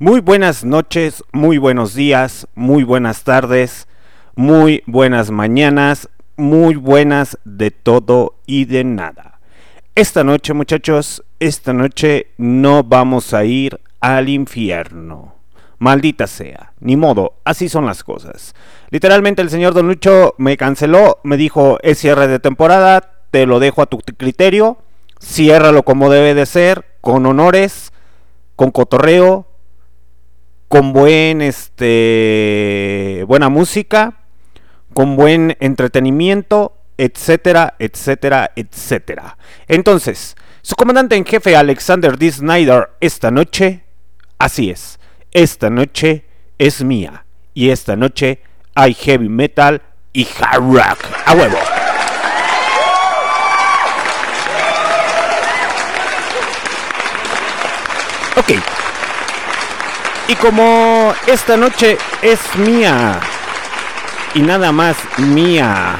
Muy buenas noches, muy buenos días, muy buenas tardes, muy buenas mañanas, muy buenas de todo y de nada. Esta noche muchachos, esta noche no vamos a ir al infierno. Maldita sea, ni modo, así son las cosas. Literalmente el señor Don Lucho me canceló, me dijo es cierre de temporada, te lo dejo a tu criterio, ciérralo como debe de ser, con honores, con cotorreo, con buen este buena música, con buen entretenimiento, etcétera, etcétera, etcétera. Entonces, su comandante en jefe Alexander D. Snyder esta noche, así es, esta noche es mía y esta noche hay heavy metal y hard rock a huevo. Ok, y como esta noche es mía y nada más mía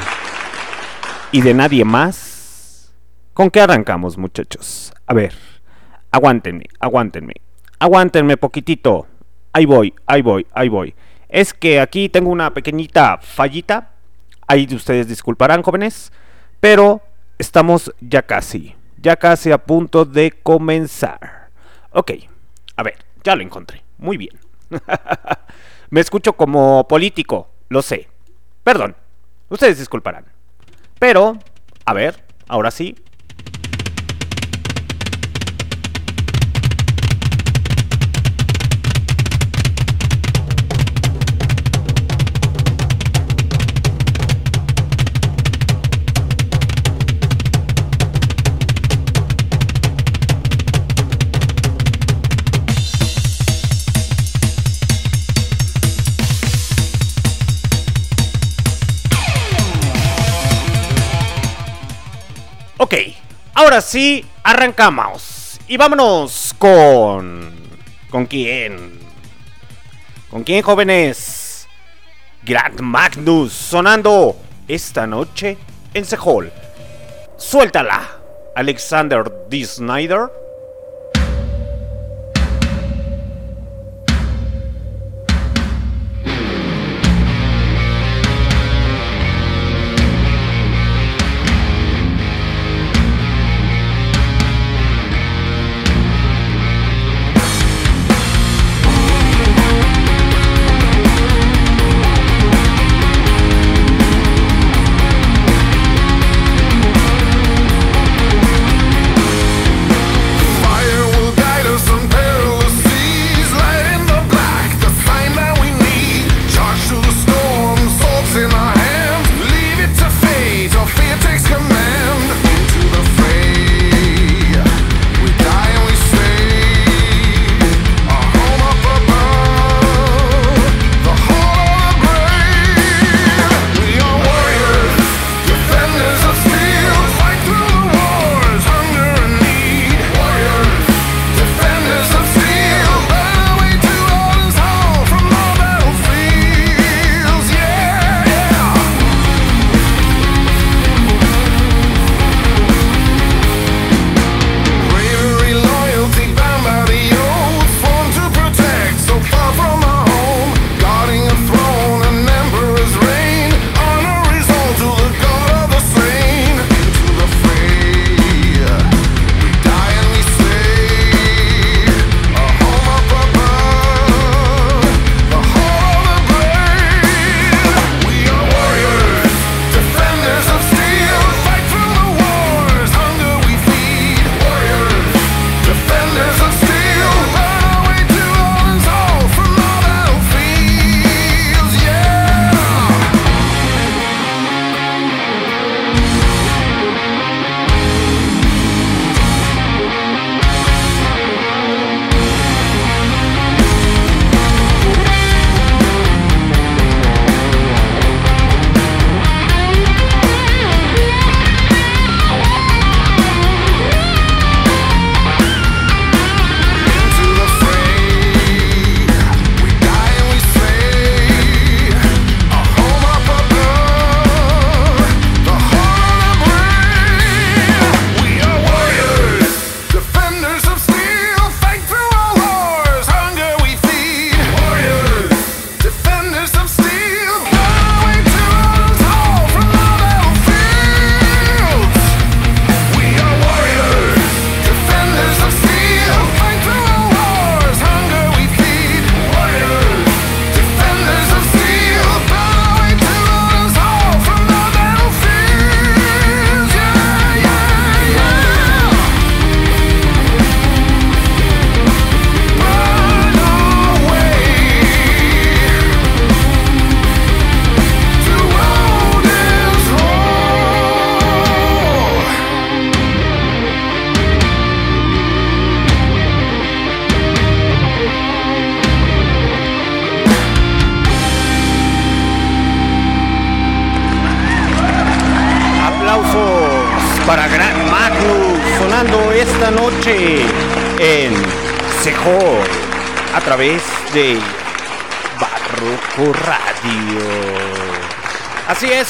y de nadie más, ¿con qué arrancamos muchachos? A ver, aguántenme, aguántenme, aguántenme poquitito. Ahí voy, ahí voy, ahí voy. Es que aquí tengo una pequeñita fallita. Ahí ustedes disculparán, jóvenes. Pero estamos ya casi, ya casi a punto de comenzar. Ok, a ver, ya lo encontré. Muy bien. Me escucho como político, lo sé. Perdón, ustedes disculparán. Pero, a ver, ahora sí, Ok, ahora sí, arrancamos. Y vámonos con... ¿Con quién? ¿Con quién, jóvenes? Grand Magnus sonando esta noche en Sehol. Suéltala, Alexander D. Snyder.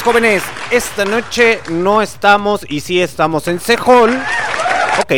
Jóvenes, esta noche no estamos y sí estamos en Sejol. Ok,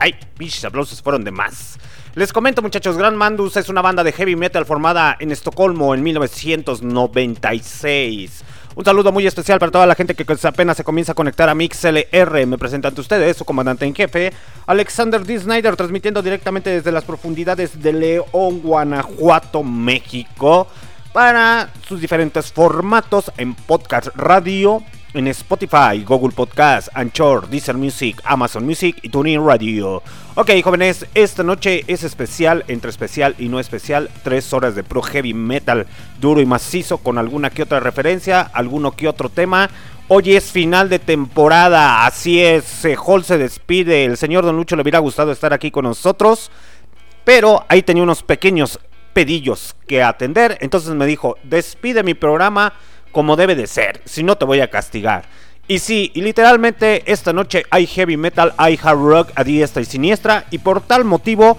ay, bichos aplausos fueron de más. Les comento muchachos, Grand Mandus es una banda de heavy metal formada en Estocolmo en 1996. Un saludo muy especial para toda la gente que apenas se comienza a conectar a MixLR. Me presento ante ustedes, su comandante en jefe, Alexander D. Snyder, transmitiendo directamente desde las profundidades de León, Guanajuato, México, para sus diferentes formatos en podcast radio en Spotify, Google Podcast, Anchor, Deezer Music, Amazon Music y TuneIn Radio. Ok, jóvenes, esta noche es especial, entre especial y no especial, tres horas de pro heavy metal duro y macizo con alguna que otra referencia, alguno que otro tema. Hoy es final de temporada, así es, Hall se despide, el señor Don Lucho le hubiera gustado estar aquí con nosotros, pero ahí tenía unos pequeños pedillos que atender, entonces me dijo, despide mi programa como debe de ser, si no te voy a castigar. Y sí, y literalmente esta noche hay heavy metal, hay hard rock a diestra y siniestra, y por tal motivo,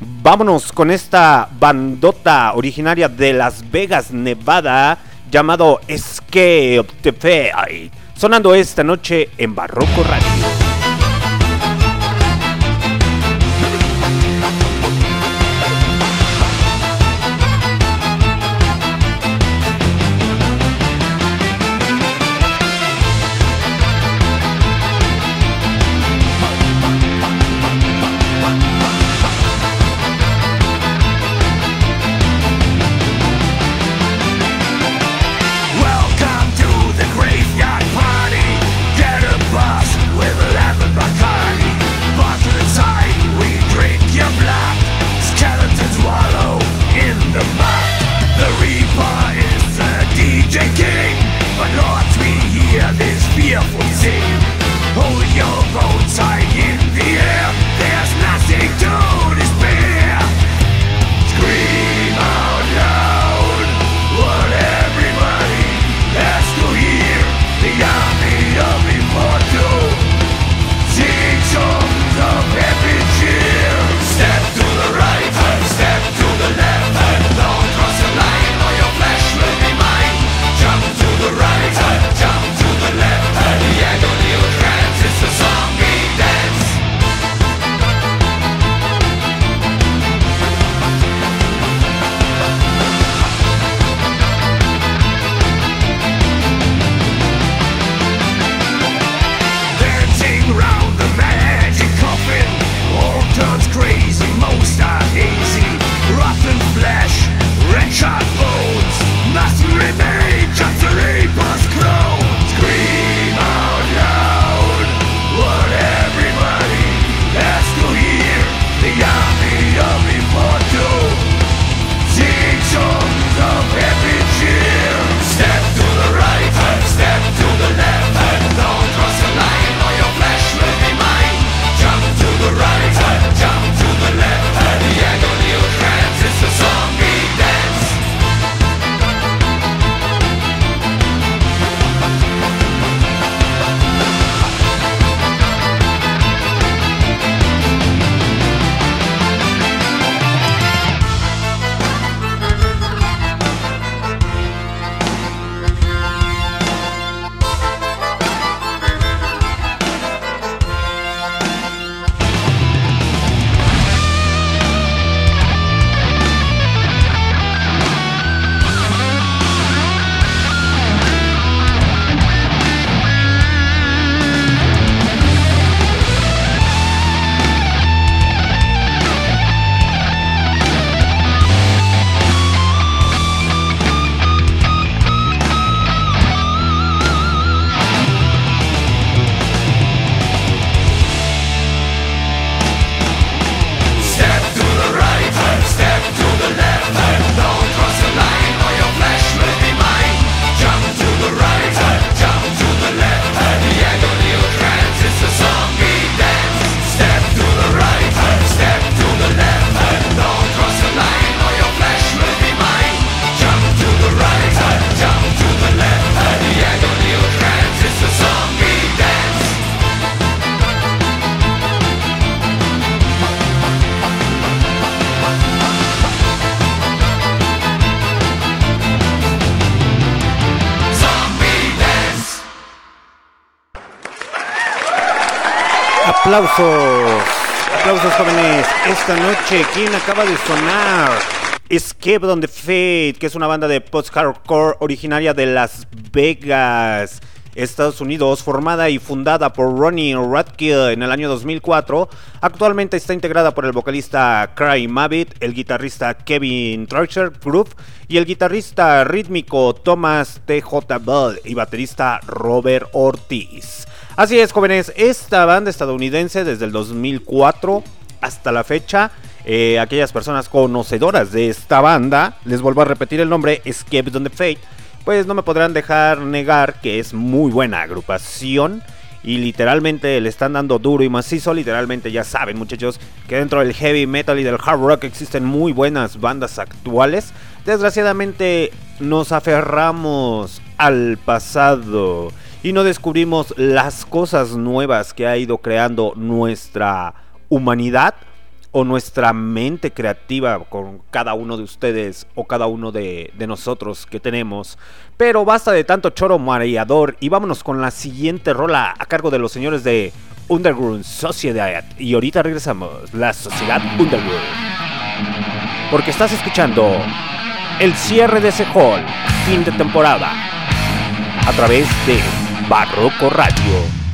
vámonos con esta bandota originaria de Las Vegas, Nevada, llamado Escape the sonando esta noche en Barroco Radio. Aplausos, aplausos jóvenes. Esta noche, ¿quién acaba de sonar? Escape on the Fate, que es una banda de post-hardcore originaria de Las Vegas. Estados Unidos, formada y fundada por Ronnie Radke en el año 2004, actualmente está integrada por el vocalista Cry Mavit, el guitarrista Kevin Treasure Groove y el guitarrista rítmico Thomas TJ Bell y baterista Robert Ortiz. Así es, jóvenes, esta banda estadounidense desde el 2004 hasta la fecha, eh, aquellas personas conocedoras de esta banda, les vuelvo a repetir el nombre, Escape on the Fate, pues no me podrán dejar negar que es muy buena agrupación y literalmente le están dando duro y macizo. Literalmente ya saben muchachos que dentro del heavy metal y del hard rock existen muy buenas bandas actuales. Desgraciadamente nos aferramos al pasado y no descubrimos las cosas nuevas que ha ido creando nuestra humanidad o nuestra mente creativa con cada uno de ustedes o cada uno de, nosotros que tenemos. Pero basta de tanto choro mareador y vámonos con la siguiente rola a cargo de los señores de Underground Sociedad. Y ahorita regresamos, la Sociedad Underground. Porque estás escuchando el cierre de ese hall, fin de temporada, a través de Barroco Radio.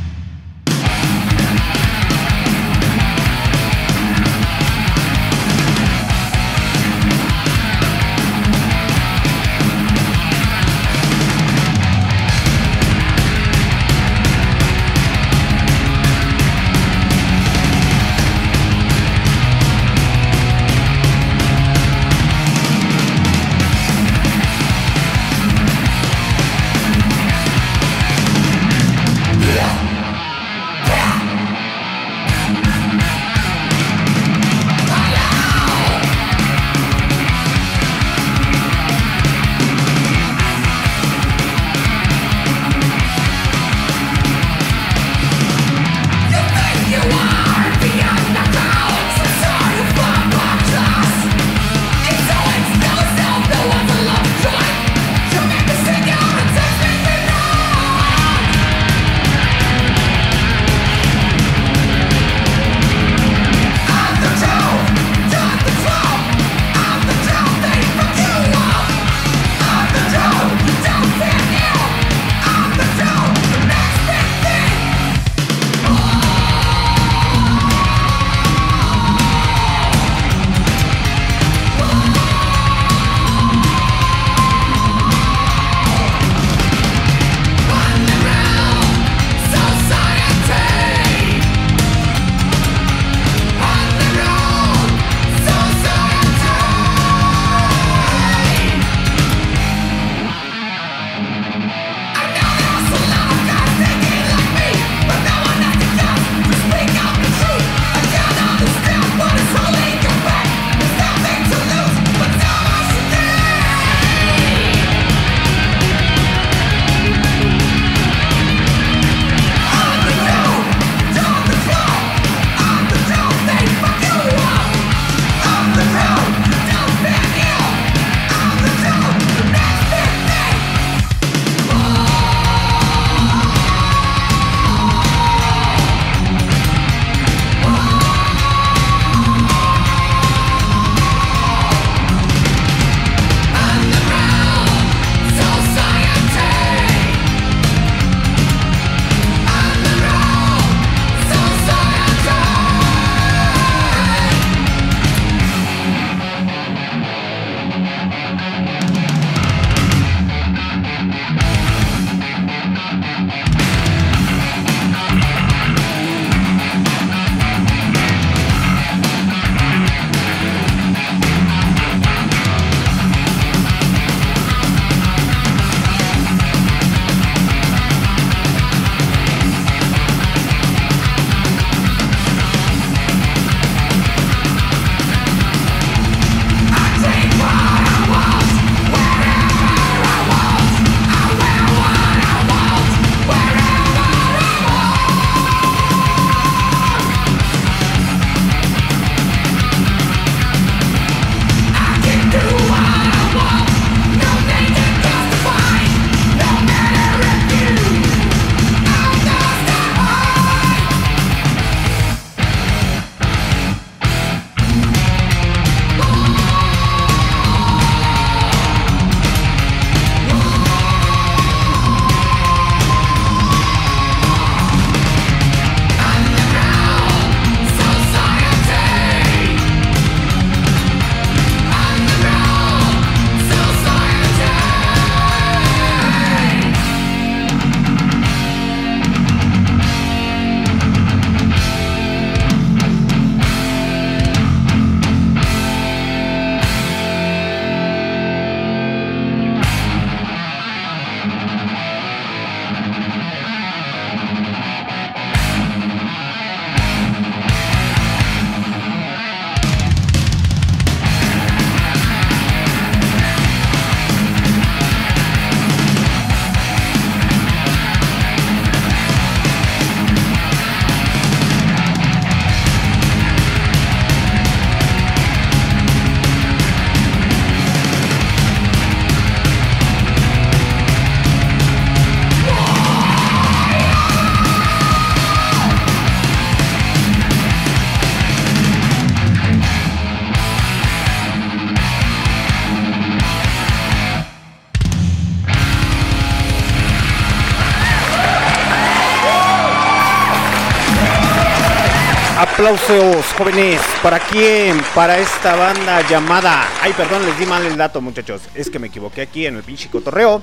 Aplausos jóvenes. ¿Para quién? Para esta banda llamada... Ay, perdón, les di mal el dato muchachos. Es que me equivoqué aquí en el pinche cotorreo.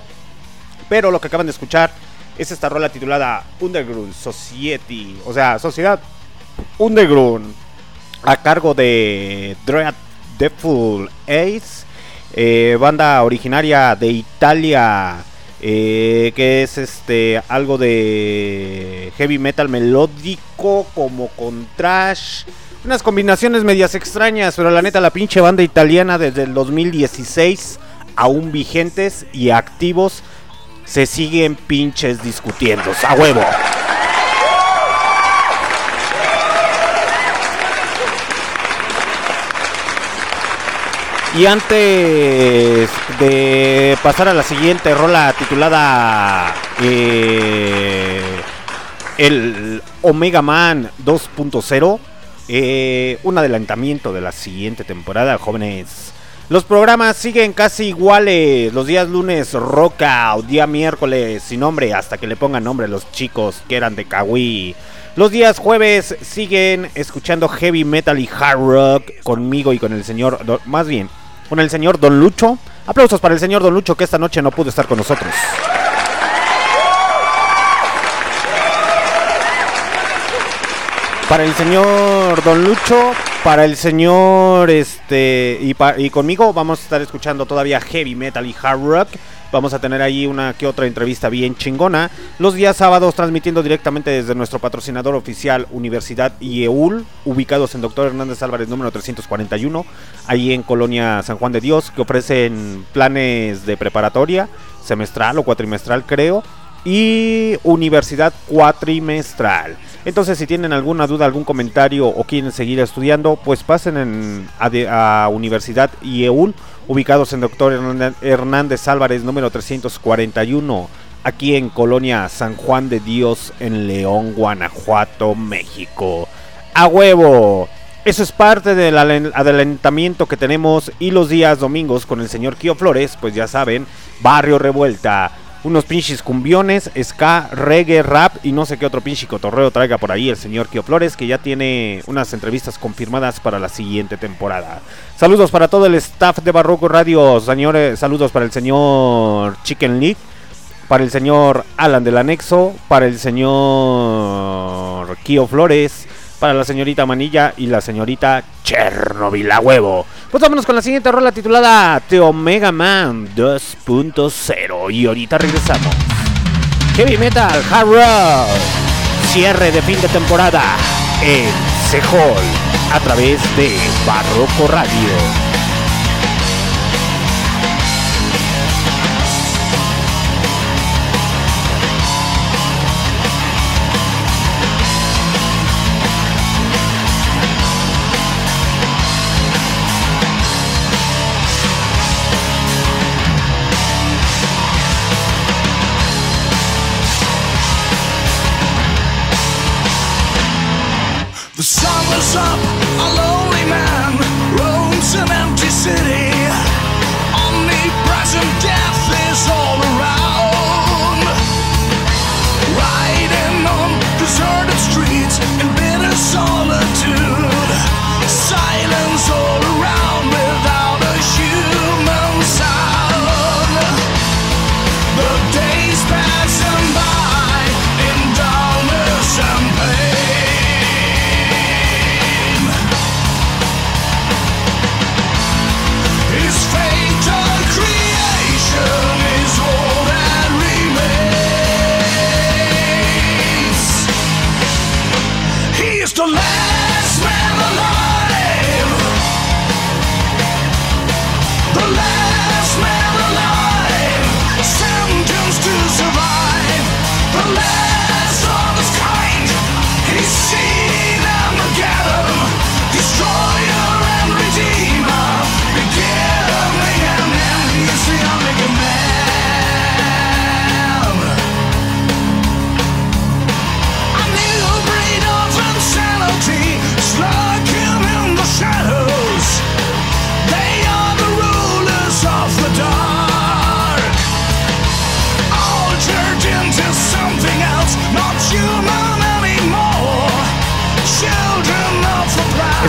Pero lo que acaban de escuchar es esta rola titulada Underground Society. O sea, Sociedad Underground. A cargo de Dread Devil Ace. Eh, banda originaria de Italia. Eh, que es este algo de heavy metal melódico como con trash. Unas combinaciones medias extrañas, pero la neta la pinche banda italiana desde el 2016 aún vigentes y activos se siguen pinches discutiendo. A huevo. Y antes de pasar a la siguiente rola titulada eh, El Omega Man 2.0, eh, un adelantamiento de la siguiente temporada, jóvenes. Los programas siguen casi iguales. Los días lunes roca o día miércoles sin nombre hasta que le pongan nombre los chicos que eran de Kawi. Los días jueves siguen escuchando heavy metal y hard rock conmigo y con el señor, más bien, con el señor Don Lucho. Aplausos para el señor Don Lucho que esta noche no pudo estar con nosotros. Para el señor Don Lucho, para el señor este y, y conmigo vamos a estar escuchando todavía heavy metal y hard rock. Vamos a tener ahí una que otra entrevista bien chingona. Los días sábados transmitiendo directamente desde nuestro patrocinador oficial Universidad IEUL, ubicados en Doctor Hernández Álvarez número 341, ahí en Colonia San Juan de Dios, que ofrecen planes de preparatoria, semestral o cuatrimestral creo, y universidad cuatrimestral. Entonces, si tienen alguna duda, algún comentario o quieren seguir estudiando, pues pasen en, a, a Universidad IEUL ubicados en Doctor Hernández Álvarez número 341, aquí en Colonia San Juan de Dios, en León, Guanajuato, México. ¡A huevo! Eso es parte del adelantamiento que tenemos y los días domingos con el señor Kio Flores, pues ya saben, Barrio Revuelta, unos pinches cumbiones, ska, reggae, rap y no sé qué otro pinche cotorreo traiga por ahí el señor Kio Flores, que ya tiene unas entrevistas confirmadas para la siguiente temporada. Saludos para todo el staff de Barroco Radio, señores, saludos para el señor Chicken League, para el señor Alan del Anexo, para el señor Kio Flores, para la señorita Manilla y la señorita Chernobyl a huevo. Pues vámonos con la siguiente rola titulada The Omega Man 2.0 y ahorita regresamos. Heavy Metal Hard Rock. Cierre de fin de temporada en Sehol a través de Barroco Radio.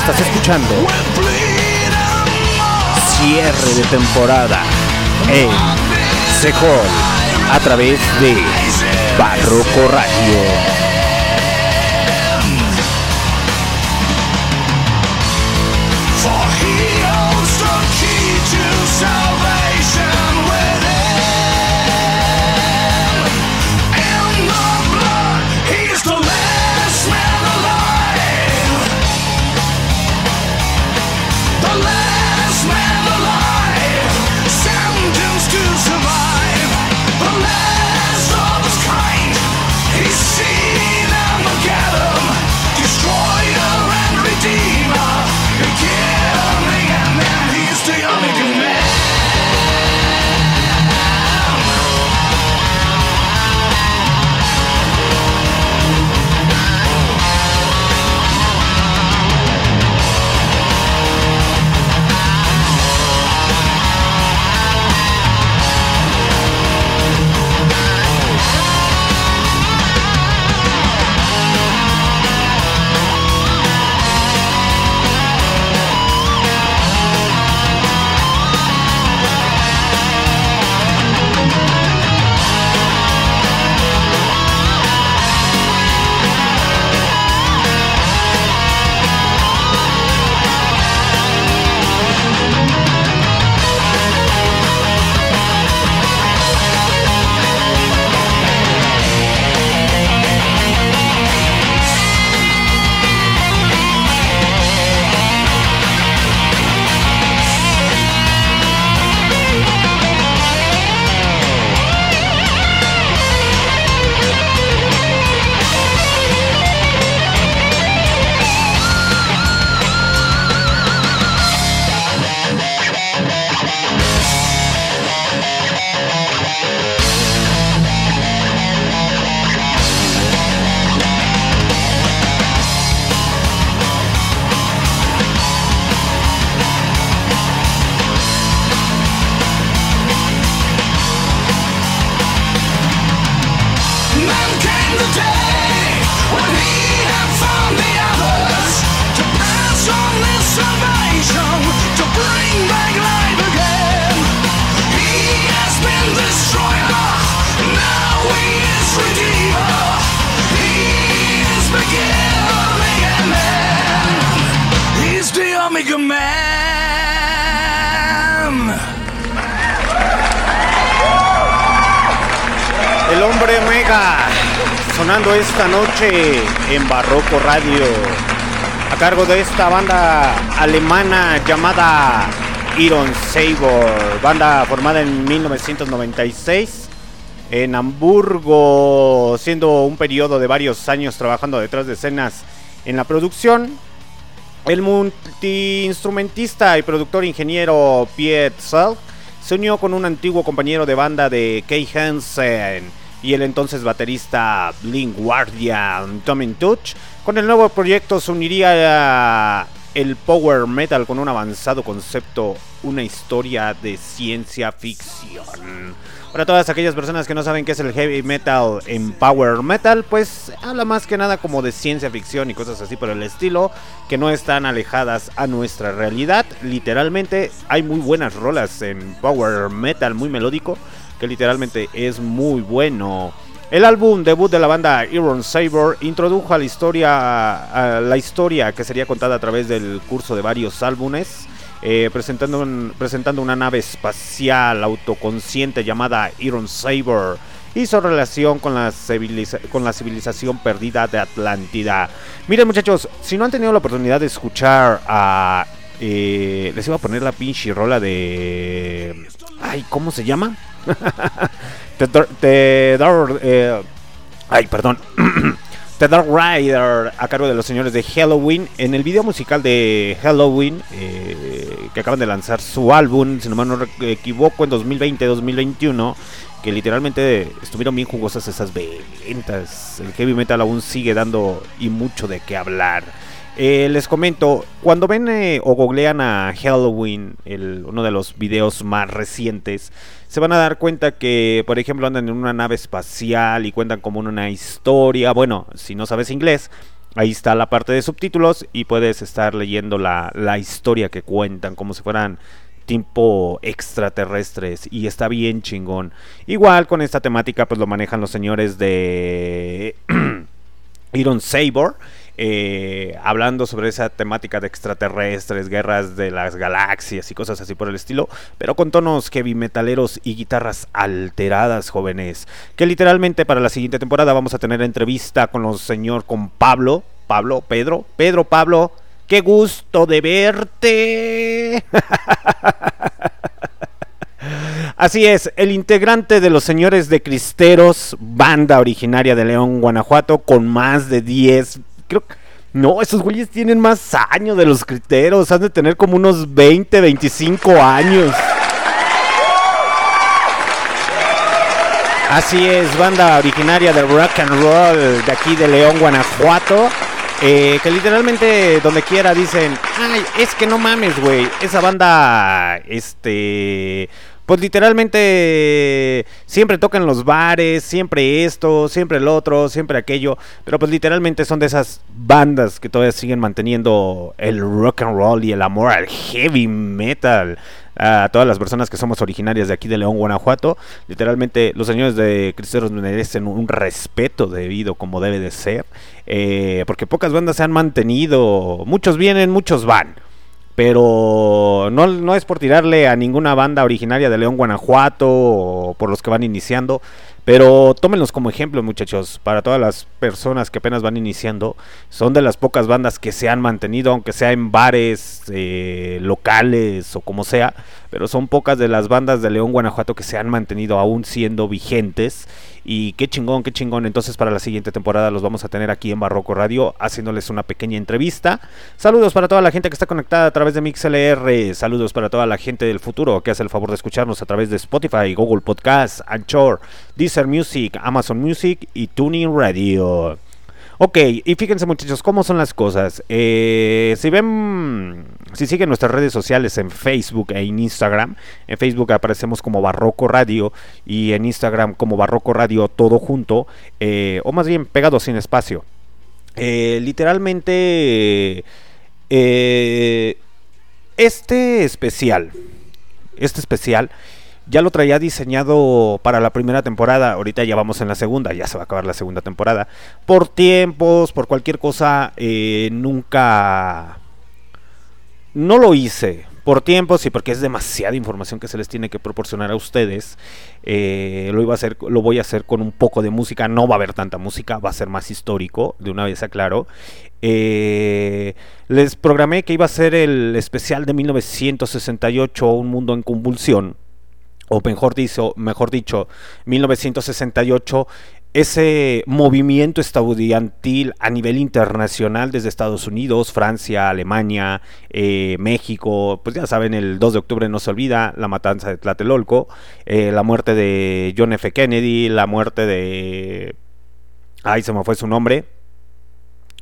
Estás escuchando cierre de temporada en Sejol a través de Barroco Radio. En Barroco Radio a cargo de esta banda alemana llamada Iron Saber, banda formada en 1996 en Hamburgo, siendo un periodo de varios años trabajando detrás de escenas en la producción. El multiinstrumentista y productor ingeniero Piet Self se unió con un antiguo compañero de banda de Kay Hansen y el entonces baterista Blink Guardian Tommy Touch. Con el nuevo proyecto se uniría el power metal con un avanzado concepto, una historia de ciencia ficción. Para todas aquellas personas que no saben qué es el heavy metal en power metal, pues habla más que nada como de ciencia ficción y cosas así por el estilo, que no están alejadas a nuestra realidad. Literalmente hay muy buenas rolas en power metal, muy melódico que literalmente es muy bueno. El álbum debut de la banda Iron Saber introdujo a la historia, la historia que sería contada a través del curso de varios álbumes, eh, presentando, presentando una nave espacial autoconsciente llamada Iron Saber y su relación con la, con la civilización perdida de Atlántida. Miren muchachos, si no han tenido la oportunidad de escuchar a... Eh, les iba a poner la pinche rola de... Ay, ¿cómo se llama? The, Dark, eh, ay, perdón. The Dark Rider a cargo de los señores de Halloween. En el video musical de Halloween, eh, que acaban de lanzar su álbum, si no me equivoco, en 2020-2021, que literalmente estuvieron bien jugosas esas ventas. El heavy metal aún sigue dando y mucho de qué hablar. Eh, les comento, cuando ven o googlean a Halloween, uno de los videos más recientes, se van a dar cuenta que, por ejemplo, andan en una nave espacial y cuentan como una historia. Bueno, si no sabes inglés, Ahí está la parte de subtítulos y puedes estar leyendo la, la historia que cuentan, como si fueran tipo extraterrestres y está bien chingón. Igual con esta temática pues lo manejan los señores de Iron Saber. Eh, hablando sobre esa temática de extraterrestres, guerras de las galaxias y cosas así por el estilo, pero con tonos heavy metaleros y guitarras alteradas, jóvenes. Que literalmente para la siguiente temporada vamos a tener entrevista con los señor, con Pablo, Pablo, Pedro, Pedro, Pablo. Qué gusto de verte. Así es, el integrante de los señores de Cristeros, banda originaria de León, Guanajuato, con más de 10, creo no, esos güeyes tienen más años de los Cristeros, han de tener como unos 20, 25 años. Así es, banda originaria de rock and roll de aquí de León, Guanajuato. Eh, que literalmente donde quiera dicen, ay, es que no mames, güey, esa banda, este, pues literalmente siempre tocan los bares, siempre esto, siempre el otro, siempre aquello, pero pues literalmente son de esas bandas que todavía siguen manteniendo el rock and roll y el amor al heavy metal a todas las personas que somos originarias de aquí de León, Guanajuato. Literalmente los señores de Cristeros merecen un respeto debido como debe de ser, eh, porque pocas bandas se han mantenido, muchos vienen, muchos van. Pero no, no es por tirarle a ninguna banda originaria de León, Guanajuato o por los que van iniciando. Pero tómenlos como ejemplo, muchachos, para todas las personas que apenas van iniciando. Son de las pocas bandas que se han mantenido, aunque sea en bares eh, locales o como sea. Pero son pocas de las bandas de León, Guanajuato que se han mantenido aún siendo vigentes. Y qué chingón, qué chingón. Entonces para la siguiente temporada los vamos a tener aquí en Barroco Radio haciéndoles una pequeña entrevista. Saludos para toda la gente que está conectada a través de MixLR. Saludos para toda la gente del futuro que hace el favor de escucharnos a través de Spotify, Google Podcast, Anchor, Deezer Music, Amazon Music y Tuning Radio. Ok, y fíjense muchachos, ¿cómo son las cosas? Eh, si ven, si siguen nuestras redes sociales en Facebook e en Instagram, en Facebook aparecemos como Barroco Radio y en Instagram como Barroco Radio todo junto, eh, o más bien pegado sin espacio. Eh, literalmente, este especial, este especial ya lo traía diseñado para la primera temporada, ahorita ya vamos en la segunda, ya se va a acabar la segunda temporada. Por tiempos, por cualquier cosa, eh, nunca... No lo hice. Por tiempos y porque es demasiada información que se les tiene que proporcionar a ustedes. Eh, lo iba a hacer, lo voy a hacer con un poco de música. No va a haber tanta música, va a ser más histórico, de una vez aclaro. Eh, les programé que iba a ser el especial de 1968, Un Mundo en Convulsión o mejor dicho, mejor dicho, 1968, ese movimiento estudiantil a nivel internacional desde Estados Unidos, Francia, Alemania, eh, México, pues ya saben, el 2 de octubre no se olvida la matanza de Tlatelolco, eh, la muerte de John F. Kennedy, la muerte de... Ay, se me fue su nombre,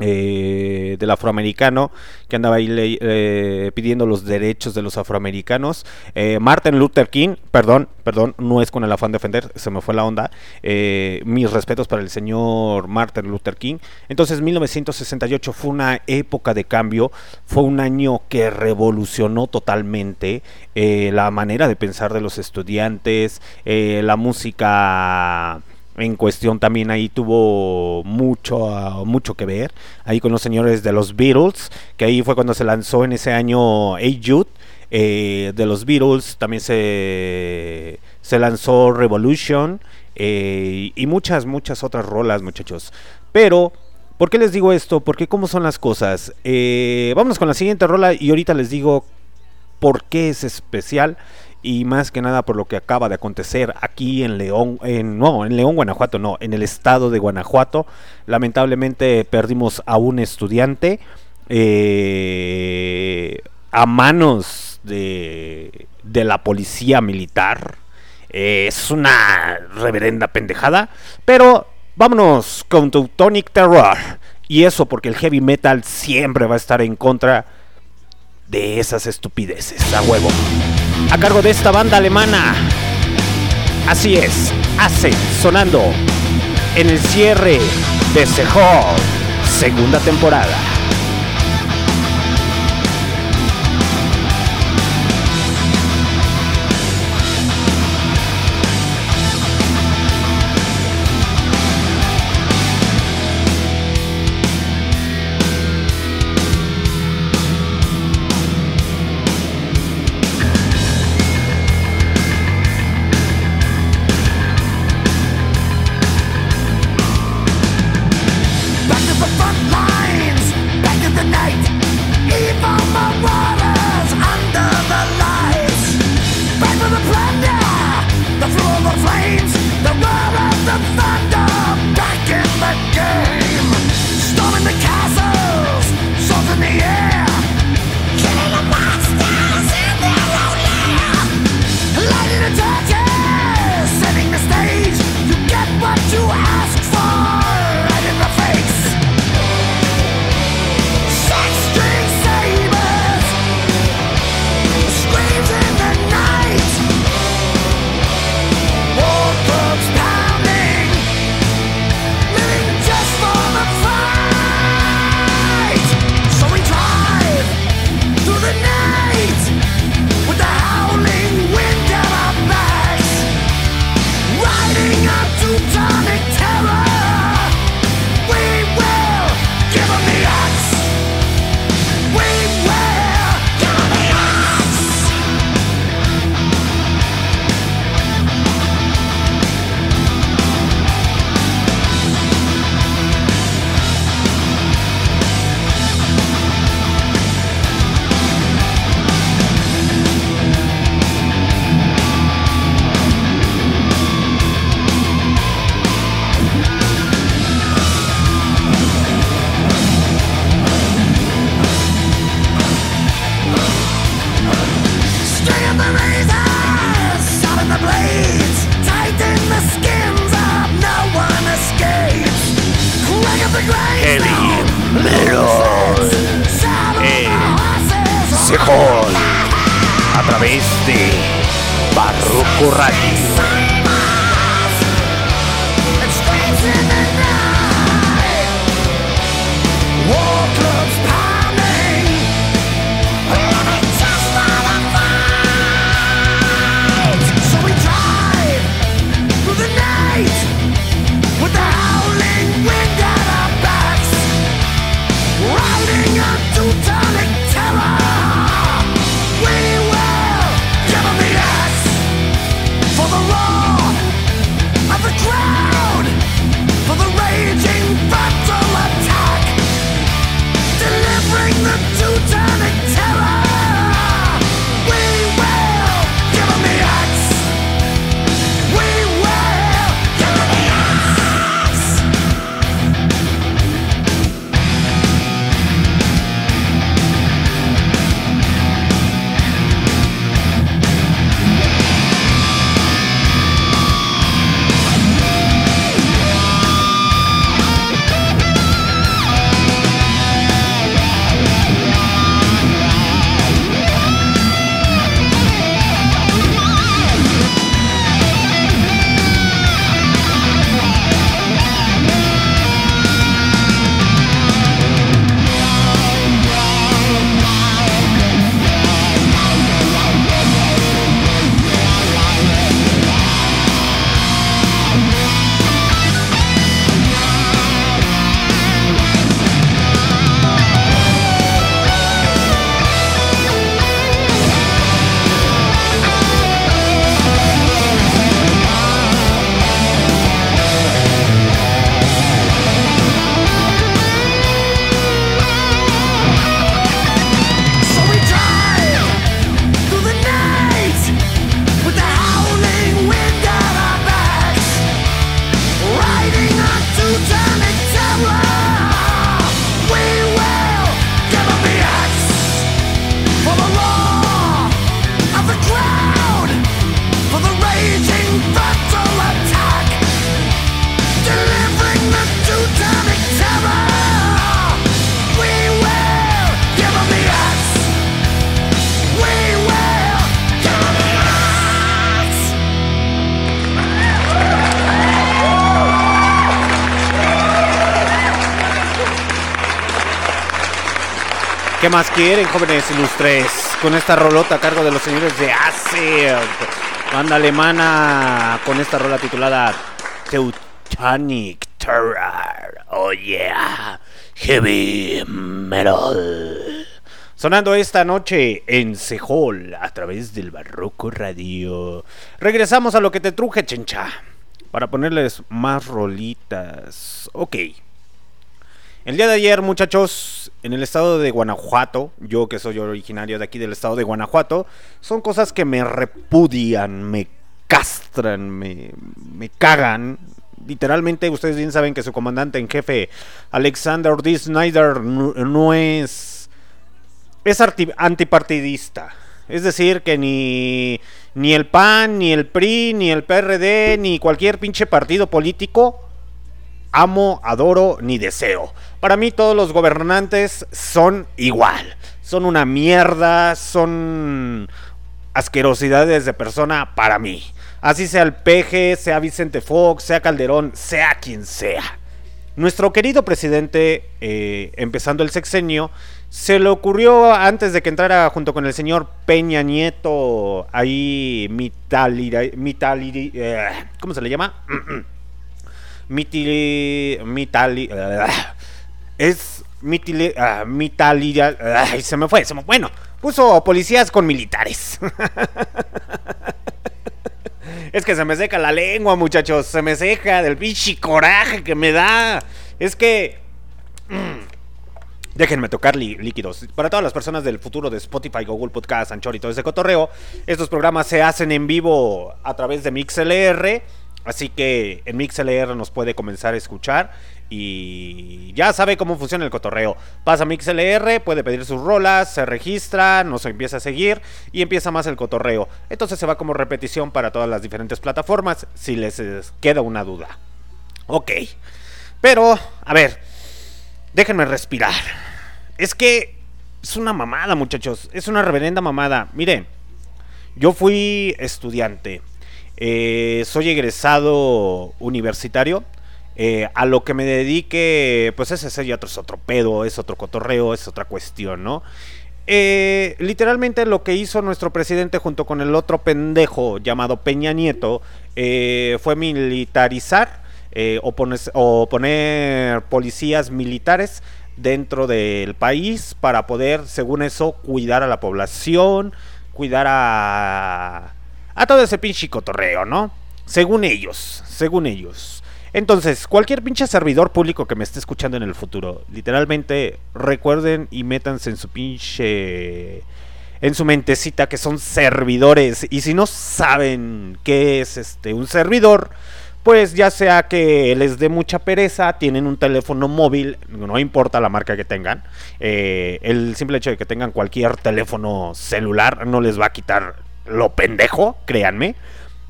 eh, del afroamericano que andaba ahí eh, pidiendo los derechos de los afroamericanos. Eh, Martin Luther King, perdón, perdón, no es con el afán de defender, se me fue la onda. mis respetos para el señor Martin Luther King. Entonces 1968 fue una época de cambio, fue un año que revolucionó totalmente la manera de pensar de los estudiantes, la música en cuestión también ahí tuvo mucho, ah, mucho que ver, ahí con los señores de los Beatles, que ahí fue cuando se lanzó en ese año Hey Jude, eh, de los Beatles, también se, se lanzó Revolution eh, y muchas, muchas otras rolas muchachos. Pero, ¿por qué les digo esto? Porque cómo son las cosas. Eh, vámonos con la siguiente rola y ahorita les digo por qué es especial y más que nada por lo que acaba de acontecer aquí en León, en, no, en León, Guanajuato, no, en el estado de Guanajuato. Lamentablemente perdimos a un estudiante eh, a manos de, de la policía militar. es una reverenda pendejada, pero vámonos con Teutonic Terror. Y eso porque el heavy metal siempre va a estar en contra de esas estupideces, a huevo a cargo de esta banda alemana. Así es, hace sonando en el cierre de Sehor segunda temporada. Través de Barroco Radio. ¿Qué más quieren, jóvenes ilustres? Con esta rolota a cargo de los señores de ACE, banda alemana, con esta rola titulada Teutonic Terror. Oh yeah, heavy metal. Sonando esta noche en Sejol a través del Barroco Radio. Regresamos a lo que te truje, chencha. Para ponerles más rolitas. Ok. El día de ayer, muchachos, en el estado de Guanajuato, yo que soy originario de aquí del estado de Guanajuato, son cosas que me repudian, me castran, me, me cagan. Literalmente, ustedes bien saben que su comandante en jefe, Alexander D. Snyder, no, es. es arti- antipartidista. Es decir, que ni, ni el PAN, ni el PRI, ni el PRD, ni cualquier pinche partido político amo, adoro ni deseo. Para mí todos los gobernantes son igual. Son una mierda, son asquerosidades de persona para mí. Así sea el Peje, sea Vicente Fox, sea Calderón, sea quien sea. Nuestro querido presidente, eh, empezando el sexenio, se le ocurrió antes de que entrara junto con el señor Peña Nieto, ahí eh, ¿cómo se le llama? Mitili, mitali, es mitili, ay, se me fue, se me, bueno, puso policías con militares. Es que se me seca la lengua, muchachos. Se me seca del pinche coraje que me da. Es que. mm, Déjenme tocar líquidos. Para todas las personas del futuro de Spotify, Google Podcast, Anchor y todo ese cotorreo, estos programas se hacen en vivo a través de MixLR. Así que en MixLR nos puede comenzar a escuchar. Y ya sabe cómo funciona el cotorreo. Pasa MixLR, puede pedir sus rolas, se registra, nos empieza a seguir y empieza más el cotorreo. Entonces se va como repetición para todas las diferentes plataformas si les eh, queda una duda. Ok. Pero, a ver, déjenme respirar. Es que es una mamada, muchachos. Es una reverenda mamada. Miren, yo fui estudiante. Eh, soy egresado universitario. eh, a lo que me dedique, pues ese es otro, es otro pedo, es otro cotorreo, es otra cuestión, ¿no? Eh, literalmente lo que hizo nuestro presidente junto con el otro pendejo llamado Peña Nieto fue militarizar o poner policías militares dentro del país para poder, según eso, cuidar a la población, cuidar a, a todo ese pinche cotorreo, ¿no? Según ellos, según ellos. Entonces, cualquier pinche servidor público que me esté escuchando en el futuro, literalmente recuerden y métanse en su pinche en su mentecita que son servidores y si no saben qué es este un servidor, pues ya sea que les dé mucha pereza, tienen un teléfono móvil, no importa la marca que tengan, eh, el simple hecho de que tengan cualquier teléfono celular no les va a quitar lo pendejo, créanme.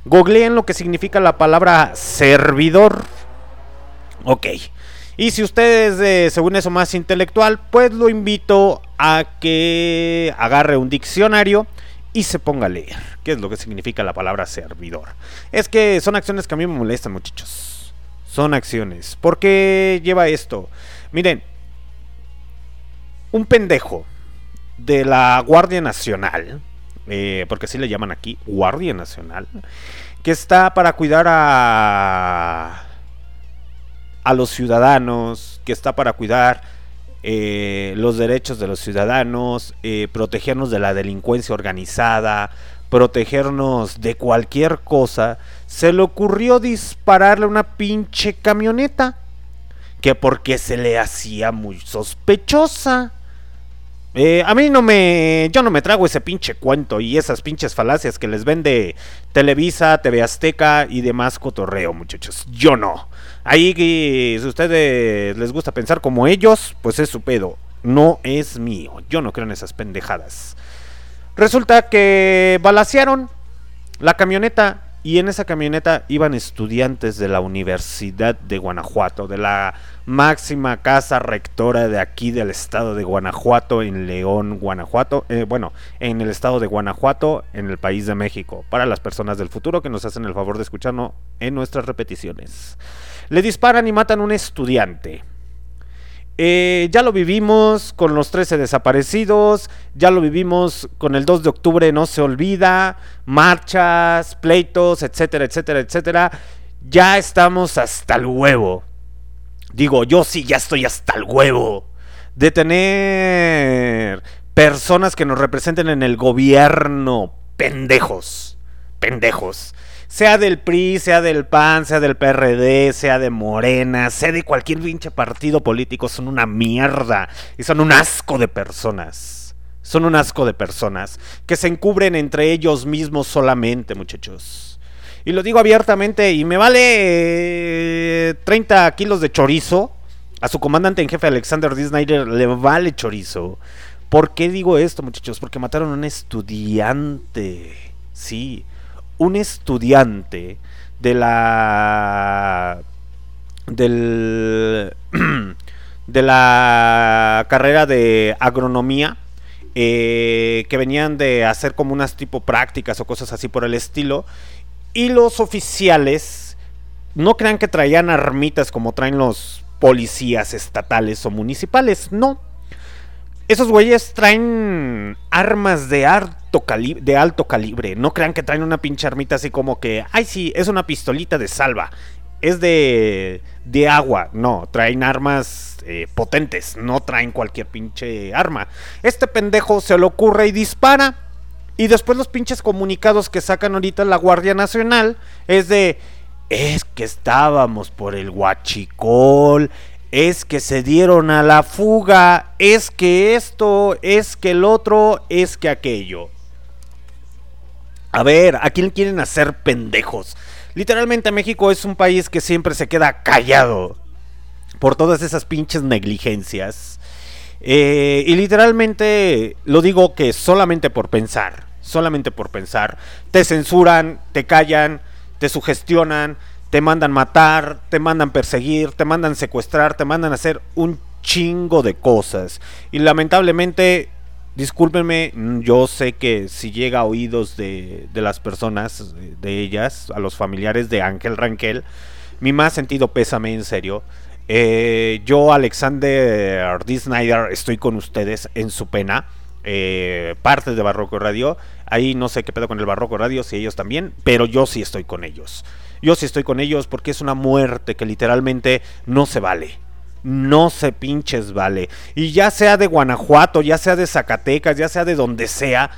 Googleen lo que significa la palabra servidor. Ok. Y si usted es de, según eso, más intelectual, pues lo invito a que agarre un diccionario y se ponga a leer. ¿Qué es lo que significa la palabra servidor? Es que son acciones que a mí me molestan, muchachos. Son acciones. ¿Por qué lleva esto? Miren, un pendejo de la Guardia Nacional, eh, porque así le llaman aquí, Guardia Nacional, que está para cuidar a a los ciudadanos, que está para cuidar eh, los derechos de los ciudadanos, eh, protegernos de la delincuencia organizada, protegernos de cualquier cosa, se le ocurrió dispararle una pinche camioneta. Que porque se le hacía muy sospechosa. Eh, a mí no me. Yo no me trago ese pinche cuento y esas pinches falacias que les vende Televisa, TV Azteca y demás cotorreo, muchachos. Yo no. Ahí, que si a ustedes les gusta pensar como ellos, pues es su pedo. No es mío. Yo no creo en esas pendejadas. Resulta que balacearon la camioneta y en esa camioneta iban estudiantes de la Universidad de Guanajuato, de la máxima casa rectora de aquí del estado de Guanajuato, en León, Guanajuato, eh, bueno, en el estado de Guanajuato, en el país de México, para las personas del futuro que nos hacen el favor de escucharnos en nuestras repeticiones. Le disparan y matan a un estudiante. Eh, ya lo vivimos con los 13 desaparecidos, ya lo vivimos con el 2 de octubre, no se olvida, marchas, pleitos, etcétera, etcétera, etcétera. Ya estamos hasta el huevo. Digo, yo sí ya estoy hasta el huevo de tener personas que nos representen en el gobierno pendejos, pendejos. Sea del PRI, sea del PAN, sea del PRD, sea de Morena, sea de cualquier pinche partido político, son una mierda y son un asco de personas. Son un asco de personas que se encubren entre ellos mismos solamente, muchachos. Y lo digo abiertamente y me vale eh, 30 kilos de chorizo. A su comandante en jefe Alexander D. Snyder le vale chorizo. ¿Por qué digo esto, muchachos? Porque mataron a un estudiante. Sí, un estudiante de la del de la carrera de agronomía eh, que venían de hacer como unas tipo prácticas o cosas así por el estilo y los oficiales no crean que traían armitas como traen los policías estatales o municipales no esos güeyes traen armas de alto, calibre, de alto calibre. No crean que traen una pinche armita así como que, ay sí, es una pistolita de salva. Es de, de agua. No, traen armas eh, potentes. No traen cualquier pinche arma. Este pendejo se le ocurre y dispara. Y después los pinches comunicados que sacan ahorita la Guardia Nacional es de... Es que estábamos por el Huachicol, es que se dieron a la fuga, es que esto, es que el otro, es que aquello. A ver, ¿a quién quieren hacer pendejos? Literalmente México es un país que siempre se queda callado por todas esas pinches negligencias. Eh, y literalmente lo digo que solamente por pensar, solamente por pensar, te censuran, te callan, te sugestionan, te mandan matar, te mandan perseguir, te mandan secuestrar, te mandan hacer un chingo de cosas. Y lamentablemente, discúlpenme, yo sé que si llega a oídos de, de las personas, de ellas, a los familiares de Ángel Ranquel, mi más sentido pésame en serio. Eh, yo, Alexander D. Snyder, estoy con ustedes en su pena. Eh, parte de Barroco Radio. Ahí no sé qué pedo con el Barroco Radio, si ellos también, pero yo sí estoy con ellos. Yo sí estoy con ellos porque es una muerte que literalmente no se vale. No se pinches vale. Y ya sea de Guanajuato, ya sea de Zacatecas, ya sea de donde sea,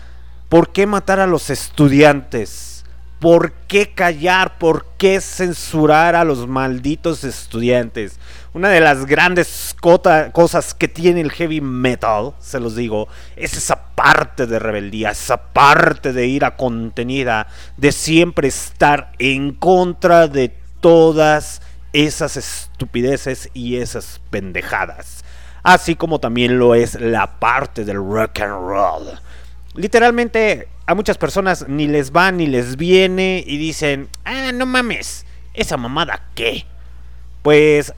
¿por qué matar a los estudiantes? ¿Por qué callar? ¿Por qué censurar a los malditos estudiantes? Una de las grandes cosas que tiene el heavy metal, se los digo, es esa parte de rebeldía, esa parte de ira contenida, de siempre estar en contra de todas esas estupideces y esas pendejadas. Así como también lo es la parte del rock and roll. Literalmente a muchas personas ni les va ni les viene y dicen, ah, no mames, esa mamada qué. Pues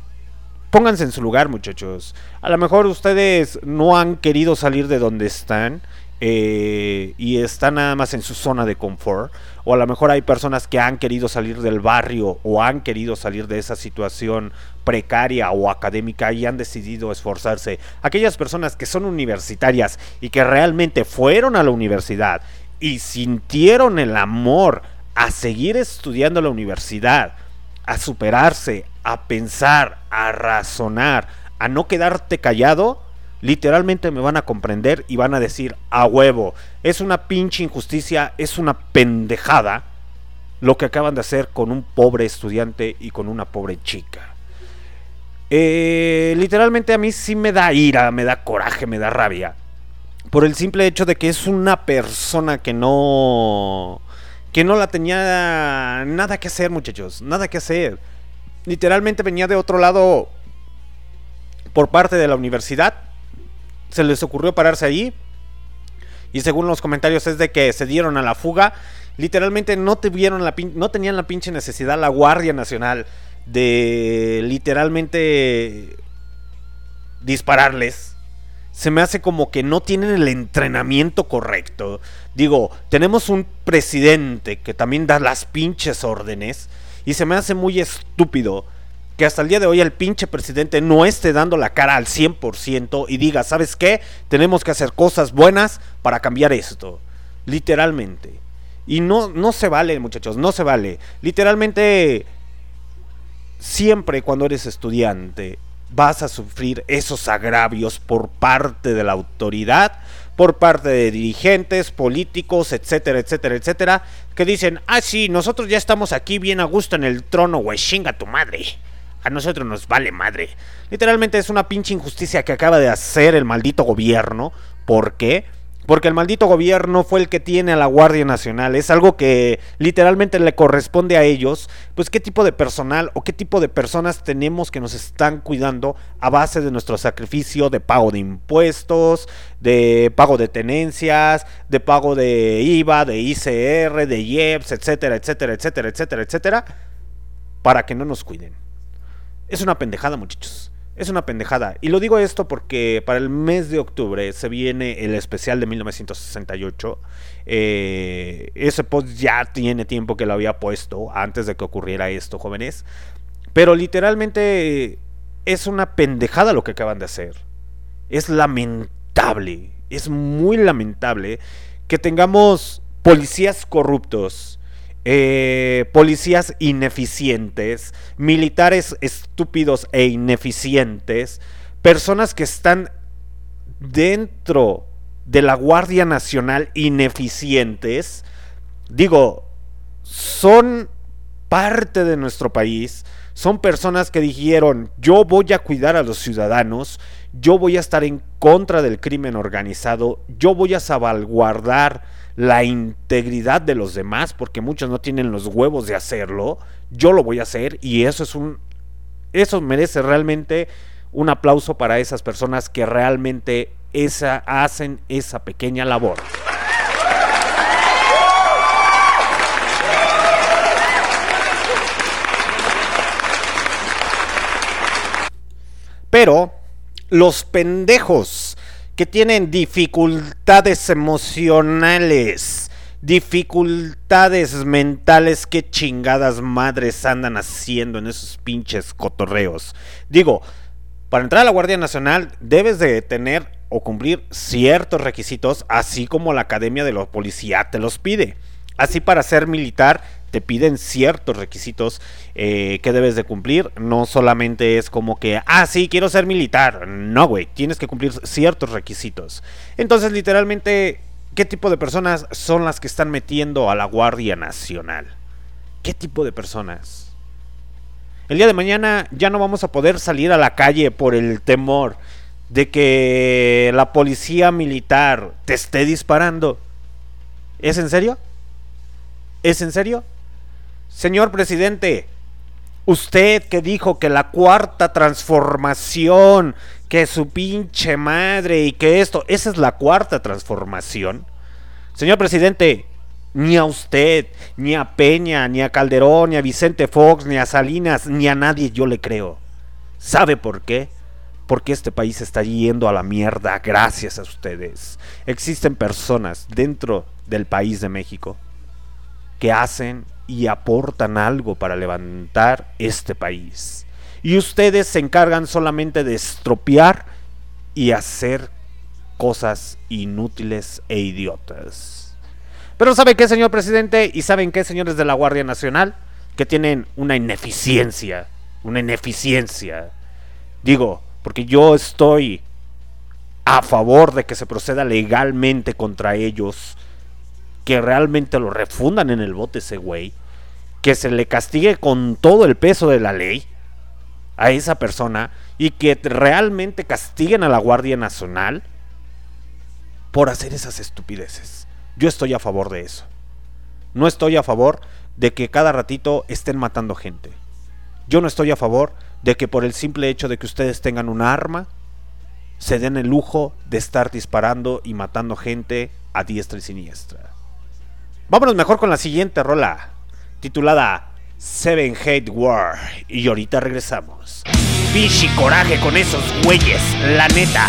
pónganse en su lugar muchachos. A lo mejor ustedes no han querido salir de donde están eh, y están nada más en su zona de confort. O a lo mejor hay personas que han querido salir del barrio o han querido salir de esa situación precaria o académica y han decidido esforzarse. Aquellas personas que son universitarias y que realmente fueron a la universidad y sintieron el amor a seguir estudiando la universidad, a superarse, a pensar, a razonar, a no quedarte callado, literalmente me van a comprender y van a decir a huevo, es una pinche injusticia, es una pendejada lo que acaban de hacer con un pobre estudiante y con una pobre chica. Eh, literalmente a mí sí me da ira, me da coraje, me da rabia. Por el simple hecho de que es una persona que no... Que no la tenía nada que hacer, muchachos. Nada que hacer. Literalmente venía de otro lado por parte de la universidad. Se les ocurrió pararse ahí. Y según los comentarios es de que se dieron a la fuga. Literalmente no, tuvieron la no tenían la pinche necesidad la Guardia Nacional de literalmente dispararles se me hace como que no tienen el entrenamiento correcto. Digo, tenemos un presidente que también da las pinches órdenes y se me hace muy estúpido que hasta el día de hoy el pinche presidente no esté dando la cara al 100% y diga, ¿sabes qué? Tenemos que hacer cosas buenas para cambiar esto. Literalmente. Y no, no se vale, muchachos, no se vale. Literalmente, siempre cuando eres estudiante, vas a sufrir esos agravios por parte de la autoridad, por parte de dirigentes, políticos, etcétera, etcétera, etcétera, que dicen, ah, sí, nosotros ya estamos aquí bien a gusto en el trono, güey, chinga tu madre. A nosotros nos vale madre. Literalmente es una pinche injusticia que acaba de hacer el maldito gobierno. ¿Por qué? Porque el maldito gobierno fue el que tiene a la Guardia Nacional. Es algo que literalmente le corresponde a ellos. Pues qué tipo de personal o qué tipo de personas tenemos que nos están cuidando a base de nuestro sacrificio de pago de impuestos, de pago de tenencias, de pago de IVA, de ICR, de IEPS, etcétera, etcétera, etcétera, etcétera, etcétera. Para que no nos cuiden. Es una pendejada, muchachos. Es una pendejada. Y lo digo esto porque para el mes de octubre se viene el especial de 1968. Eh, ese post ya tiene tiempo que lo había puesto antes de que ocurriera esto, jóvenes. Pero literalmente es una pendejada lo que acaban de hacer. Es lamentable. Es muy lamentable que tengamos policías corruptos eh, policías ineficientes, militares estúpidos e ineficientes, personas que están dentro de la Guardia Nacional ineficientes, digo, son parte de nuestro país, son personas que dijeron, yo voy a cuidar a los ciudadanos, yo voy a estar en contra del crimen organizado, yo voy a salvaguardar la integridad de los demás, porque muchos no tienen los huevos de hacerlo, yo lo voy a hacer y eso es un eso merece realmente un aplauso para esas personas que realmente esa, hacen esa pequeña labor. Pero los pendejos que tienen dificultades emocionales, dificultades mentales, qué chingadas madres andan haciendo en esos pinches cotorreos. Digo, para entrar a la Guardia Nacional debes de tener o cumplir ciertos requisitos, así como la Academia de la Policía te los pide. Así para ser militar te piden ciertos requisitos eh, que debes de cumplir. No solamente es como que, ah, sí, quiero ser militar. No, güey, tienes que cumplir ciertos requisitos. Entonces, literalmente, ¿qué tipo de personas son las que están metiendo a la Guardia Nacional? ¿Qué tipo de personas? El día de mañana ya no vamos a poder salir a la calle por el temor de que la policía militar te esté disparando. ¿Es en serio? ¿Es en serio? Señor presidente, usted que dijo que la cuarta transformación, que su pinche madre y que esto, esa es la cuarta transformación. Señor presidente, ni a usted, ni a Peña, ni a Calderón, ni a Vicente Fox, ni a Salinas, ni a nadie yo le creo. ¿Sabe por qué? Porque este país está yendo a la mierda gracias a ustedes. Existen personas dentro del país de México que hacen y aportan algo para levantar este país. Y ustedes se encargan solamente de estropear y hacer cosas inútiles e idiotas. Pero ¿saben qué, señor presidente? ¿Y saben qué, señores de la Guardia Nacional? Que tienen una ineficiencia. Una ineficiencia. Digo, porque yo estoy a favor de que se proceda legalmente contra ellos que realmente lo refundan en el bote ese güey, que se le castigue con todo el peso de la ley a esa persona y que realmente castiguen a la Guardia Nacional por hacer esas estupideces. Yo estoy a favor de eso. No estoy a favor de que cada ratito estén matando gente. Yo no estoy a favor de que por el simple hecho de que ustedes tengan un arma, se den el lujo de estar disparando y matando gente a diestra y siniestra. Vámonos mejor con la siguiente rola, titulada Seven Hate War. Y ahorita regresamos. Pichi coraje con esos güeyes, la neta.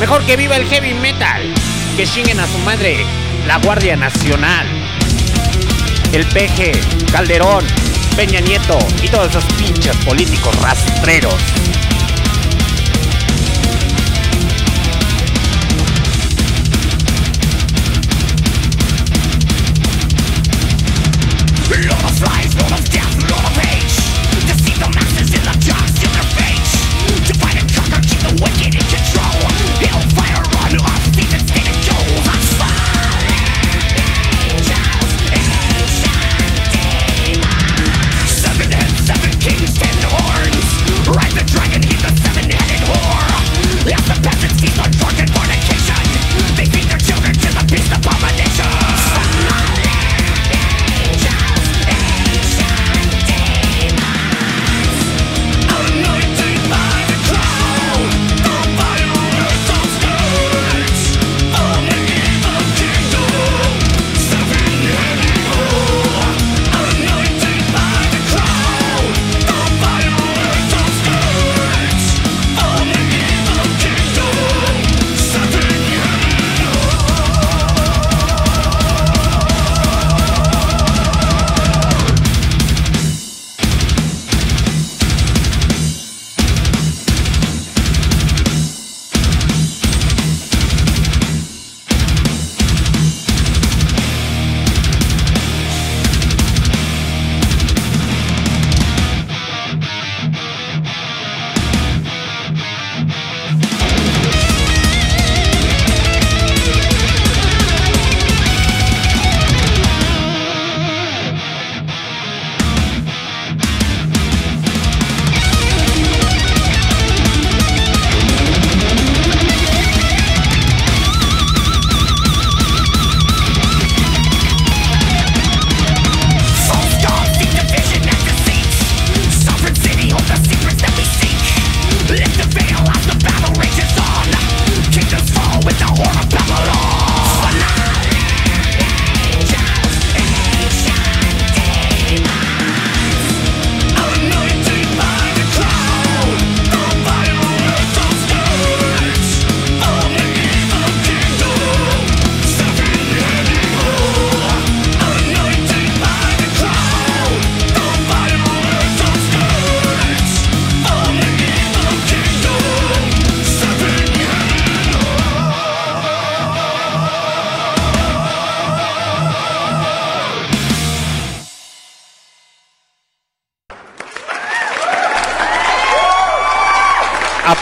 Mejor que viva el heavy metal. Que chinguen a su madre, la Guardia Nacional. El peje, Calderón, Peña Nieto y todos esos pinches políticos rastreros.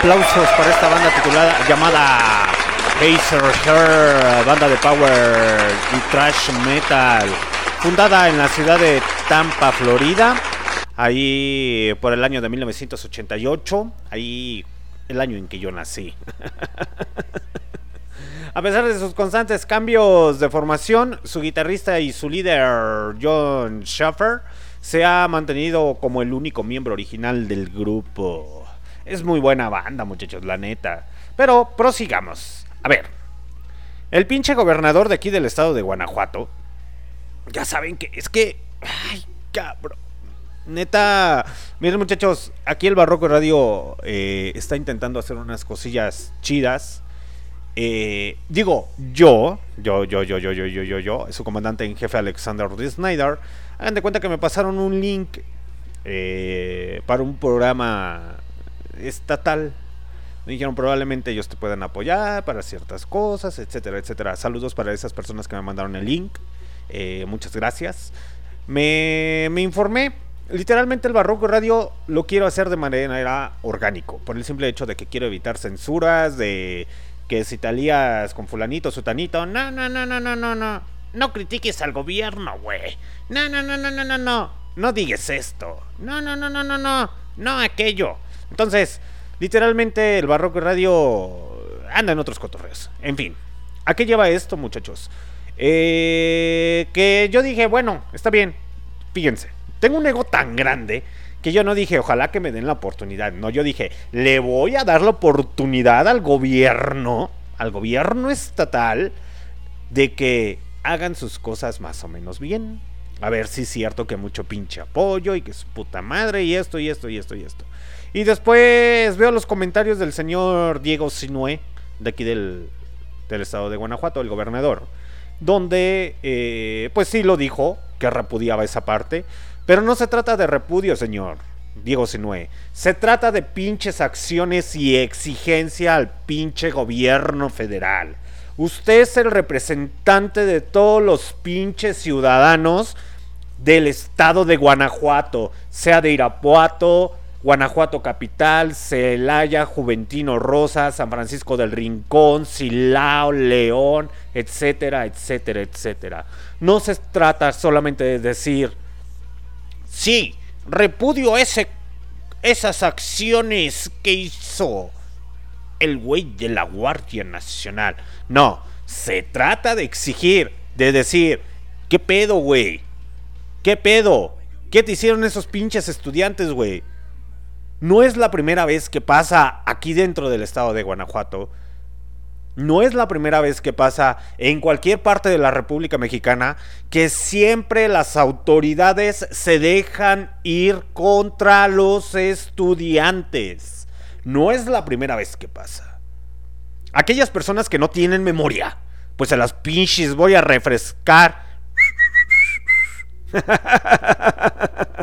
Aplausos para esta banda titulada llamada Hazer Her, banda de power y thrash metal, fundada en la ciudad de Tampa, Florida, ahí por el año de 1988, ahí el año en que yo nací. A pesar de sus constantes cambios de formación, su guitarrista y su líder John Schaffer se ha mantenido como el único miembro original del grupo. Es muy buena banda, muchachos, la neta. Pero prosigamos. A ver. El pinche gobernador de aquí del estado de Guanajuato. Ya saben que es que. Ay, cabrón. Neta. Miren, muchachos. Aquí el Barroco Radio eh, está intentando hacer unas cosillas chidas. Eh, digo, yo, yo, yo, yo, yo, yo, yo, yo, yo, su comandante en jefe Alexander D. Snyder, hagan de cuenta que me pasaron un link eh, para un programa estatal. Me dijeron probablemente ellos te puedan apoyar para ciertas cosas, etcétera, etcétera. Saludos para esas personas que me mandaron el link. Eh, muchas gracias. Me, me informé. Literalmente el Barroco Radio lo quiero hacer de manera orgánico. Por el simple hecho de que quiero evitar censuras, de que si talías con fulanito, sutanito. No, no, no, no, no, no, no. No critiques al gobierno, güey. No, no, no, no, no, no, no. No digas esto. No, no, no, no, no, no. No aquello. Entonces, literalmente el Barroco Radio anda en otros cotorreos. En fin, ¿a qué lleva esto, muchachos? Eh, que yo dije, bueno, está bien. Fíjense, tengo un ego tan grande que yo no dije, ojalá que me den la oportunidad. No, yo dije, le voy a dar la oportunidad al gobierno, al gobierno estatal, de que hagan sus cosas más o menos bien. A ver si es cierto que mucho pinche apoyo y que su puta madre y esto y esto y esto y esto. Y después veo los comentarios del señor Diego Sinué, de aquí del, del estado de Guanajuato, el gobernador, donde eh, pues sí lo dijo, que repudiaba esa parte, Pero no se trata de repudio, señor Diego Sinue. Se trata de pinches acciones y exigencia al pinche gobierno federal. Usted es el representante de todos los pinches ciudadanos del estado de Guanajuato, sea de Irapuato, Guanajuato Capital, Celaya, Juventino Rosa, San Francisco del Rincón, Silao, León, etcétera, etcétera, etcétera. No se trata solamente de decir, sí, repudio ese, esas acciones que hizo el güey de la Guardia Nacional. No, se trata de exigir, de decir, ¿qué pedo, güey? ¿Qué pedo? ¿Qué te hicieron esos pinches estudiantes, güey? No es la primera vez que pasa aquí dentro del estado de Guanajuato. No es la primera vez que pasa en cualquier parte de la República Mexicana que siempre las autoridades se dejan ir contra los estudiantes. No es la primera vez que pasa. Aquellas personas que no tienen memoria, pues se las pinches voy a refrescar.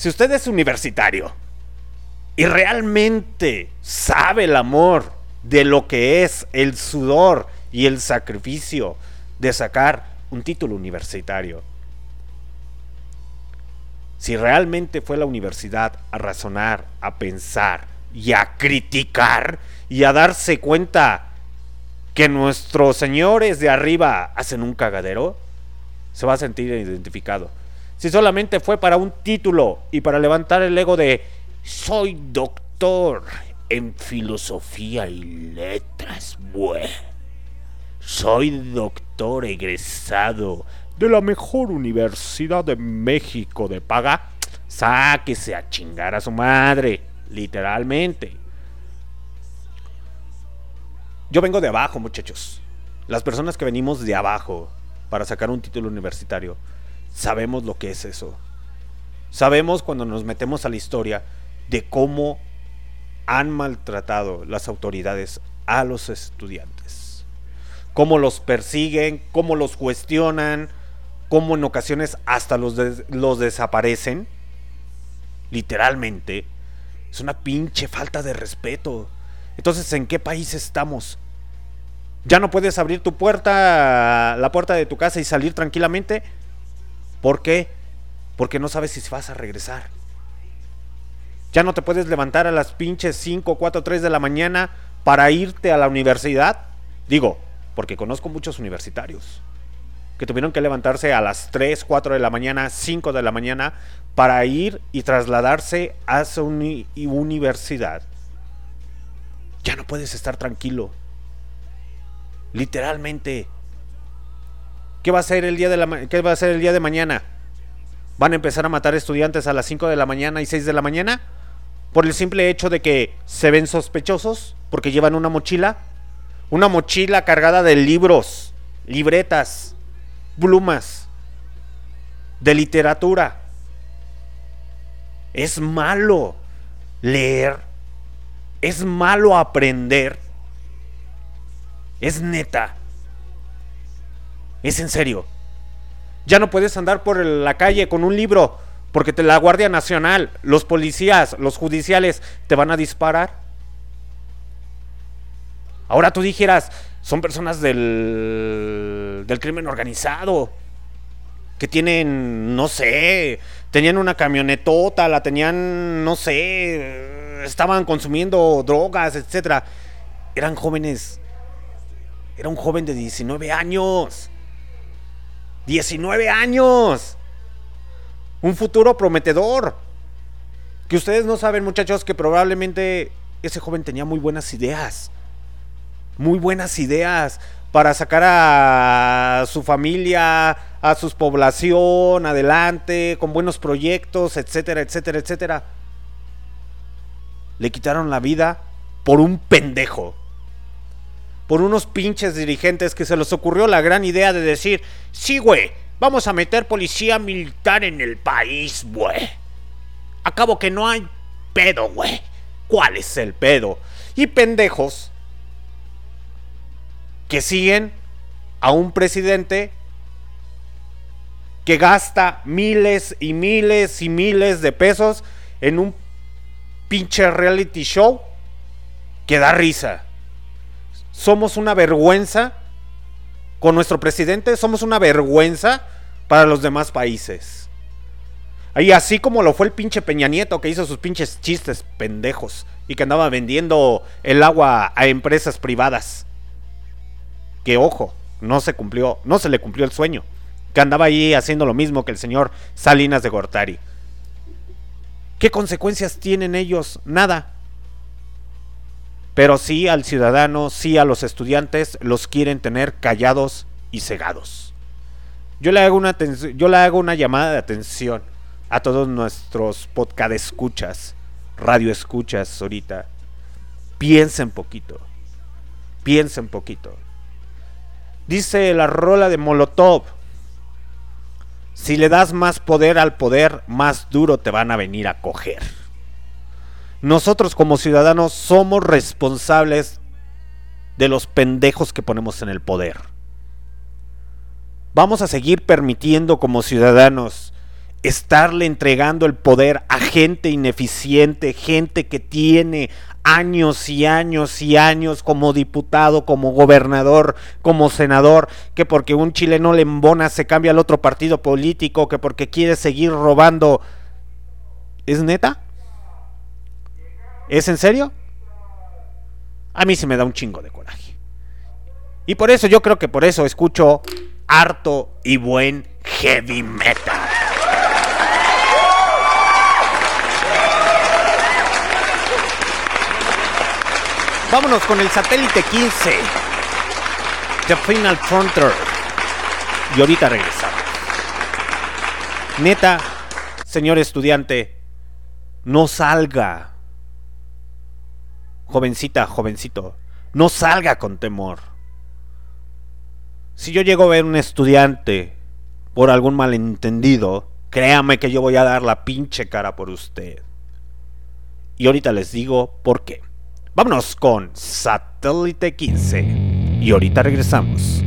si usted es universitario y realmente sabe el amor de lo que es el sudor y el sacrificio de sacar un título universitario, si realmente fue la universidad a razonar, a pensar y a criticar y a darse cuenta que nuestros señores de arriba hacen un cagadero, se va a sentir identificado. Si solamente fue para un título y para levantar el ego de soy doctor en filosofía y letras, bue. Soy doctor egresado de la mejor universidad de México de paga. Sáquese a chingar a su madre, literalmente. Yo vengo de abajo, muchachos. Las personas que venimos de abajo para sacar un título universitario, sabemos lo que es eso. Sabemos cuando nos metemos a la historia de cómo han maltratado las autoridades a los estudiantes. Cómo los persiguen, cómo los cuestionan, cómo en ocasiones hasta los, los desaparecen. Literalmente. Es una pinche falta de respeto. Entonces, ¿en qué país estamos? ¿Ya no puedes abrir tu puerta, la puerta de tu casa y salir tranquilamente? ¿Por qué? Porque no sabes si vas a regresar. Ya no te puedes levantar a las pinches 5, 4, 3 de la mañana para irte a la universidad. Digo, porque conozco muchos universitarios que tuvieron que levantarse a las 3, 4 de la mañana, 5 de la mañana para ir y trasladarse a su universidad. Ya no puedes estar tranquilo. Literalmente. ¿Qué va a ser el día de la qué va a ser el día de mañana? ¿Van a empezar a matar estudiantes a las 5 de la mañana y 6 de la mañana? Por el simple hecho de que se ven sospechosos porque llevan una mochila, una mochila cargada de libros, libretas, plumas, de literatura. Es malo leer, es malo aprender es neta. Es en serio. Ya no puedes andar por la calle con un libro porque te, la Guardia Nacional, los policías, los judiciales te van a disparar. Ahora tú dijeras, son personas del, del crimen organizado que tienen, no sé, tenían una camionetota, la tenían, no sé, estaban consumiendo drogas, etcétera. Eran jóvenes era un joven de 19 años. 19 años. Un futuro prometedor. Que ustedes no saben, muchachos, que probablemente ese joven tenía muy buenas ideas. Muy buenas ideas para sacar a su familia, a su población adelante, con buenos proyectos, etcétera, etcétera, etcétera. Le quitaron la vida por un pendejo por unos pinches dirigentes que se les ocurrió la gran idea de decir, sí, güey, vamos a meter policía militar en el país, güey. Acabo que no hay pedo, güey. ¿Cuál es el pedo? Y pendejos que siguen a un presidente que gasta miles y miles y miles de pesos en un pinche reality show que da risa. Somos una vergüenza con nuestro presidente, somos una vergüenza para los demás países. Y así como lo fue el pinche Peña Nieto que hizo sus pinches chistes pendejos y que andaba vendiendo el agua a empresas privadas. Que ojo, no se cumplió, no se le cumplió el sueño. Que andaba ahí haciendo lo mismo que el señor Salinas de Gortari. ¿Qué consecuencias tienen ellos? Nada. Pero sí al ciudadano, sí a los estudiantes, los quieren tener callados y cegados. Yo le hago una, yo le hago una llamada de atención a todos nuestros podcast escuchas, radio escuchas ahorita. Piensen poquito. Piensen poquito. Dice la rola de Molotov. Si le das más poder al poder, más duro te van a venir a coger. Nosotros como ciudadanos somos responsables de los pendejos que ponemos en el poder. Vamos a seguir permitiendo como ciudadanos estarle entregando el poder a gente ineficiente, gente que tiene años y años y años como diputado, como gobernador, como senador, que porque un chileno le embona se cambia al otro partido político, que porque quiere seguir robando. ¿Es neta? ¿Es en serio? A mí se me da un chingo de coraje. Y por eso yo creo que por eso escucho harto y buen heavy metal. Vámonos con el satélite 15. The Final Frontier. Y ahorita regresamos. Neta, señor estudiante, no salga. Jovencita, jovencito, no salga con temor. Si yo llego a ver un estudiante por algún malentendido, créame que yo voy a dar la pinche cara por usted. Y ahorita les digo por qué. Vámonos con Satélite 15. Y ahorita regresamos.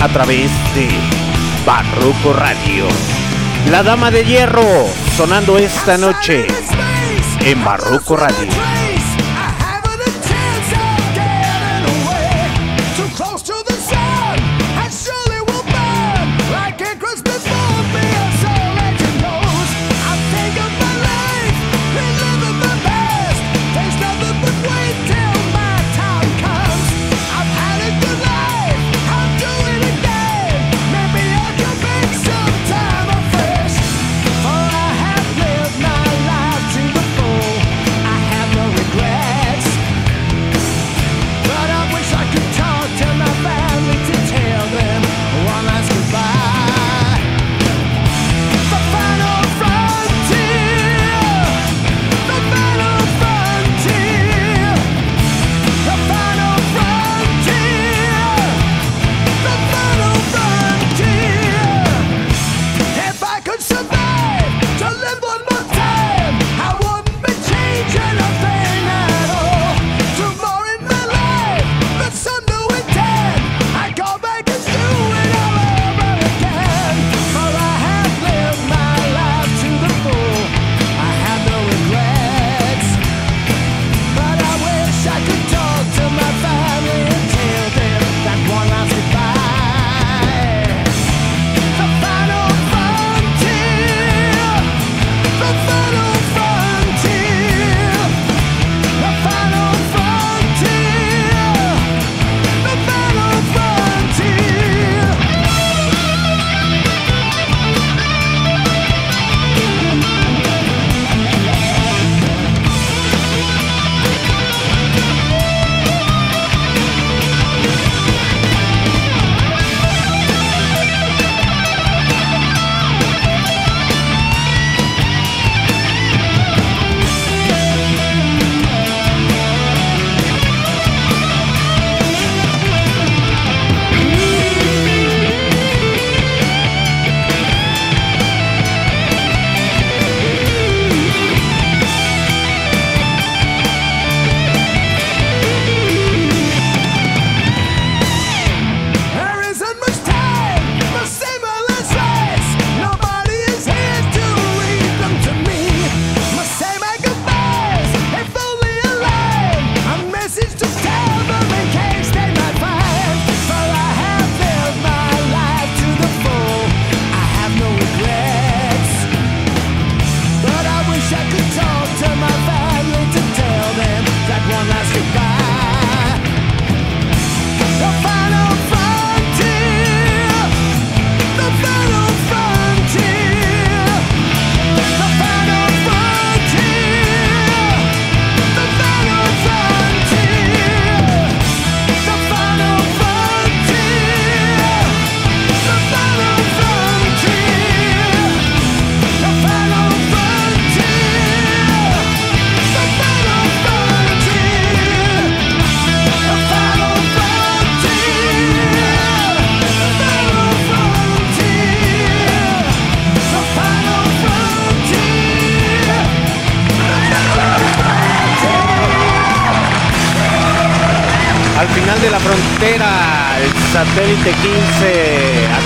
A través de Barroco Radio. La Dama de Hierro sonando esta noche en Barroco Radio.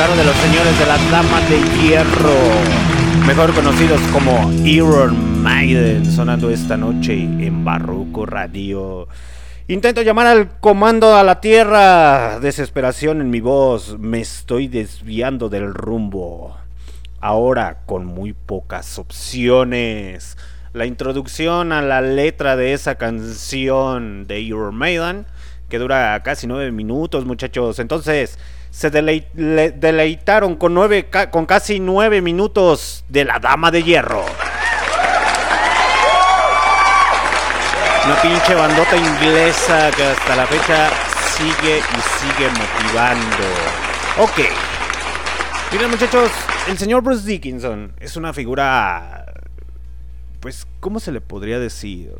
Cargo de los señores de la Dama de Hierro, mejor conocidos como Iron Maiden, sonando esta noche en Barroco Radio. Intento llamar al comando a la tierra, desesperación en mi voz, me estoy desviando del rumbo. Ahora con muy pocas opciones. La introducción a la letra de esa canción de Iron Maiden que dura casi nueve minutos, muchachos. Entonces, se deleitaron con, nueve, con casi nueve minutos de la Dama de Hierro. Una pinche bandota inglesa que hasta la fecha sigue y sigue motivando. Ok. Miren muchachos, el señor Bruce Dickinson es una figura... Pues, ¿cómo se le podría decir?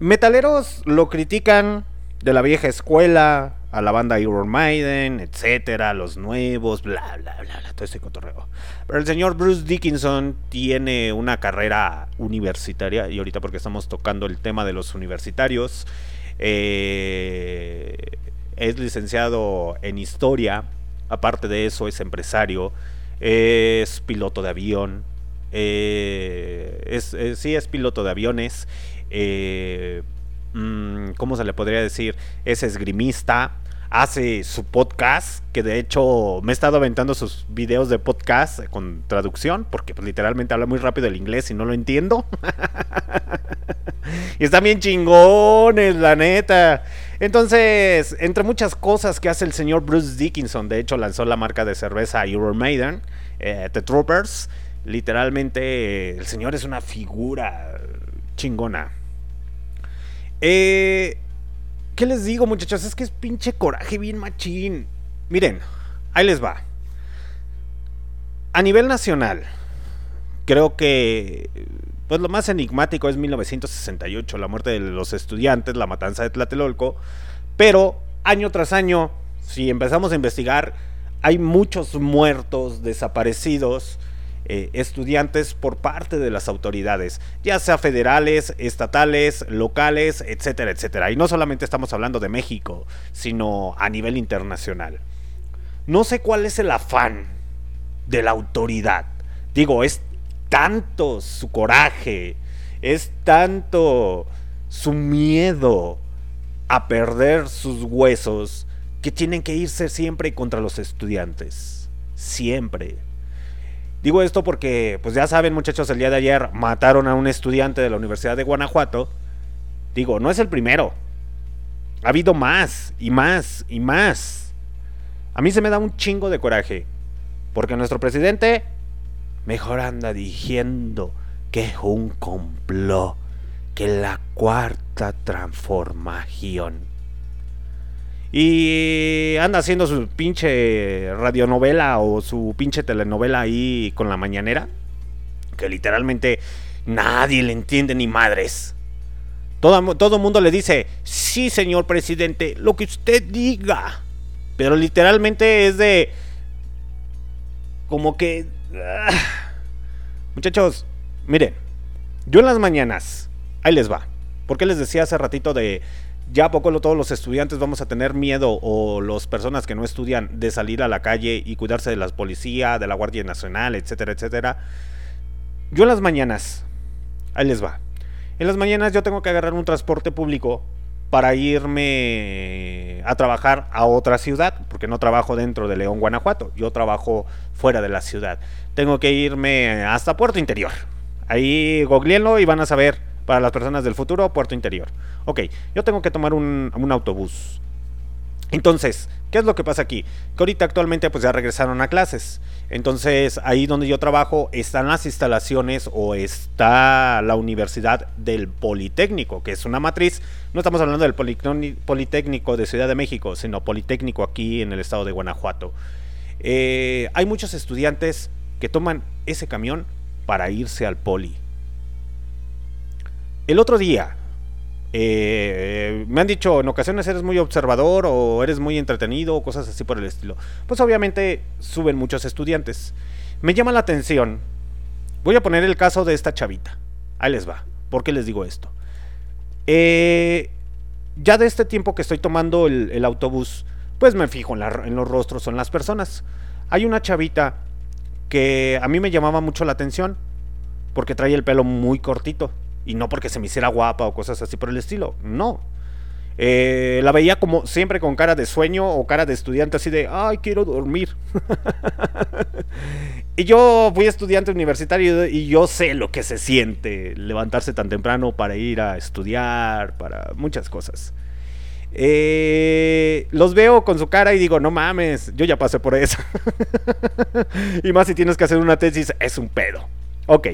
Metaleros lo critican de la vieja escuela, a la banda Iron Maiden, etcétera, los nuevos, bla, bla, bla, todo ese cotorreo. Pero el señor Bruce Dickinson tiene una carrera universitaria, y ahorita porque estamos tocando el tema de los universitarios, eh, es licenciado en historia, aparte de eso es empresario, es piloto de avión, eh, es, es- sí es piloto de aviones, eh, mm, ¿cómo se le podría decir? Es esgrimista, hace su podcast, que de hecho me he estado aventando sus videos de podcast con traducción, porque pues, literalmente habla muy rápido el inglés y no lo entiendo. y están bien chingones, la neta. Entonces, entre muchas cosas que hace el señor Bruce Dickinson, de hecho lanzó la marca de cerveza Euro Maiden, eh, The Troopers. Literalmente, el señor es una figura chingona. Eh, ¿Qué les digo, muchachos? Es que es pinche coraje bien machín. Miren, ahí les va. A nivel nacional, creo que pues lo más enigmático es 1968, la muerte de los estudiantes, la matanza de Tlatelolco, pero año tras año, si empezamos a investigar, hay muchos muertos, desaparecidos, eh, estudiantes por parte de las autoridades, ya sea federales, estatales, locales, etcétera, etcétera. Y no solamente estamos hablando de México, sino a nivel internacional. No sé cuál es el afán de la autoridad. Digo, es tanto su coraje, es tanto su miedo a perder sus huesos que tienen que irse siempre contra los estudiantes. Siempre. Digo esto porque, pues ya saben muchachos, el día de ayer mataron a un estudiante de la Universidad de Guanajuato. Digo, no es el primero. Ha habido más y más y más. A mí se me da un chingo de coraje. Porque nuestro presidente mejor anda diciendo que es un complot, que la cuarta transformación. Y anda haciendo su pinche radionovela o su pinche telenovela ahí con la mañanera. Que literalmente nadie le entiende ni madres. Todo, todo mundo le dice, sí señor presidente, lo que usted diga. Pero literalmente es de... Como que... ah. Muchachos, miren, yo en las mañanas, ahí les va. Porque les decía hace ratito de ya poco lo- todos los estudiantes vamos a tener miedo o las personas que no estudian de salir a la calle y cuidarse de la policía, de la Guardia Nacional, etcétera, etcétera. Yo en las mañanas, ahí les va. En las mañanas yo tengo que agarrar un transporte público para irme a trabajar a otra ciudad, porque no trabajo dentro de León, Guanajuato, yo trabajo fuera de la ciudad. Tengo que irme hasta Puerto Interior. Ahí googleenlo y van a saber, para las personas del futuro, Puerto Interior. Ok, yo tengo que tomar un, autobús. Entonces, ¿qué es lo que pasa aquí? Que ahorita actualmente pues ya regresaron a clases. Entonces, ahí donde yo trabajo están las instalaciones o está la Universidad del Politécnico, que es una matriz. No estamos hablando del Politécnico de Ciudad de México, sino Politécnico aquí en el estado de Guanajuato. Eh, hay muchos estudiantes que toman ese camión para irse al poli. El otro día, eh, me han dicho en ocasiones eres muy observador o eres muy entretenido o cosas así por el estilo. Pues obviamente suben muchos estudiantes. Me llama la atención. Voy a poner el caso de esta chavita. Ahí les va. ¿Por qué les digo esto? Eh, ya de este tiempo que estoy tomando el, autobús, pues me fijo en, en los rostros o en las personas. Hay una chavita que a mí me llamaba mucho la atención porque trae el pelo muy cortito. Y no porque se me hiciera guapa o cosas así por el estilo. No. Eh, la veía como siempre con cara de sueño o cara de estudiante así de, ay, quiero dormir. y yo fui estudiante universitario y yo sé lo que se siente levantarse tan temprano para ir a estudiar, para muchas cosas. Eh, los veo con su cara y digo, no mames, yo ya pasé por eso. y más si tienes que hacer una tesis, es un pedo. Ok.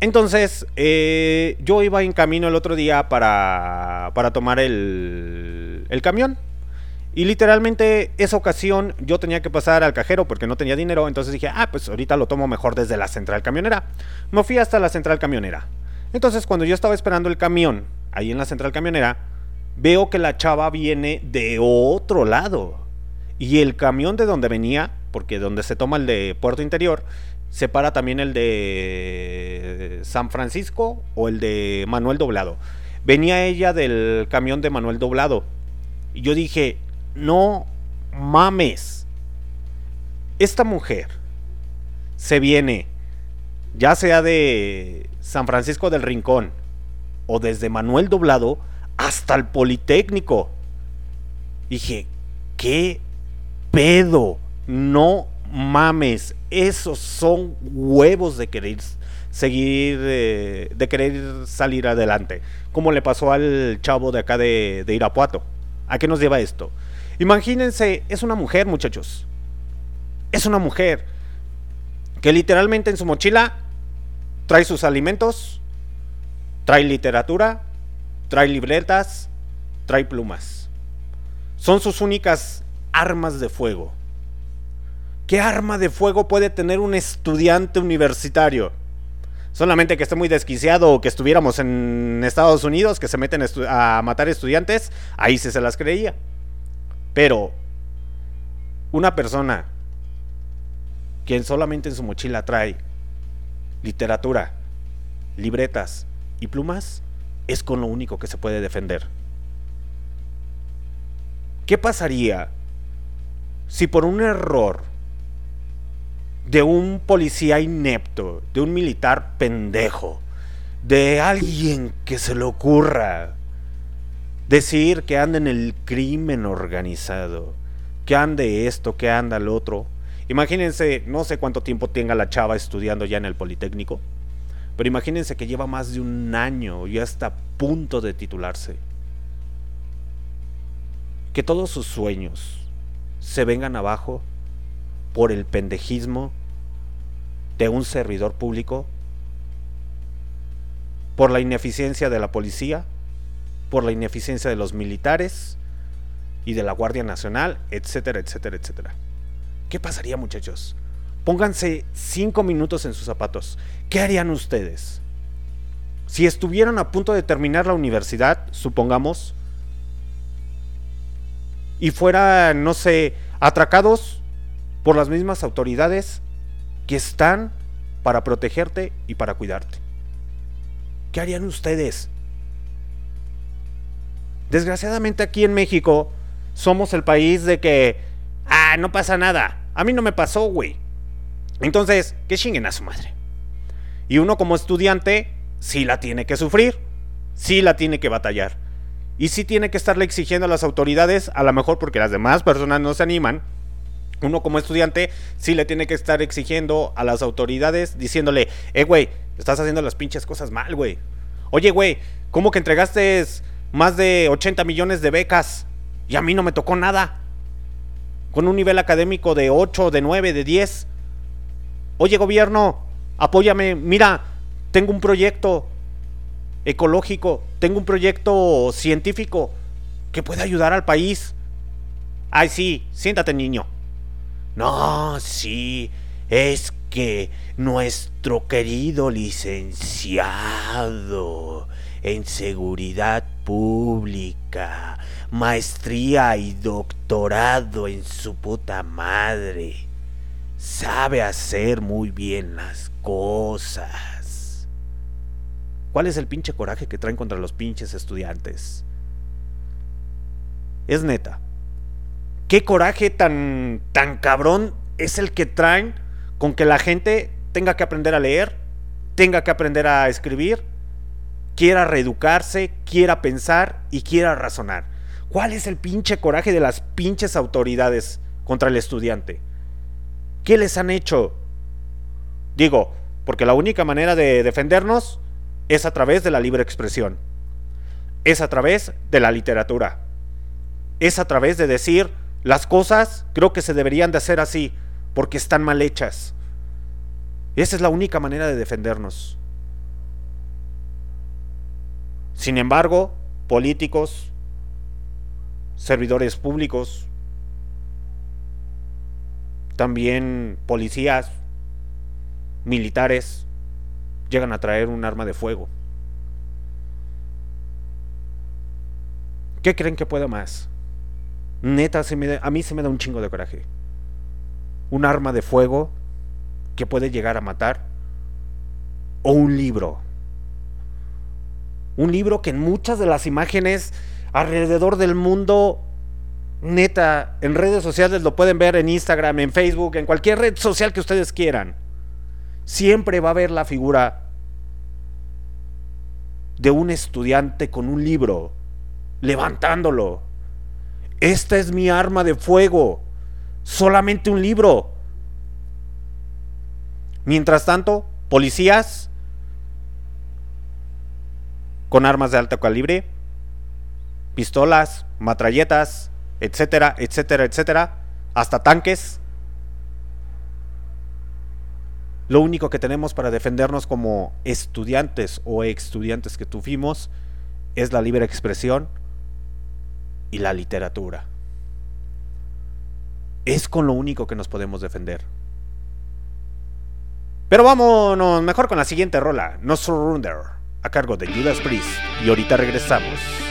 Entonces, eh, yo iba en camino el otro día para, para tomar el, el camión. Y literalmente esa ocasión yo tenía que pasar al cajero porque no tenía dinero. Entonces dije, ah, pues ahorita lo tomo mejor desde la central camionera. Me fui hasta la central camionera. Entonces cuando yo estaba esperando el camión ahí en la central camionera, veo que la chava viene de otro lado. Y el camión de donde venía, porque donde se toma el de Puerto Interior, separa también el de San Francisco o el de Manuel Doblado. venía ella del camión de Manuel Doblado. Y yo dije, no mames. Esta mujer se viene, ya sea de San Francisco del Rincón o desde Manuel Doblado hasta el Politécnico. Dije, ¿qué pedo? No mames, esos son huevos de querer seguir, eh, de querer salir adelante. Como le pasó al chavo de acá de, de Irapuato. ¿A qué nos lleva esto? Imagínense, es una mujer, muchachos. Es una mujer que literalmente en su mochila trae sus alimentos, trae literatura, trae libretas, trae plumas. Son sus únicas armas de fuego. ¿Qué arma de fuego puede tener un estudiante universitario? Solamente que esté muy desquiciado o que estuviéramos en Estados Unidos, que se meten a matar estudiantes, ahí sí se las creía. Pero una persona quien solamente en su mochila trae literatura, libretas y plumas, es con lo único que se puede defender. ¿Qué pasaría si por un error de un policía inepto, de un militar pendejo, de alguien que se le ocurra decir que anda en el crimen organizado, que ande esto, que anda el otro. Imagínense, no sé cuánto tiempo tenga la chava estudiando ya en el Politécnico, pero imagínense que lleva más de un año y está a punto de titularse. Que todos sus sueños se vengan abajo por el pendejismo de un servidor público, por la ineficiencia de la policía, por la ineficiencia de los militares y de la Guardia Nacional, etcétera, etcétera, etcétera. ¿Qué pasaría muchachos? Pónganse cinco minutos en sus zapatos. ¿Qué harían ustedes? Si estuvieran a punto de terminar la universidad, supongamos, y fueran, no sé, atracados por las mismas autoridades que están para protegerte y para cuidarte. ¿Qué harían ustedes? Desgraciadamente aquí en México somos el país de que, ah, no pasa nada. A mí no me pasó, güey. Entonces, que chinguen a su madre. Y uno como estudiante sí la tiene que sufrir, sí la tiene que batallar. Y sí tiene que estarle exigiendo a las autoridades, a lo mejor porque las demás personas no se animan. Uno como estudiante sí le tiene que estar exigiendo a las autoridades diciéndole, eh, güey, estás haciendo las pinches cosas mal, güey. Oye, güey, ¿cómo que entregaste más de 80 millones de becas y a mí no me tocó nada? Con un nivel académico de 8, de 9, de 10. Oye, gobierno, apóyame. Mira, tengo un proyecto ecológico, tengo un proyecto científico que puede ayudar al país. Ay, sí, siéntate, niño. No, sí, es que nuestro querido licenciado en seguridad pública, maestría y doctorado en su puta madre, sabe hacer muy bien las cosas. ¿Cuál es el pinche coraje que traen contra los pinches estudiantes? Es neta. ¿Qué coraje tan tan cabrón es el que traen con que la gente tenga que aprender a leer, tenga que aprender a escribir, quiera reeducarse, quiera pensar y quiera razonar. ¿Cuál es el pinche coraje de las pinches autoridades contra el estudiante? ¿Qué les han hecho? Digo, porque la única manera de defendernos es a través de la libre expresión. Es a través de la literatura. Es a través de decir las cosas creo que se deberían de hacer así, porque están mal hechas. Esa es la única manera de defendernos. Sin embargo, políticos, servidores públicos, también policías, militares, llegan a traer un arma de fuego. ¿Qué creen que pueda más? Neta, a mí se me da un chingo de coraje. Un arma de fuego que puede llegar a matar. O un libro. Un libro que en muchas de las imágenes alrededor del mundo, neta, en redes sociales lo pueden ver en Instagram, en Facebook, en cualquier red social que ustedes quieran. Siempre va a haber la figura de un estudiante con un libro, levantándolo. Esta es mi arma de fuego. Solamente un libro. Mientras tanto, policías con armas de alto calibre, pistolas, matralletas, etcétera, etcétera, etcétera, hasta tanques. Lo único que tenemos para defendernos como estudiantes o estudiantes que tuvimos es la libre expresión y la literatura. Es con lo único que nos podemos defender. Pero vámonos mejor con la siguiente rola, No Surrender, a cargo de Judas Priest. Y ahorita regresamos.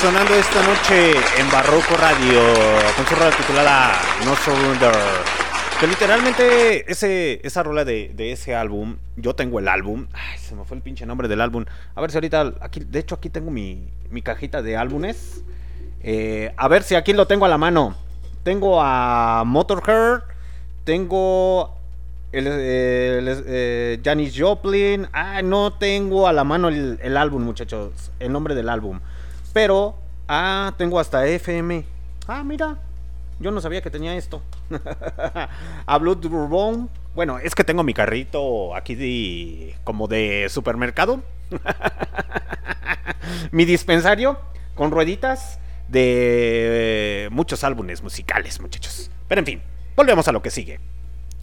Sonando esta noche en Barroco Radio con su rola titulada No Surrender. Que literalmente ese, esa rola de, de ese álbum, yo tengo el álbum. Ay, se me fue el pinche nombre del álbum. A ver si ahorita, aquí, de hecho aquí tengo mi, mi cajita de álbumes. Eh, a ver si aquí lo tengo a la mano. Tengo a Motorhead, tengo el, el, eh, Janis Joplin. Ah, no tengo a la mano el álbum, muchachos. El nombre del álbum. Pero, ah, tengo hasta FM. Ah, mira. Yo no sabía que tenía esto. a Blood Bourbon. Bueno, es que tengo mi carrito aquí de, como de supermercado. mi dispensario con rueditas de muchos álbumes musicales, muchachos. Pero en fin, volvemos a lo que sigue.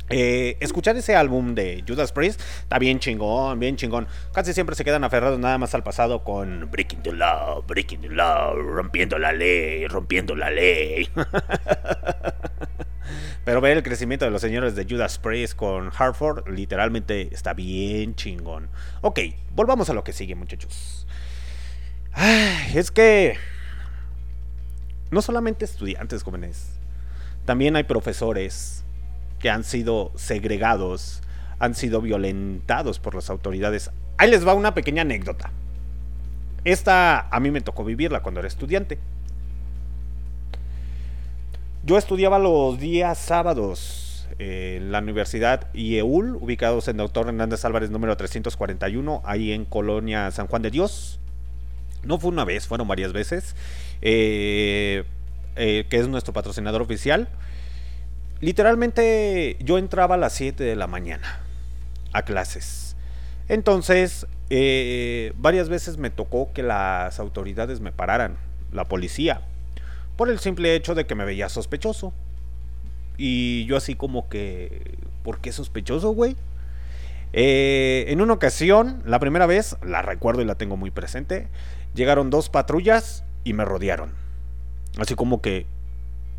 Eh, escuchar ese álbum de Judas Priest está bien chingón, bien chingón. Casi siempre se quedan aferrados nada más al pasado con Breaking the Law, Breaking the Law, rompiendo la ley, rompiendo la ley. Pero ver el crecimiento de los señores de Judas Priest con Hartford literalmente está bien chingón. Ok, volvamos a lo que sigue muchachos. Es que no solamente estudiantes jóvenes, también hay profesores que han sido segregados, han sido violentados por las autoridades. Ahí les va una pequeña anécdota. Esta a mí me tocó vivirla cuando era estudiante. Yo estudiaba los días sábados en la Universidad IEUL, ubicados en Doctor Hernández Álvarez número 341, ahí en Colonia San Juan de Dios. No fue una vez, fueron varias veces, eh, eh, que es nuestro patrocinador oficial. Literalmente yo entraba a las 7 de la mañana a clases. Entonces, eh, varias veces me tocó que las autoridades me pararan, la policía, por el simple hecho de que me veía sospechoso. Y yo así como que, ¿por qué sospechoso, güey? Eh, en una ocasión, la primera vez, la recuerdo y la tengo muy presente, llegaron dos patrullas y me rodearon. Así como que...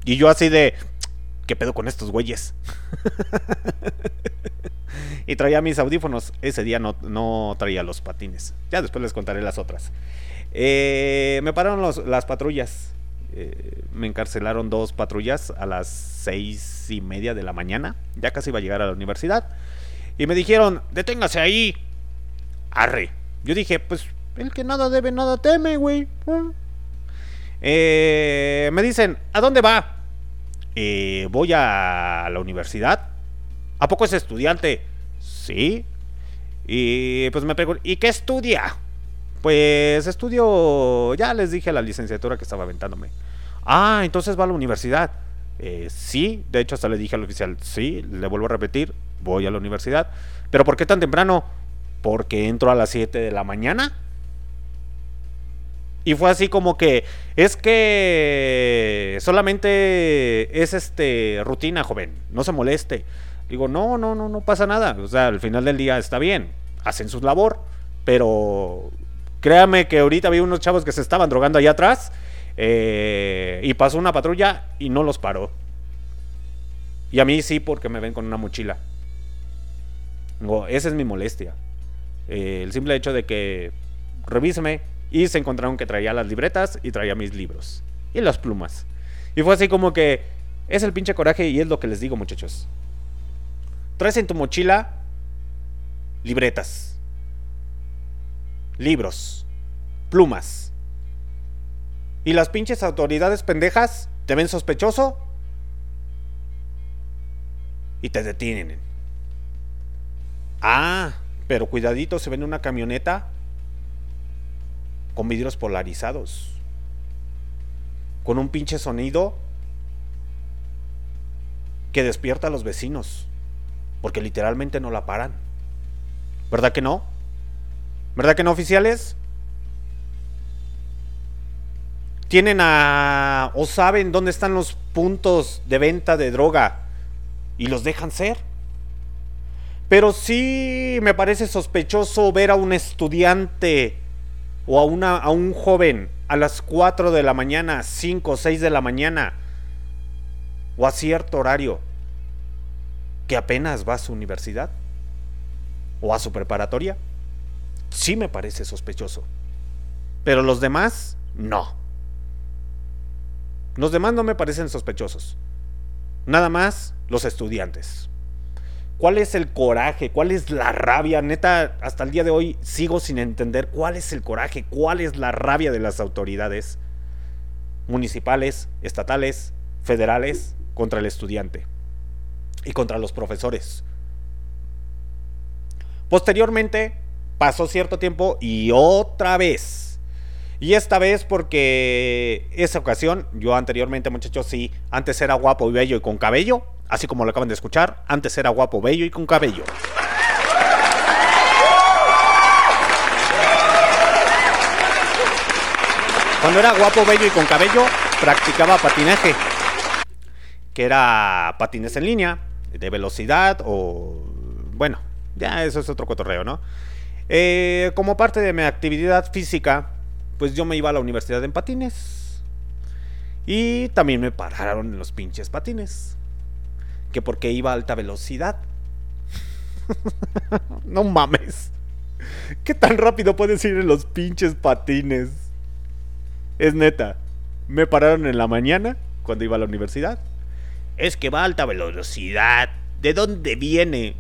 Y yo así de... ¿Qué pedo con estos güeyes? y traía mis audífonos. Ese día no, no, traía los patines. Ya después les contaré las otras. Eh, me pararon los, las patrullas. Eh, me encarcelaron dos patrullas a las seis y media de la mañana. Ya casi iba a llegar a la universidad. Y me dijeron, deténgase ahí. Arre. Yo dije, pues el que nada debe, nada teme, güey. Eh, me dicen, ¿a dónde va? Eh, voy a la universidad. ¿A poco es estudiante? Sí. Y pues me pregunto, ¿y qué estudia? Pues estudio, ya les dije la licenciatura que estaba aventándome. Ah, entonces va a la universidad. Eh, sí, de hecho hasta le dije al oficial, sí, le vuelvo a repetir, voy a la universidad. ¿Pero por qué tan temprano? Porque entro a las 7 de la mañana. Y fue así como que es que solamente es este rutina, joven, no se moleste. Digo, no, no, no, no pasa nada. O sea, al final del día está bien, hacen su labor, pero créame que ahorita había unos chavos que se estaban drogando allá atrás eh, y pasó una patrulla y no los paró. Y a mí sí, porque me ven con una mochila. Digo, esa es mi molestia. Eh, el simple hecho de que revíseme, y se encontraron que traía las libretas y traía mis libros. Y las plumas. Y fue así como que es el pinche coraje y es lo que les digo muchachos. Traes en tu mochila libretas, libros, plumas. Y las pinches autoridades pendejas te ven sospechoso y te detienen. Ah, pero cuidadito, se ven una camioneta con vidrios polarizados, con un pinche sonido que despierta a los vecinos, porque literalmente no la paran. ¿Verdad que no? ¿Verdad que no, oficiales? Tienen a... o saben dónde están los puntos de venta de droga y los dejan ser. Pero sí me parece sospechoso ver a un estudiante o a, una, a un joven a las 4 de la mañana, 5 o 6 de la mañana, o a cierto horario, que apenas va a su universidad o a su preparatoria, sí me parece sospechoso. Pero los demás, no. Los demás no me parecen sospechosos. Nada más los estudiantes. ¿Cuál es el coraje? ¿Cuál es la rabia? Neta, hasta el día de hoy sigo sin entender cuál es el coraje, cuál es la rabia de las autoridades municipales, estatales, federales contra el estudiante y contra los profesores. Posteriormente pasó cierto tiempo y otra vez. Y esta vez porque esa ocasión, yo anteriormente muchachos sí, antes era guapo y bello y con cabello, Así como lo acaban de escuchar, antes era guapo, bello y con cabello. Cuando era guapo, bello y con cabello, practicaba patinaje, que era patines en línea. de velocidad o... Bueno, ya eso es otro cotorreo, ¿no? Eh, como parte de mi actividad física, pues yo me iba a la universidad en patines. Y también me pararon en los pinches patines. Que porque iba a alta velocidad. no mames. ¿Qué tan rápido puedes ir en los pinches patines? Es neta. Me pararon en la mañana cuando iba a la universidad. Es que va a alta velocidad. ¿De dónde viene?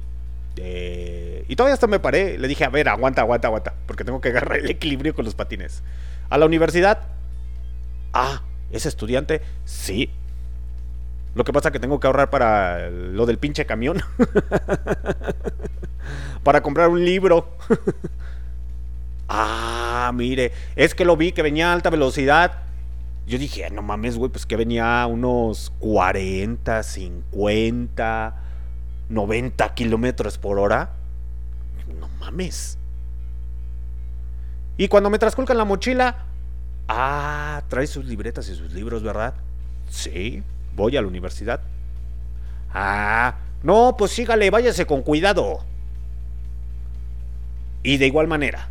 De... Y todavía hasta me paré. Le dije, a ver, aguanta, aguanta, aguanta. Porque tengo que agarrar el equilibrio con los patines. A la universidad. Ah, ¿es estudiante? Sí. Lo que pasa es que tengo que ahorrar para lo del pinche camión. para comprar un libro. ah, mire, es que lo vi que venía a alta velocidad. Yo dije, "Ah, no mames, güey, pues que venía a unos 40, 50, 90 kilómetros por hora. No mames. Y cuando me trasculcan la mochila, ah, trae sus libretas y sus libros, ¿verdad? Sí, voy a la universidad. Ah, no, pues sígale, váyase con cuidado. Y de igual manera,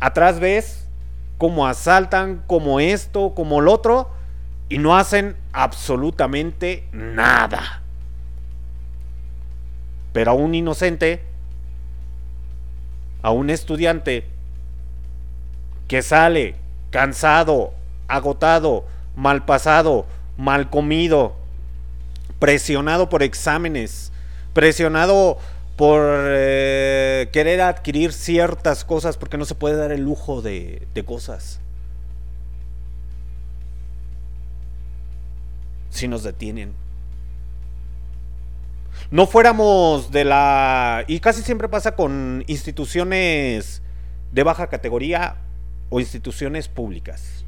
atrás ves cómo asaltan, como esto, como lo otro, y no hacen absolutamente nada. Pero a un inocente, a un estudiante que sale cansado, agotado, mal pasado, mal comido, presionado por exámenes, presionado por eh, querer adquirir ciertas cosas porque no se puede dar el lujo de, de cosas. Si nos detienen. No fuéramos de la... Y casi siempre pasa con instituciones de baja categoría o instituciones públicas.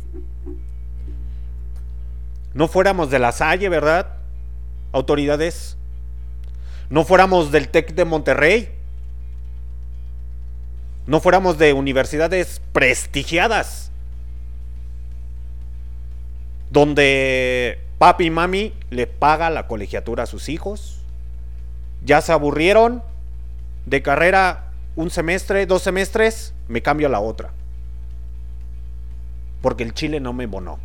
No fuéramos de la Salle, ¿verdad? Autoridades. No fuéramos del TEC de Monterrey. No fuéramos de universidades prestigiadas. Donde papi y mami le paga la colegiatura a sus hijos. Ya se aburrieron de carrera un semestre, dos semestres, me cambio a la otra porque el Chile no me bonó.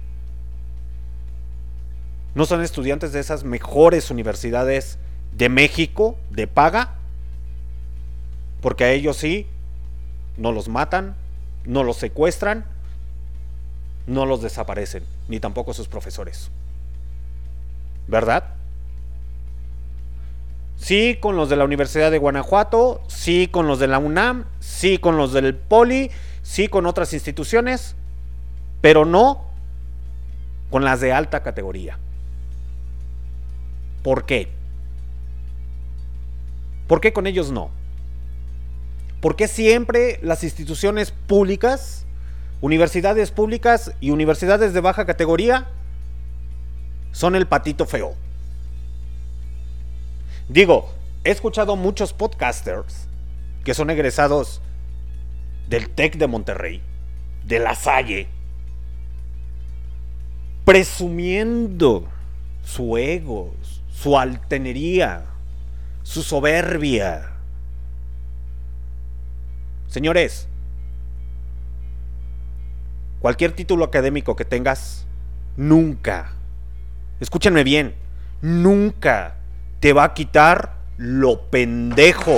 No son estudiantes de esas mejores universidades de México, de paga, porque a ellos sí, no los matan, no los secuestran, no los desaparecen, ni tampoco sus profesores. ¿Verdad? Sí con los de la Universidad de Guanajuato, sí con los de la UNAM, sí con los del Poli, sí con otras instituciones, pero no con las de alta categoría. ¿Por qué? ¿Por qué con ellos no? ¿Por qué siempre las instituciones públicas, universidades públicas y universidades de baja categoría son el patito feo? Digo, he escuchado muchos podcasters que son egresados del TEC de Monterrey, de La Salle, presumiendo su ego, su altanería, su soberbia. Señores, cualquier título académico que tengas, nunca, escúchenme bien, nunca te va a quitar lo pendejo.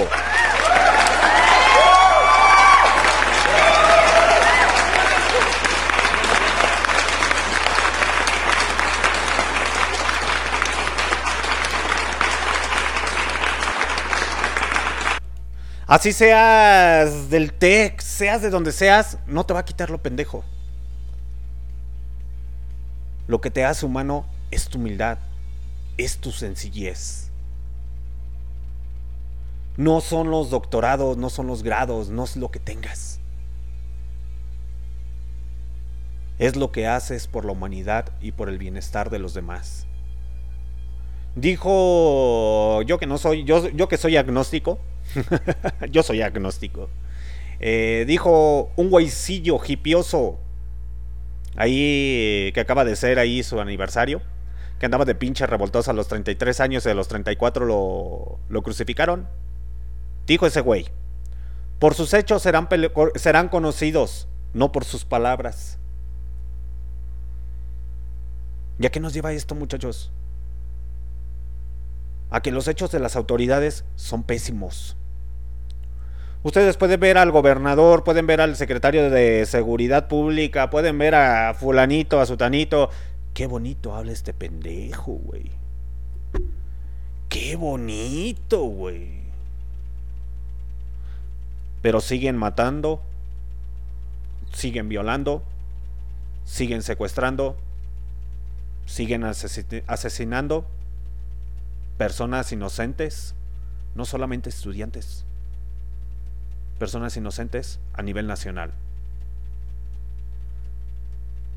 Así seas del TEC, seas de donde seas, no te va a quitar lo pendejo. Lo que te hace humano es tu humildad, es tu sencillez. No son los doctorados, no son los grados, no es lo que tengas. Es lo que haces por la humanidad y por el bienestar de los demás. Dijo yo que no soy, yo, yo que soy agnóstico, yo soy agnóstico. Eh, dijo un güeycillo hipioso, ahí que acaba de ser ahí su aniversario, que andaba de pinche revoltoso a los 33 años y a los 34 lo, lo crucificaron. Dijo ese güey, por sus hechos serán, serán conocidos, no por sus palabras. ¿Y a qué nos lleva esto, muchachos? A que los hechos de las autoridades son pésimos. Ustedes pueden ver al gobernador, pueden ver al secretario de Seguridad Pública, pueden ver a fulanito, a sutanito. Qué bonito habla este pendejo, güey. Qué bonito, güey. Pero siguen matando, siguen violando, siguen secuestrando, siguen asesi- asesinando personas inocentes, no solamente estudiantes, personas inocentes a nivel nacional.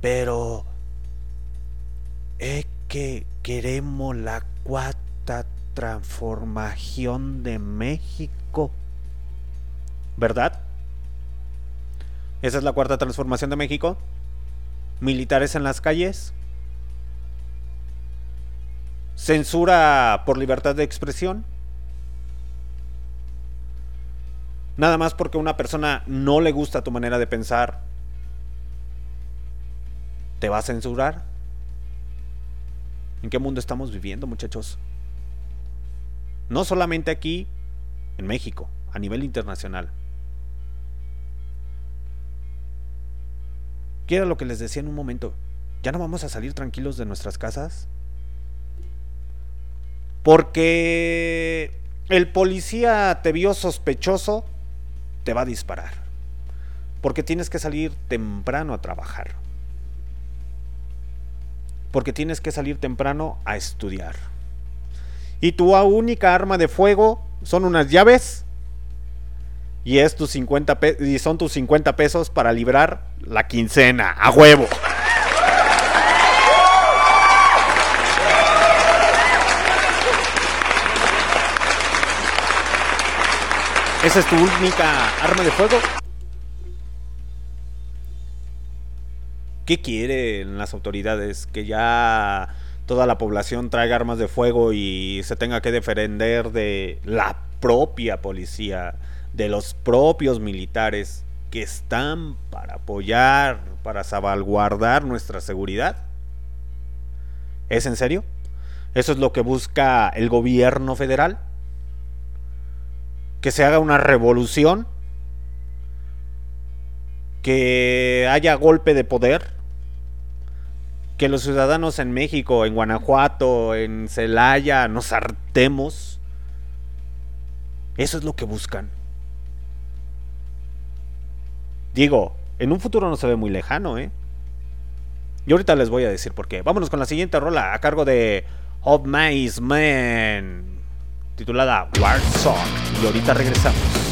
Pero es que queremos la cuarta transformación de México. ¿Verdad? ¿Esa es la cuarta transformación de México? ¿Militares en las calles? ¿Censura por libertad de expresión? Nada más porque a una persona no le gusta tu manera de pensar, ¿te va a censurar? ¿En qué mundo estamos viviendo, muchachos? No solamente aquí, en México, a nivel internacional. ¿Qué era lo que les decía en un momento? ¿Ya no vamos a salir tranquilos de nuestras casas? Porque el policía te vio sospechoso, te va a disparar. Porque tienes que salir temprano a trabajar. Porque tienes que salir temprano a estudiar. Y tu única arma de fuego son unas llaves. Y, es tus 50 pe- y son tus 50 pesos para librar la quincena. A huevo. ¿Esa es tu única arma de fuego? ¿Qué quieren las autoridades? ¿Que ya toda la población traiga armas de fuego y se tenga que defender de la propia policía, de los propios militares que están para apoyar, para salvaguardar nuestra seguridad? ¿Es en serio? ¿Eso es lo que busca el gobierno federal? Que se haga una revolución, que haya golpe de poder, que los ciudadanos en México, en Guanajuato, en Celaya, nos hartemos. Eso es lo que buscan. Digo, en un futuro no se ve muy lejano, ¿eh? Y ahorita les voy a decir por qué. Vámonos con la siguiente rola a cargo de Of Man titulada War Song. Y ahorita regresamos.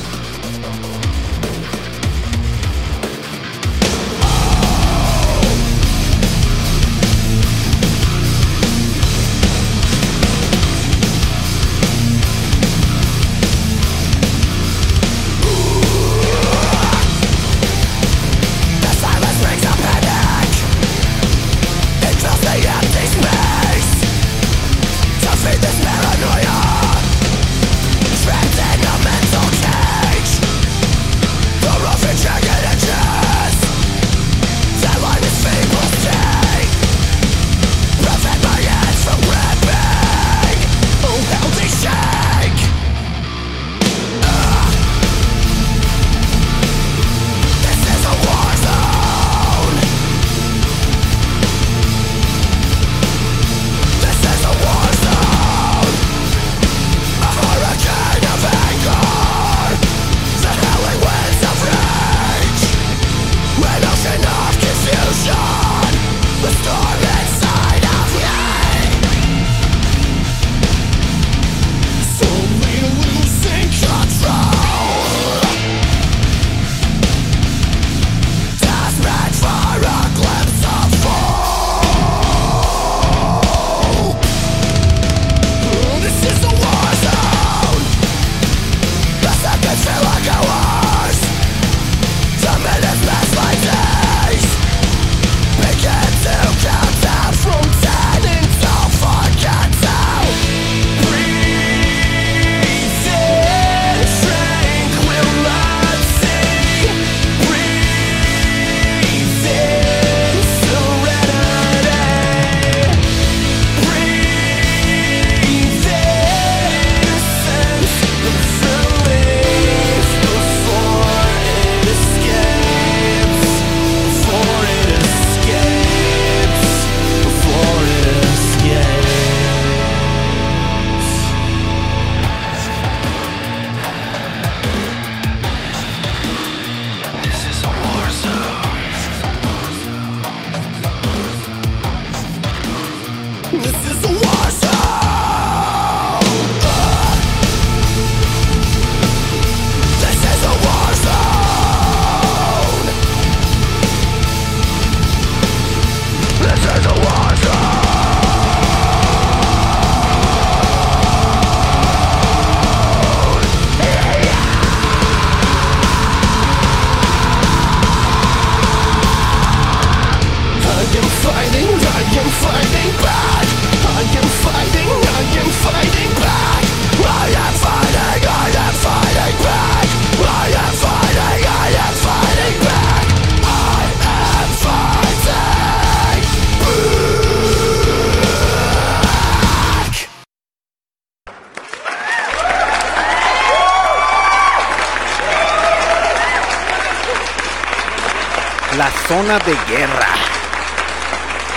De Guerra.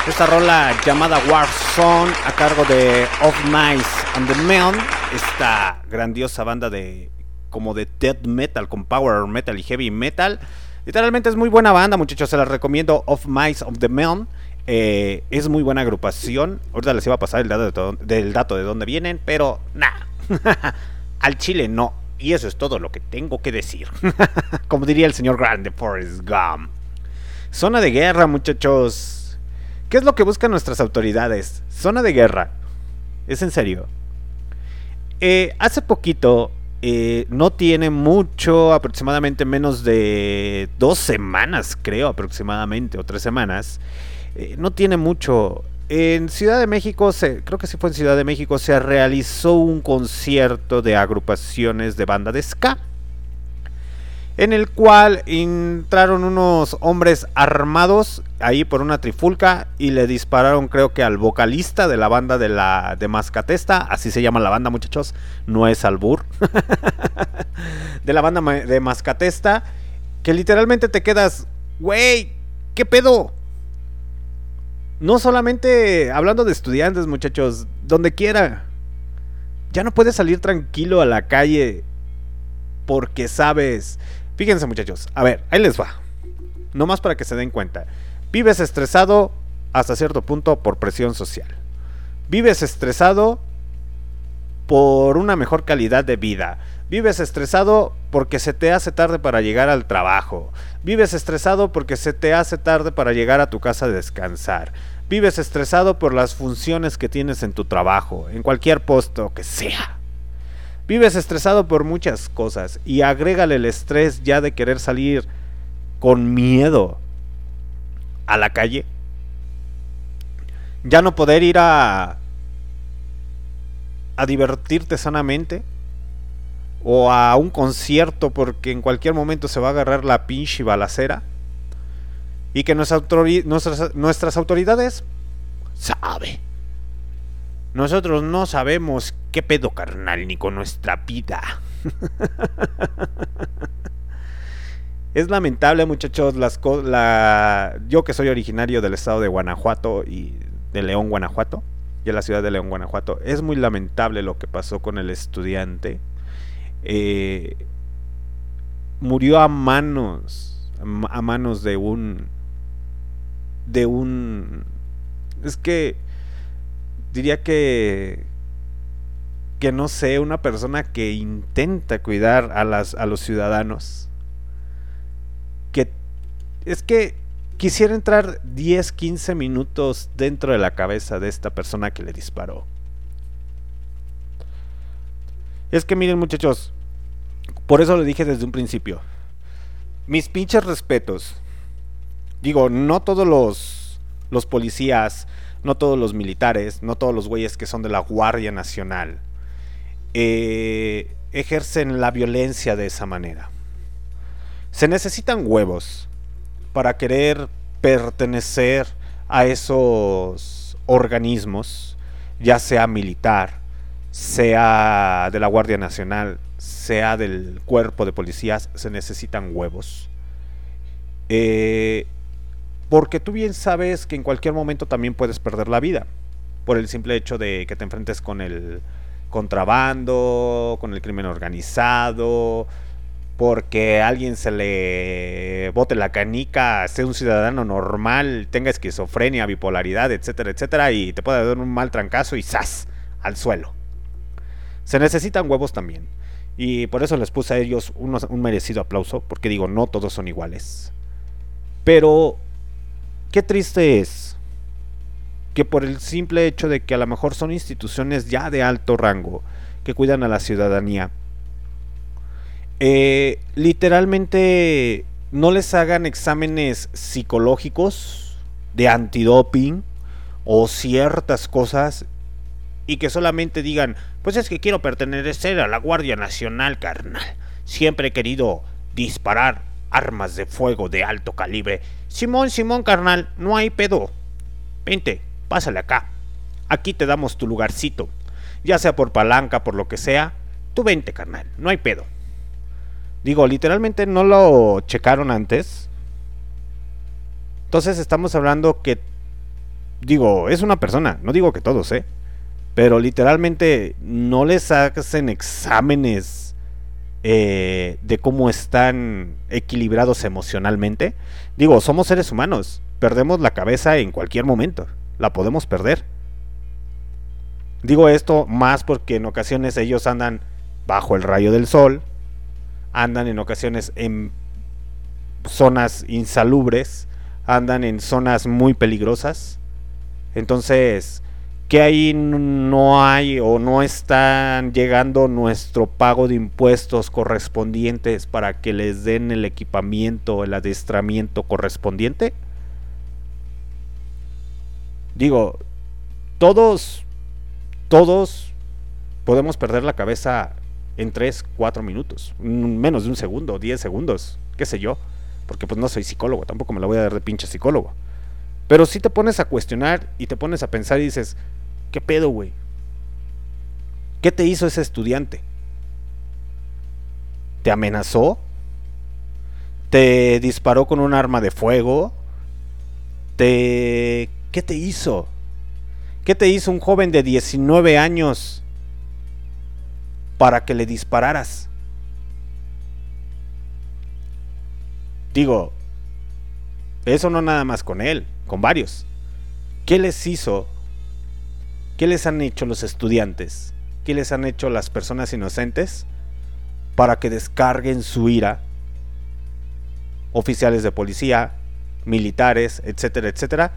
Esta rola llamada Warzone a cargo de Of Mice and the Men, esta grandiosa banda de como de death metal con power metal y heavy metal. Literalmente es muy buena banda, muchachos, se las recomiendo Of Mice of the Men. Eh, es muy buena agrupación. Ahorita les iba a pasar el dato de, del dónde vienen, pero nada. Al chile no. Y eso es todo lo que tengo que decir. Como diría el señor Grande Forrest Gump. Zona de guerra, muchachos. ¿Qué es lo que buscan nuestras autoridades? Zona de guerra. Es en serio. Eh, hace poquito, eh, no tiene mucho, aproximadamente menos de dos semanas, creo, aproximadamente, o tres semanas. eh, no tiene mucho. En Ciudad de México, se, creo que sí fue en Ciudad de México, se realizó un concierto de agrupaciones de banda de ska en el cual entraron unos hombres armados ahí por una trifulca y le dispararon creo que al vocalista de la banda de la de Mascatesta, así se llama la banda muchachos, no es albur, de la banda de Mascatesta, que literalmente te quedas, güey, ¿qué pedo? No solamente hablando de estudiantes muchachos, donde quiera, ya no puedes salir tranquilo a la calle porque sabes. Fíjense, muchachos. A ver, ahí les va. No más para que se den cuenta. Vives estresado hasta cierto punto por presión social. Vives estresado por una mejor calidad de vida. Vives estresado porque se te hace tarde para llegar al trabajo. Vives estresado porque se te hace tarde para llegar a tu casa a descansar. Vives estresado por las funciones que tienes en tu trabajo, en cualquier puesto que sea. Vives estresado por muchas cosas y agrégale el estrés ya de querer salir con miedo a la calle. Ya no poder ir a a divertirte sanamente o a un concierto porque en cualquier momento se va a agarrar la pinche balacera y que nuestras, nuestras autoridades sabe. Nosotros no sabemos qué pedo carnal ni con nuestra vida. es lamentable muchachos las la yo que soy originario del estado de Guanajuato y de León Guanajuato y de la ciudad de León Guanajuato es muy lamentable lo que pasó con el estudiante Eh, murió a manos a ma- a manos de un de un es que diría que que no sé, una persona que intenta cuidar a las a los ciudadanos que es que quisiera entrar 10, 15 minutos dentro de la cabeza de esta persona que le disparó. Es que miren muchachos, por eso lo dije desde un principio. Mis pinches respetos. Digo, no todos los los policías, no todos los militares, no todos los güeyes que son de la Guardia Nacional eh, ejercen la violencia de esa manera. Se necesitan huevos para querer pertenecer a esos organismos, ya sea militar, sea de la Guardia Nacional, sea del cuerpo de policías, se necesitan huevos. Eh, porque tú bien sabes que en cualquier momento también puedes perder la vida. Por el simple hecho de que te enfrentes con el contrabando, con el crimen organizado, porque a alguien se le bote la canica, sea un ciudadano normal, tenga esquizofrenia, bipolaridad, etcétera, etcétera, y te puede dar un mal trancazo y ¡zas! al suelo. Se necesitan huevos también. Y por eso les puse a ellos un merecido aplauso, porque digo, no todos son iguales. Pero, qué triste es que por el simple hecho de que a lo mejor son instituciones ya de alto rango, que cuidan a la ciudadanía, eh, literalmente no les hagan exámenes psicológicos de antidoping o ciertas cosas y que solamente digan, pues es que quiero pertenecer a la Guardia Nacional, carnal. Siempre he querido disparar armas de fuego de alto calibre. Simón, Simón, carnal, no hay pedo. Vente, pásale acá. Aquí te damos tu lugarcito. Ya sea por palanca, por lo que sea. Tú vente, carnal, no hay pedo. Digo, literalmente no lo checaron antes. Entonces estamos hablando que, digo, es una persona, no digo que todos, ¿eh? Pero literalmente no les hacen exámenes eh, de cómo están equilibrados emocionalmente. Digo, somos seres humanos, perdemos la cabeza en cualquier momento, la podemos perder. Digo esto más porque en ocasiones ellos andan bajo el rayo del sol, andan en ocasiones en zonas insalubres, andan en zonas muy peligrosas. Entonces, que ahí no hay o no están llegando nuestro pago de impuestos correspondientes para que les den el equipamiento, el adestramiento correspondiente? Digo, todos, todos podemos perder la cabeza en 3, 4 minutos, menos de un segundo, 10 segundos, qué sé yo, porque pues no soy psicólogo, tampoco me la voy a dar de pinche psicólogo. Pero si te pones a cuestionar y te pones a pensar y dices, ¿qué pedo, güey? ¿Qué te hizo ese estudiante? ¿Te amenazó? ¿Te disparó con un arma de fuego? ¿Te... ¿Qué te hizo? ¿Qué te hizo un joven de 19 años para que le dispararas? Digo, eso no nada más con él, con varios. ¿Qué les hizo? ¿Qué les han hecho los estudiantes? ¿Qué les han hecho las personas inocentes para que descarguen su ira? Oficiales de policía, militares, etcétera, etcétera,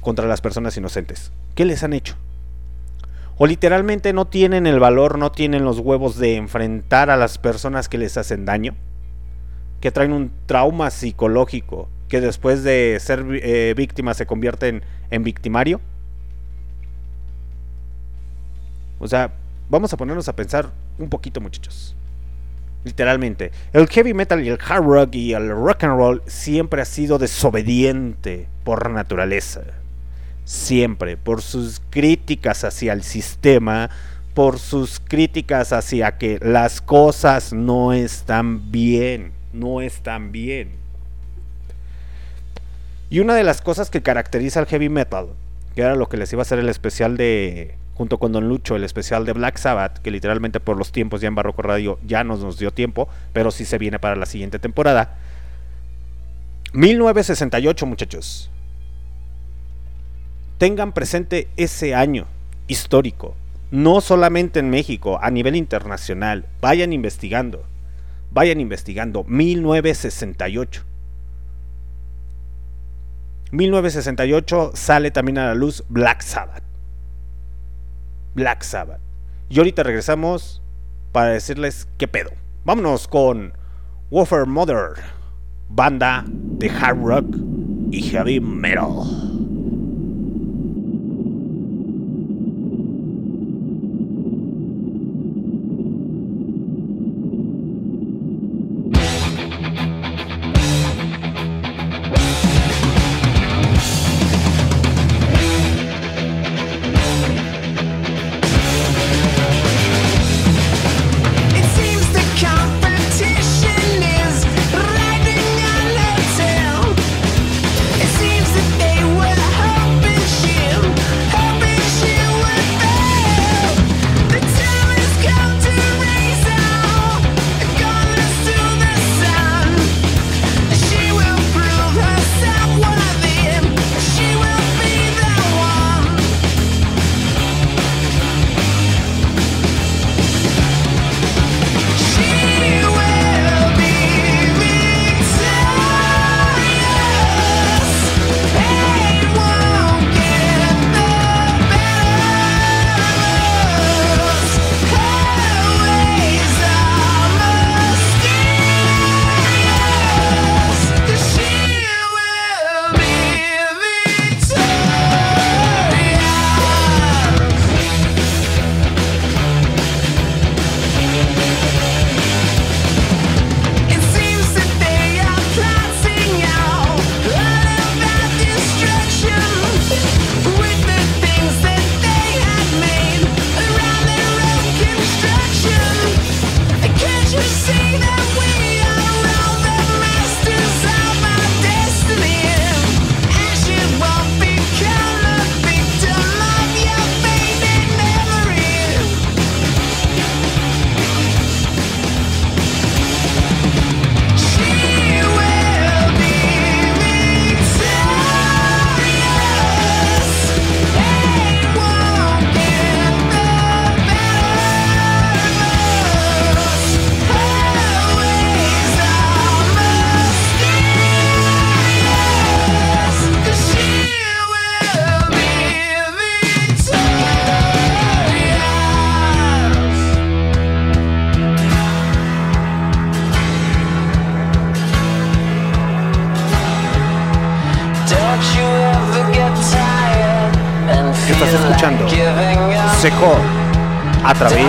contra las personas inocentes. ¿Qué les han hecho? O literalmente no tienen el valor, no tienen los huevos de enfrentar a las personas que les hacen daño, que traen un trauma psicológico, que después de ser eh, víctima se convierten en victimario. O sea, vamos a ponernos a pensar un poquito, muchachos. Literalmente, el heavy metal y el hard rock y el rock and roll siempre ha sido desobediente por naturaleza. Siempre, por sus críticas hacia el sistema, por sus críticas hacia que las cosas no están bien, no están bien. Y una de las cosas que caracteriza al heavy metal, que era lo que les iba a hacer el especial de junto con Don Lucho, el especial de Black Sabbath, que literalmente por los tiempos ya en Barroco Radio ya no nos dio tiempo, pero sí se viene para la siguiente temporada. 1968, muchachos. Tengan presente ese año histórico, no solamente en México, a nivel internacional. Vayan investigando, vayan investigando. 1968. 1968 sale también a la luz Black Sabbath. Black Sabbath. Y ahorita regresamos para decirles qué pedo. Vámonos con Warfare Mother, banda de hard rock y heavy metal. A través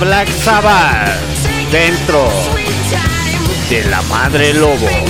Black Sabbath dentro de la Madre Lobo.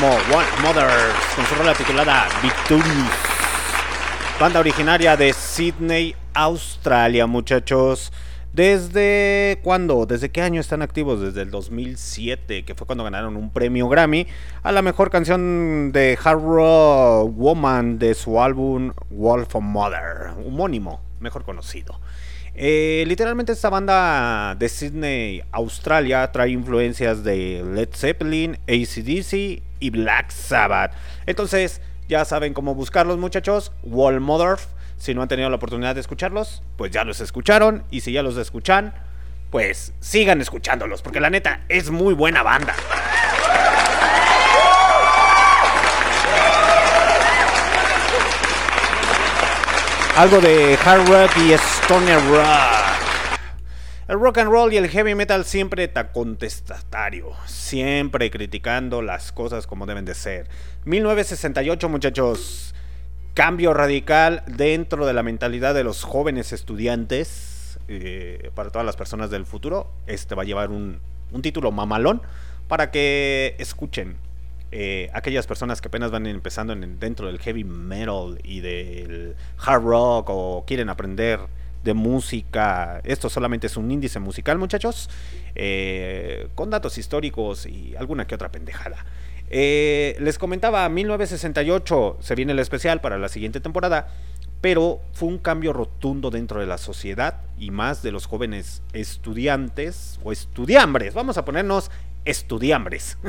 Como One Mothers, con su rola titulada Victorious. Banda originaria de Sydney, Australia, muchachos. ¿Desde cuándo? ¿Desde qué año están activos? Desde el 2007, que fue cuando ganaron un premio Grammy a la mejor canción de Hard Rock Woman de su álbum Wolf of Mother, homónimo, mejor conocido. Eh, literalmente esta banda de Sydney, Australia, trae influencias de Led Zeppelin, ACDC y Black Sabbath. Entonces, ya saben cómo buscarlos muchachos. Wall Mother. Si no han tenido la oportunidad de escucharlos, pues ya los escucharon. Y si ya los escuchan, pues sigan escuchándolos. Porque la neta es muy buena banda. Algo de hard rock y stoner rock. El rock and roll y el heavy metal siempre está contestatario, siempre criticando las cosas como deben de ser. 1968, muchachos, cambio radical dentro de la mentalidad de los jóvenes estudiantes. eh, para todas las personas del futuro, este va a llevar un, un título mamalón para que escuchen eh, aquellas personas que apenas van empezando en- dentro del heavy metal y del hard rock o quieren aprender de música. Esto solamente es un índice musical, muchachos, eh, con datos históricos y alguna que otra pendejada. Eh, les comentaba, 1968 se viene el especial para la siguiente temporada, pero fue un cambio rotundo dentro de la sociedad y más de los jóvenes estudiantes o estudiambres. Vamos a ponernos estudiambres.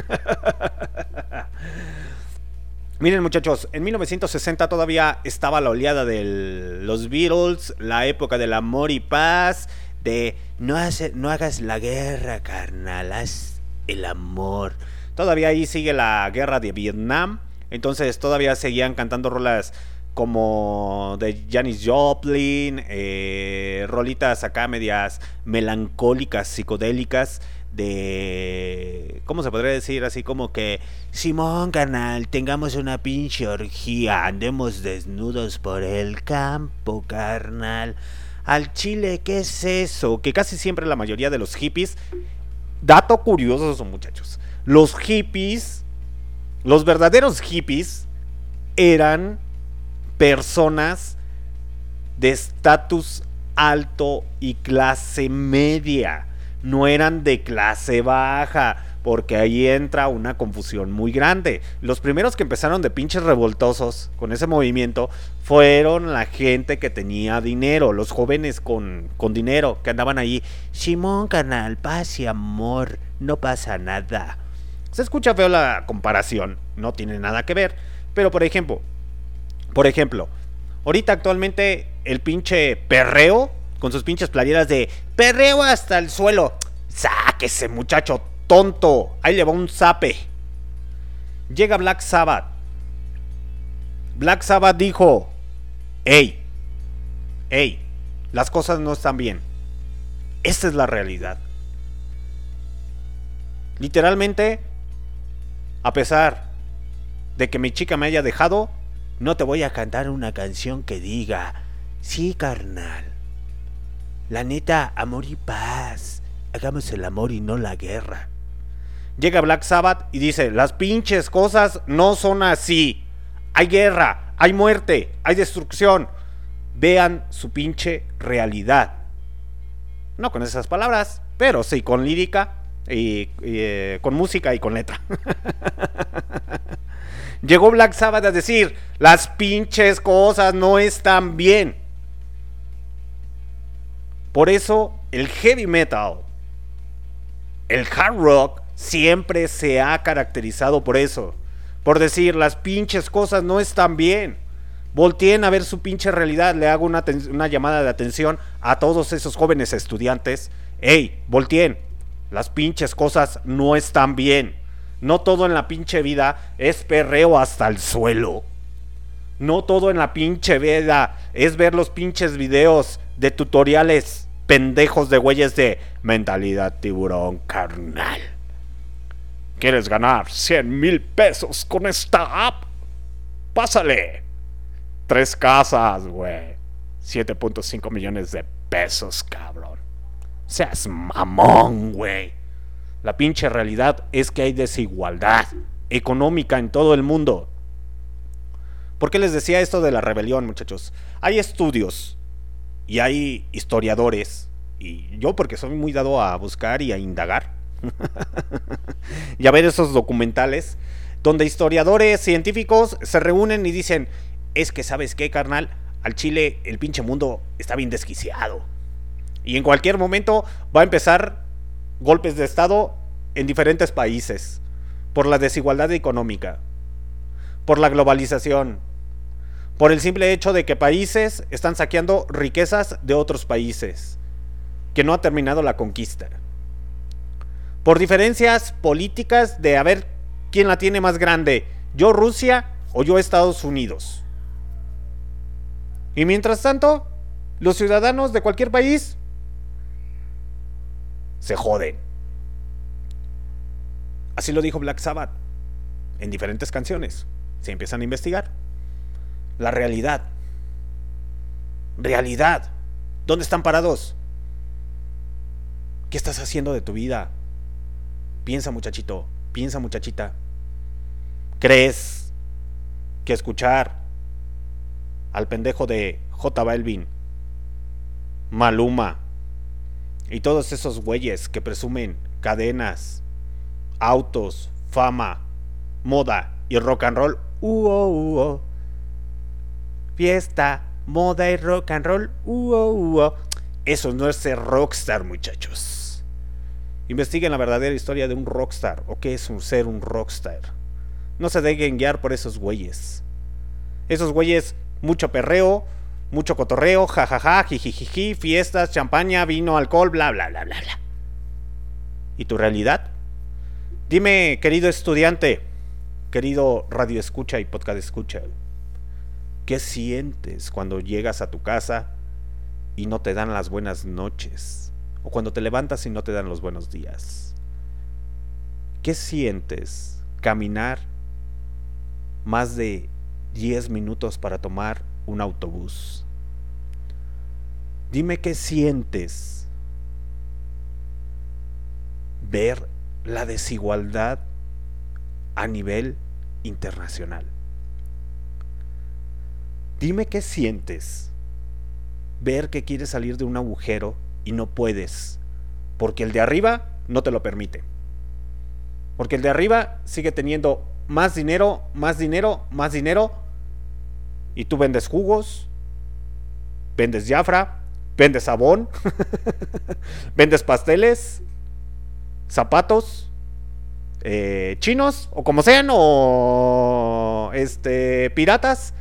Miren muchachos, en 1960 todavía estaba la oleada de los Beatles, la época del amor y paz, de no, hace- no hagas la guerra, carnal, haz el amor. Todavía ahí sigue la guerra de Vietnam, entonces todavía seguían cantando rolas como de Janis Joplin, eh, rolitas acá medias melancólicas, psicodélicas, de... ¿Cómo se podría decir? Así como que, Simón, carnal, tengamos una pinche orgía, andemos desnudos por el campo, carnal. Al chile, ¿qué es eso? Que casi siempre la mayoría de los hippies... Dato curioso, son muchachos. Los hippies, los verdaderos hippies, eran personas de estatus alto y clase media. No eran de clase baja, porque ahí entra una confusión muy grande. Los primeros que empezaron de pinches revoltosos con ese movimiento fueron la gente que tenía dinero, los jóvenes con, con dinero, que andaban ahí. Simón, canal, paz y amor, no pasa nada. Se escucha feo la comparación, no tiene nada que ver. Pero por ejemplo, por ejemplo, ahorita actualmente el pinche perreo con sus pinches playeras de perreo hasta el suelo. Sáquese, muchacho tonto. Ahí le va un zape. Llega Black Sabbath. Black Sabbath dijo: Ey, ey, las cosas no están bien. Esta es la realidad. Literalmente, a pesar de que mi chica me haya dejado, no te voy a cantar una canción que diga, sí, carnal. La neta, amor y paz. Hagamos el amor y no la guerra. Llega Black Sabbath y dice, las pinches cosas no son así. Hay guerra, hay muerte, hay destrucción. Vean su pinche realidad. No con esas palabras, pero sí con lírica y, eh, con música y con letra. Llegó Black Sabbath a decir, las pinches cosas no están bien. Por eso el heavy metal, el hard rock, siempre se ha caracterizado por eso. Por decir, las pinches cosas no están bien. Volteen a ver su pinche realidad. Le hago una, una llamada de atención a todos esos jóvenes estudiantes. Ey, volteen. Las pinches cosas no están bien. No todo en la pinche vida es perreo hasta el suelo. No todo en la pinche vida es ver los pinches videos de tutoriales pendejos de güeyes de mentalidad tiburón carnal. ¿Quieres ganar 100 mil pesos con esta app? Pásale. Tres casas, güey. 7.5 millones de pesos, cabrón. Seas mamón, güey. La pinche realidad es que hay desigualdad económica en todo el mundo. ¿Por qué les decía esto de la rebelión, muchachos? Hay estudios y hay historiadores, y yo porque soy muy dado a buscar y a indagar, y a ver esos documentales, donde historiadores científicos se reúnen y dicen, es que sabes qué, carnal, al Chile el pinche mundo está bien desquiciado. Y en cualquier momento va a empezar golpes de Estado en diferentes países, por la desigualdad económica, por la globalización, por el simple hecho de que países están saqueando riquezas de otros países, que no ha terminado la conquista, por diferencias políticas de a ver quién la tiene más grande, yo Rusia o yo Estados Unidos. Y mientras tanto, los ciudadanos de cualquier país se joden. Así lo dijo Black Sabbath en diferentes canciones. Se empiezan a investigar. La realidad. Realidad. ¿Dónde están parados? ¿Qué estás haciendo de tu vida? Piensa muchachito, piensa muchachita. ¿Crees que escuchar al pendejo de J Balvin, Maluma y todos esos güeyes que presumen cadenas, autos, fama, moda y rock and roll. Uo, uo. Fiesta, moda y rock and roll. Uo, uo. Eso no es ser rockstar, muchachos. Investiguen la verdadera historia de un rockstar o qué es un ser un rockstar. No se dejen guiar por esos güeyes. Esos güeyes, mucho perreo, mucho cotorreo, jajaja, jijijiji, fiestas, champaña, vino, alcohol, bla, bla, bla, bla, bla. ¿Y tu realidad? Dime, querido estudiante, querido radio escucha y podcast escucha, ¿qué sientes cuando llegas a tu casa y no te dan las buenas noches? O cuando te levantas y no te dan los buenos días. ¿Qué sientes caminar más de 10 minutos para tomar un autobús? Dime qué sientes ver la desigualdad a nivel internacional. Dime qué sientes ver que quieres salir de un agujero y no puedes, porque el de arriba no te lo permite. Porque el de arriba sigue teniendo más dinero, más dinero, más dinero, y tú vendes jugos, vendes Jafra, vendes sabón, vendes pasteles, zapatos, eh, chinos, o como sean, o este, piratas.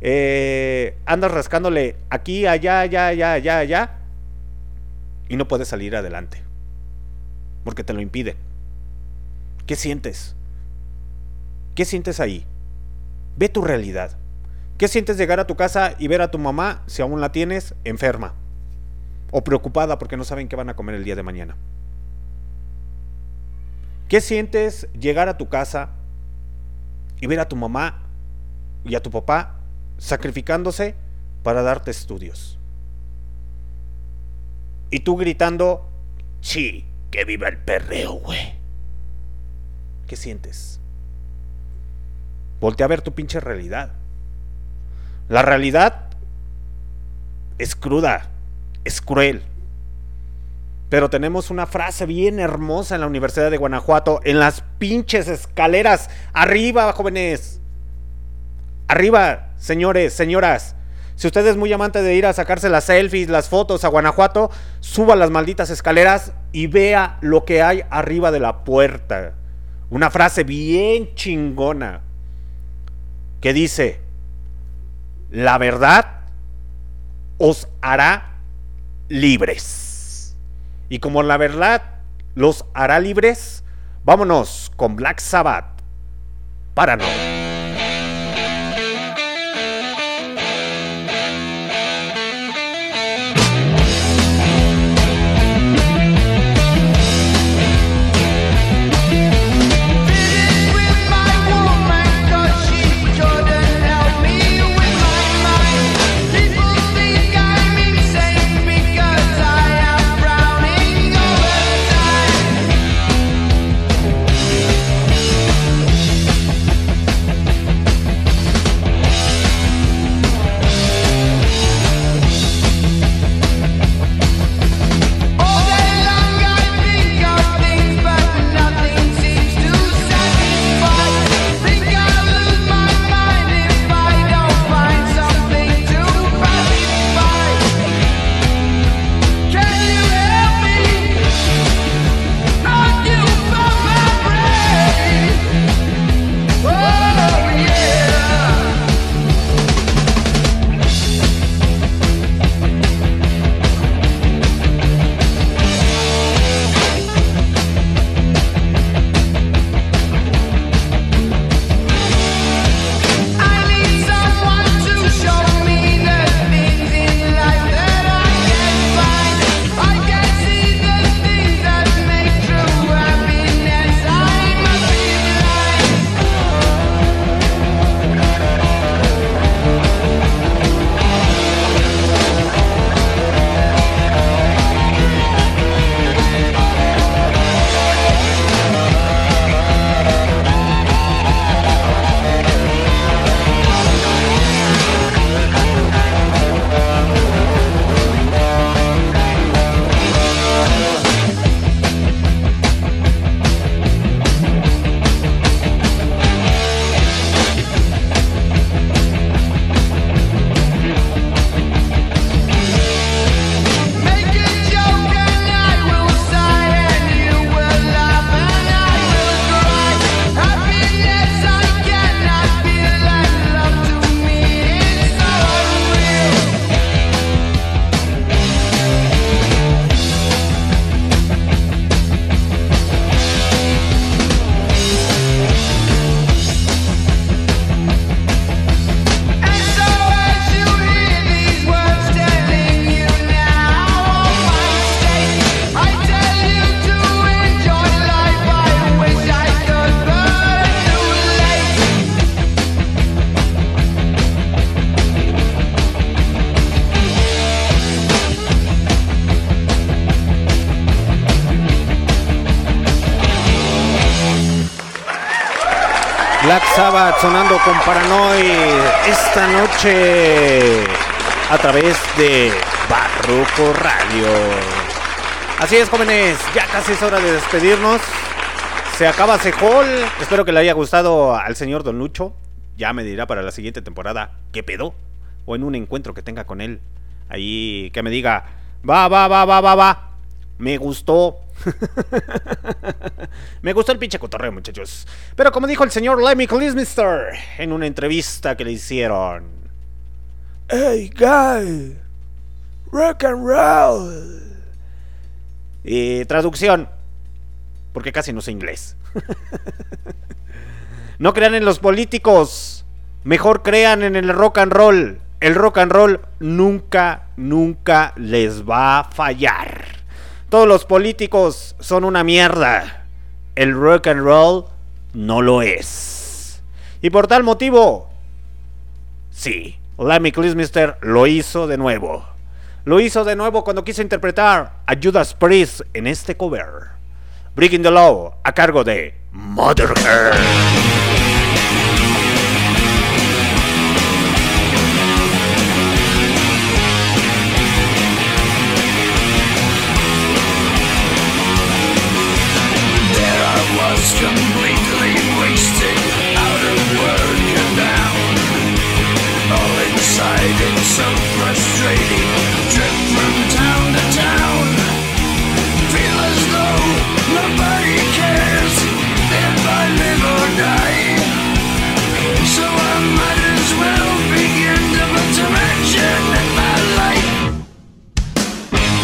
Eh, andas rascándole aquí, allá, allá, allá, allá, allá, y no puedes salir adelante, porque te lo impide. ¿Qué sientes? ¿Qué sientes ahí? Ve tu realidad. ¿Qué sientes llegar a tu casa y ver a tu mamá, si aún la tienes, enferma? O preocupada porque no saben qué van a comer el día de mañana. ¿Qué sientes llegar a tu casa y ver a tu mamá y a tu papá sacrificándose para darte estudios? Y tú gritando, sí, que viva el perreo, güey. ¿Qué sientes? Voltea a ver tu pinche realidad. La realidad es cruda, es cruel. Pero tenemos una frase bien hermosa en la Universidad de Guanajuato, en las pinches escaleras. Arriba, jóvenes. Arriba, señores, señoras. Si usted es muy amante de ir a sacarse las selfies, las fotos a Guanajuato, suba las malditas escaleras y vea lo que hay arriba de la puerta. Una frase bien chingona que dice, la verdad os hará libres. Y como la verdad los hará libres, vámonos con Black Sabbath. Paranoid. with Con Paranoid esta noche a través de Barroco Radio. Así es, jóvenes, ya casi es hora de despedirnos. Se acaba Sejol. Espero que le haya gustado al señor Don Lucho. Ya me dirá para la siguiente temporada qué pedo. O en un encuentro que tenga con él. Ahí que me diga, va, va, va, va, va, va. Me gustó. me gustó el pinche cotorreo, muchachos. Pero como dijo el señor Lemmy Clismister en una entrevista que le hicieron. Hey, guy. Rock and roll. Y traducción. Porque casi no sé inglés. no crean en los políticos. Mejor crean en el rock and roll. El rock and roll nunca, nunca les va a fallar. Todos los políticos son una mierda. El rock and roll no lo es. Y por tal motivo, sí, Lemmy Kilmister lo hizo de nuevo. Lo hizo de nuevo cuando quiso interpretar a Judas Priest en este cover. Breaking the Law a cargo de Motherhead. There completely wasted, out of work and down. All inside it's so frustrating, from town to town. Feel as though nobody cares if I live or die. So I might as well begin to my life.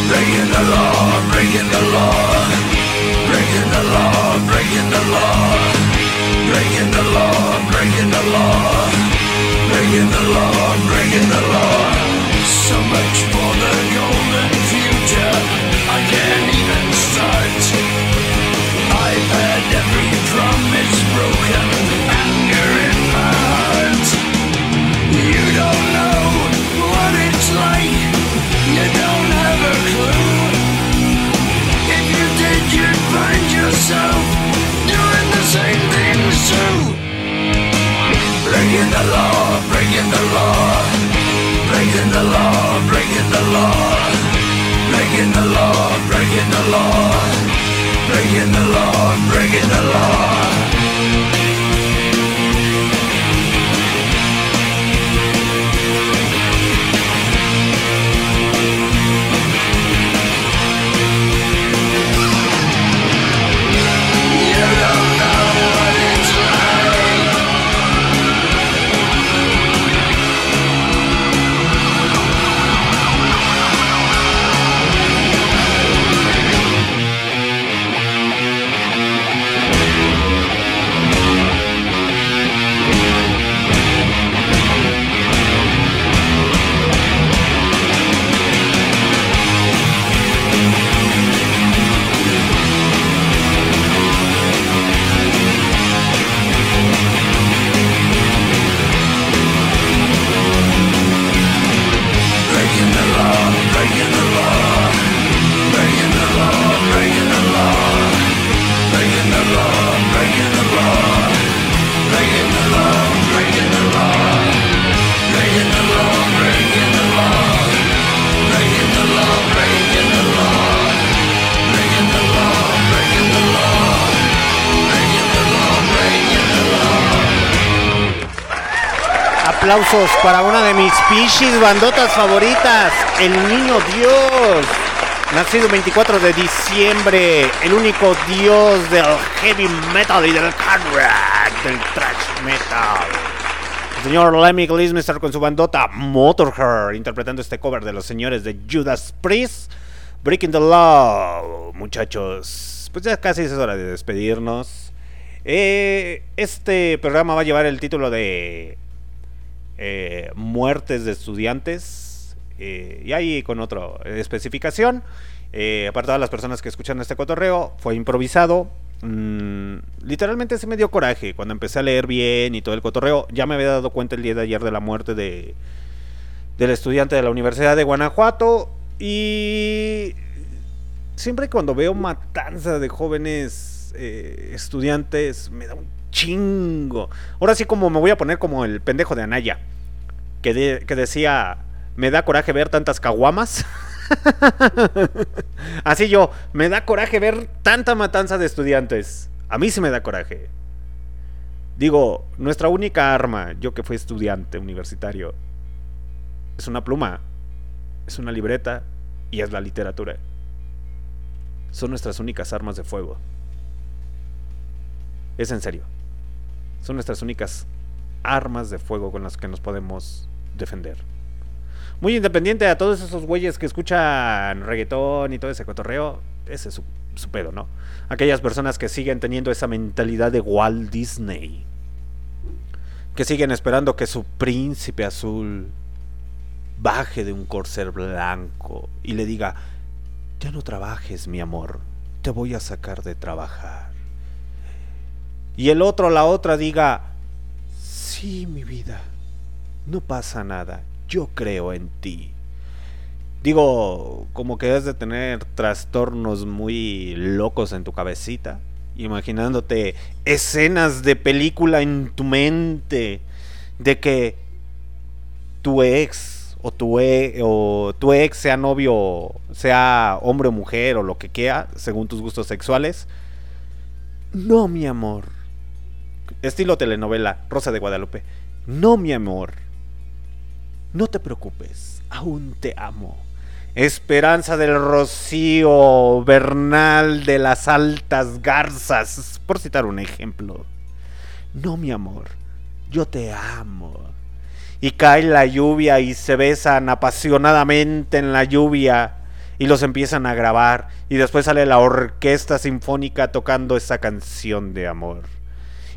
Breaking the law, breaking the law. Breaking the law, breaking the law, breaking the law, breaking the law, breaking the law, breaking the law. So much for the yourself doing the same things too. Breaking the law, breaking the law, breaking the law, breaking the law, breaking the law, breaking the law, breaking the law, breaking the law. Aplausos para una de mis pichis bandotas favoritas, el niño Dios. Nacido el 24 de diciembre, el único dios del heavy metal y del hard rock, del thrash metal. El señor Lemmy Glismister con su bandota Motorhead, interpretando este cover de los señores de Judas Priest, Breaking the Law, muchachos. Pues ya casi es hora de despedirnos. Eh, este programa va a llevar el título de eh, muertes de estudiantes eh, y ahí con otra especificación. Eh, para todas las personas que escuchan este cotorreo, fue improvisado. Mm, literalmente se me dio coraje cuando empecé a leer bien y todo el cotorreo. Ya me había dado cuenta el día de ayer de la muerte de del estudiante de la Universidad de Guanajuato y siempre cuando veo matanza de jóvenes eh, estudiantes me da un chingo. Ahora sí como me voy a poner como el pendejo de Anaya que, que decía me da coraje ver tantas caguamas. Así yo, me da coraje ver tanta matanza de estudiantes. A mí sí me da coraje. Digo, nuestra única arma, yo que fui estudiante universitario, es una pluma, es una libreta y es la literatura. Son nuestras únicas armas de fuego. Es en serio. Son nuestras únicas armas de fuego con las que nos podemos defender. Muy independiente a todos esos güeyes que escuchan reggaetón y todo ese cotorreo, ese es su, su pedo, ¿no? Aquellas personas que siguen teniendo esa mentalidad de Walt Disney. Que siguen esperando que su príncipe azul baje de un corcel blanco y le diga, ya no trabajes, mi amor, te voy a sacar de trabajar. Y el otro, la otra, diga, sí, mi vida, no pasa nada, yo creo en ti. Digo, como que has de tener trastornos muy locos en tu cabecita, imaginándote escenas de película en tu mente de que tu ex o tu, e- o tu ex sea novio, sea hombre o mujer o lo que quiera, según tus gustos sexuales. No, mi amor. Estilo telenovela, Rosa de Guadalupe. No, mi amor. No te preocupes, aún te amo. Esperanza del Rocío, Bernal de las Altas Garzas, por citar un ejemplo. No, mi amor, yo te amo. Y cae la lluvia y se besan apasionadamente en la lluvia y los empiezan a grabar y después sale la orquesta sinfónica tocando esa canción de amor.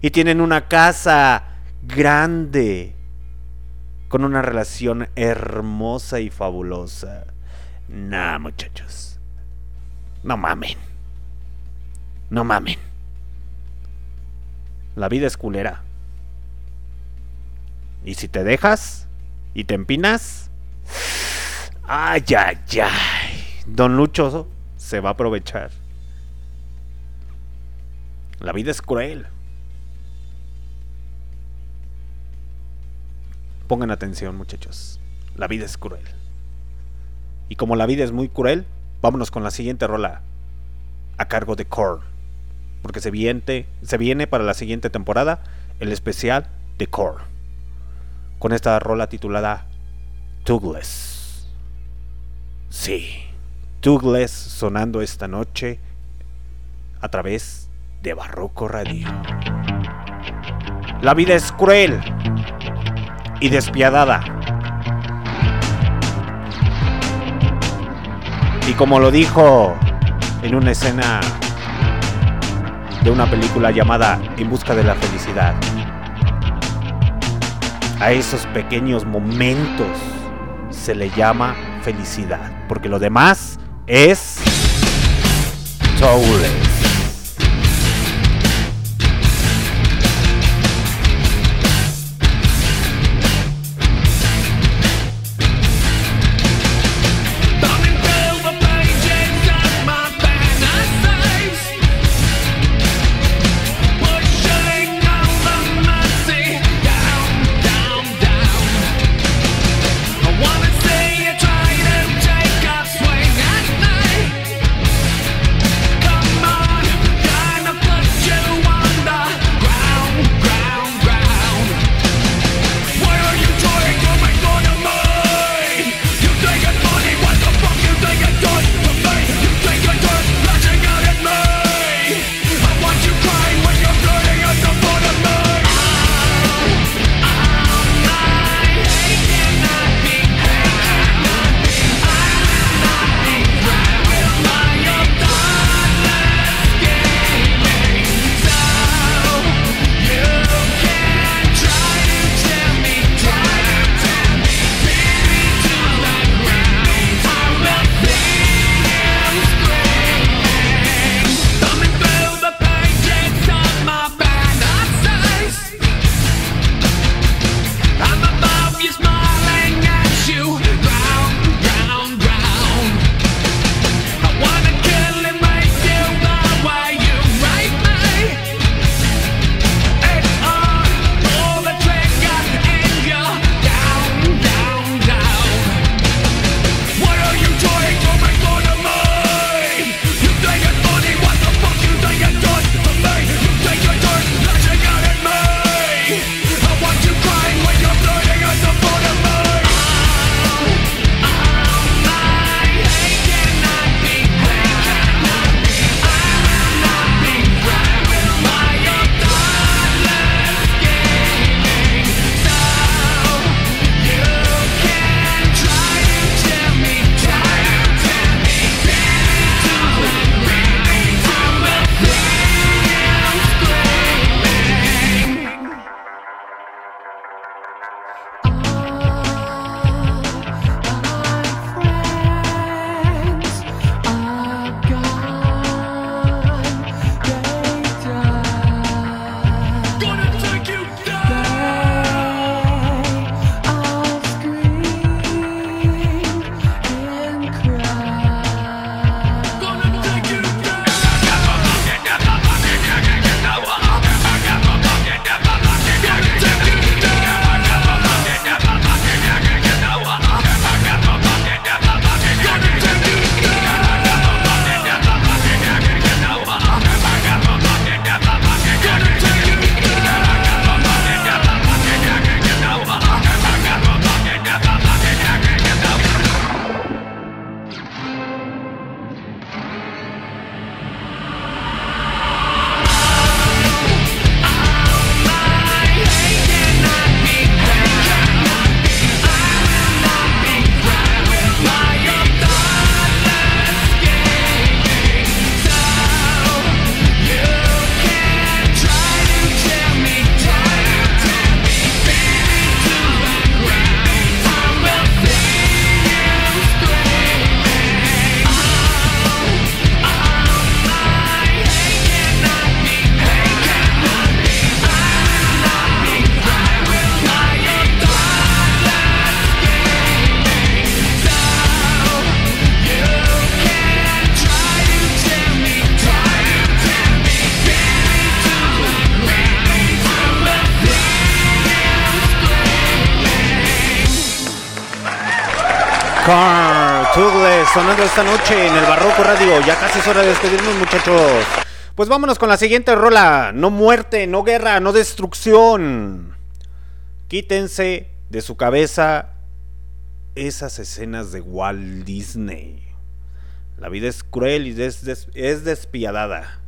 Y tienen una casa grande con una relación hermosa y fabulosa. Nah, muchachos. No mamen. No mamen. La vida es culera. Y si te dejas y te empinas, ay, ay, ay. Don Lucho se va a aprovechar. La vida es cruel. Pongan atención, muchachos. La vida es cruel. Y como la vida es muy cruel, vámonos con la siguiente rola a cargo de Korn. Porque se viene, se viene para la siguiente temporada el especial de Korn. Con esta rola titulada Douglas. Sí, Douglas sonando esta noche a través de Barroco Radio. La vida es cruel y despiadada. Y como lo dijo en una escena de una película llamada En busca de la felicidad, a esos pequeños momentos se le llama felicidad, porque lo demás es soulless. Esta noche en el Barroco Radio. Ya casi es hora de despedirnos, muchachos. Pues vámonos con la siguiente rola. No muerte, no guerra, no destrucción. Quítense de su cabeza esas escenas de Walt Disney. La vida es cruel y es, es despiadada.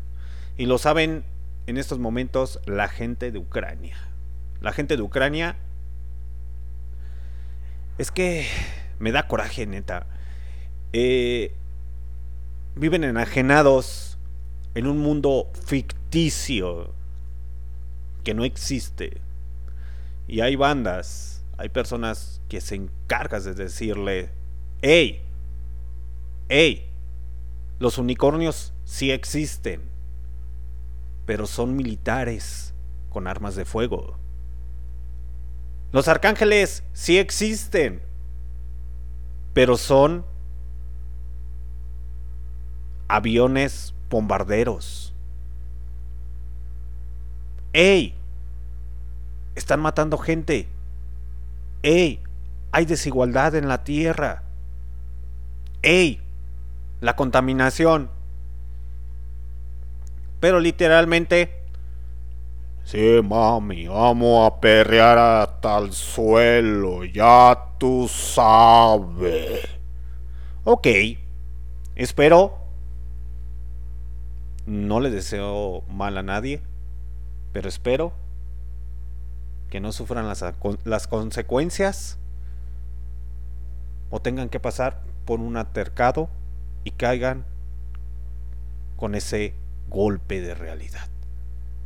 Y lo saben en estos momentos la gente de Ucrania. La gente de Ucrania es que me da coraje, neta. Eh, viven enajenados en un mundo ficticio que no existe. Y hay bandas, hay personas que se encargan de decirle, hey, hey, los unicornios sí existen, pero son militares con armas de fuego. Los arcángeles sí existen, pero son aviones bombarderos. ¡Ey! Están matando gente. ¡Ey! Hay desigualdad en la tierra. ¡Ey! La contaminación. Pero literalmente Sí, mami, vamos a perrear hasta el suelo, ya tú sabes. Ok, espero. No le deseo mal a nadie, pero espero que no sufran las, consecuencias o tengan que pasar por un altercado y caigan con ese golpe de realidad.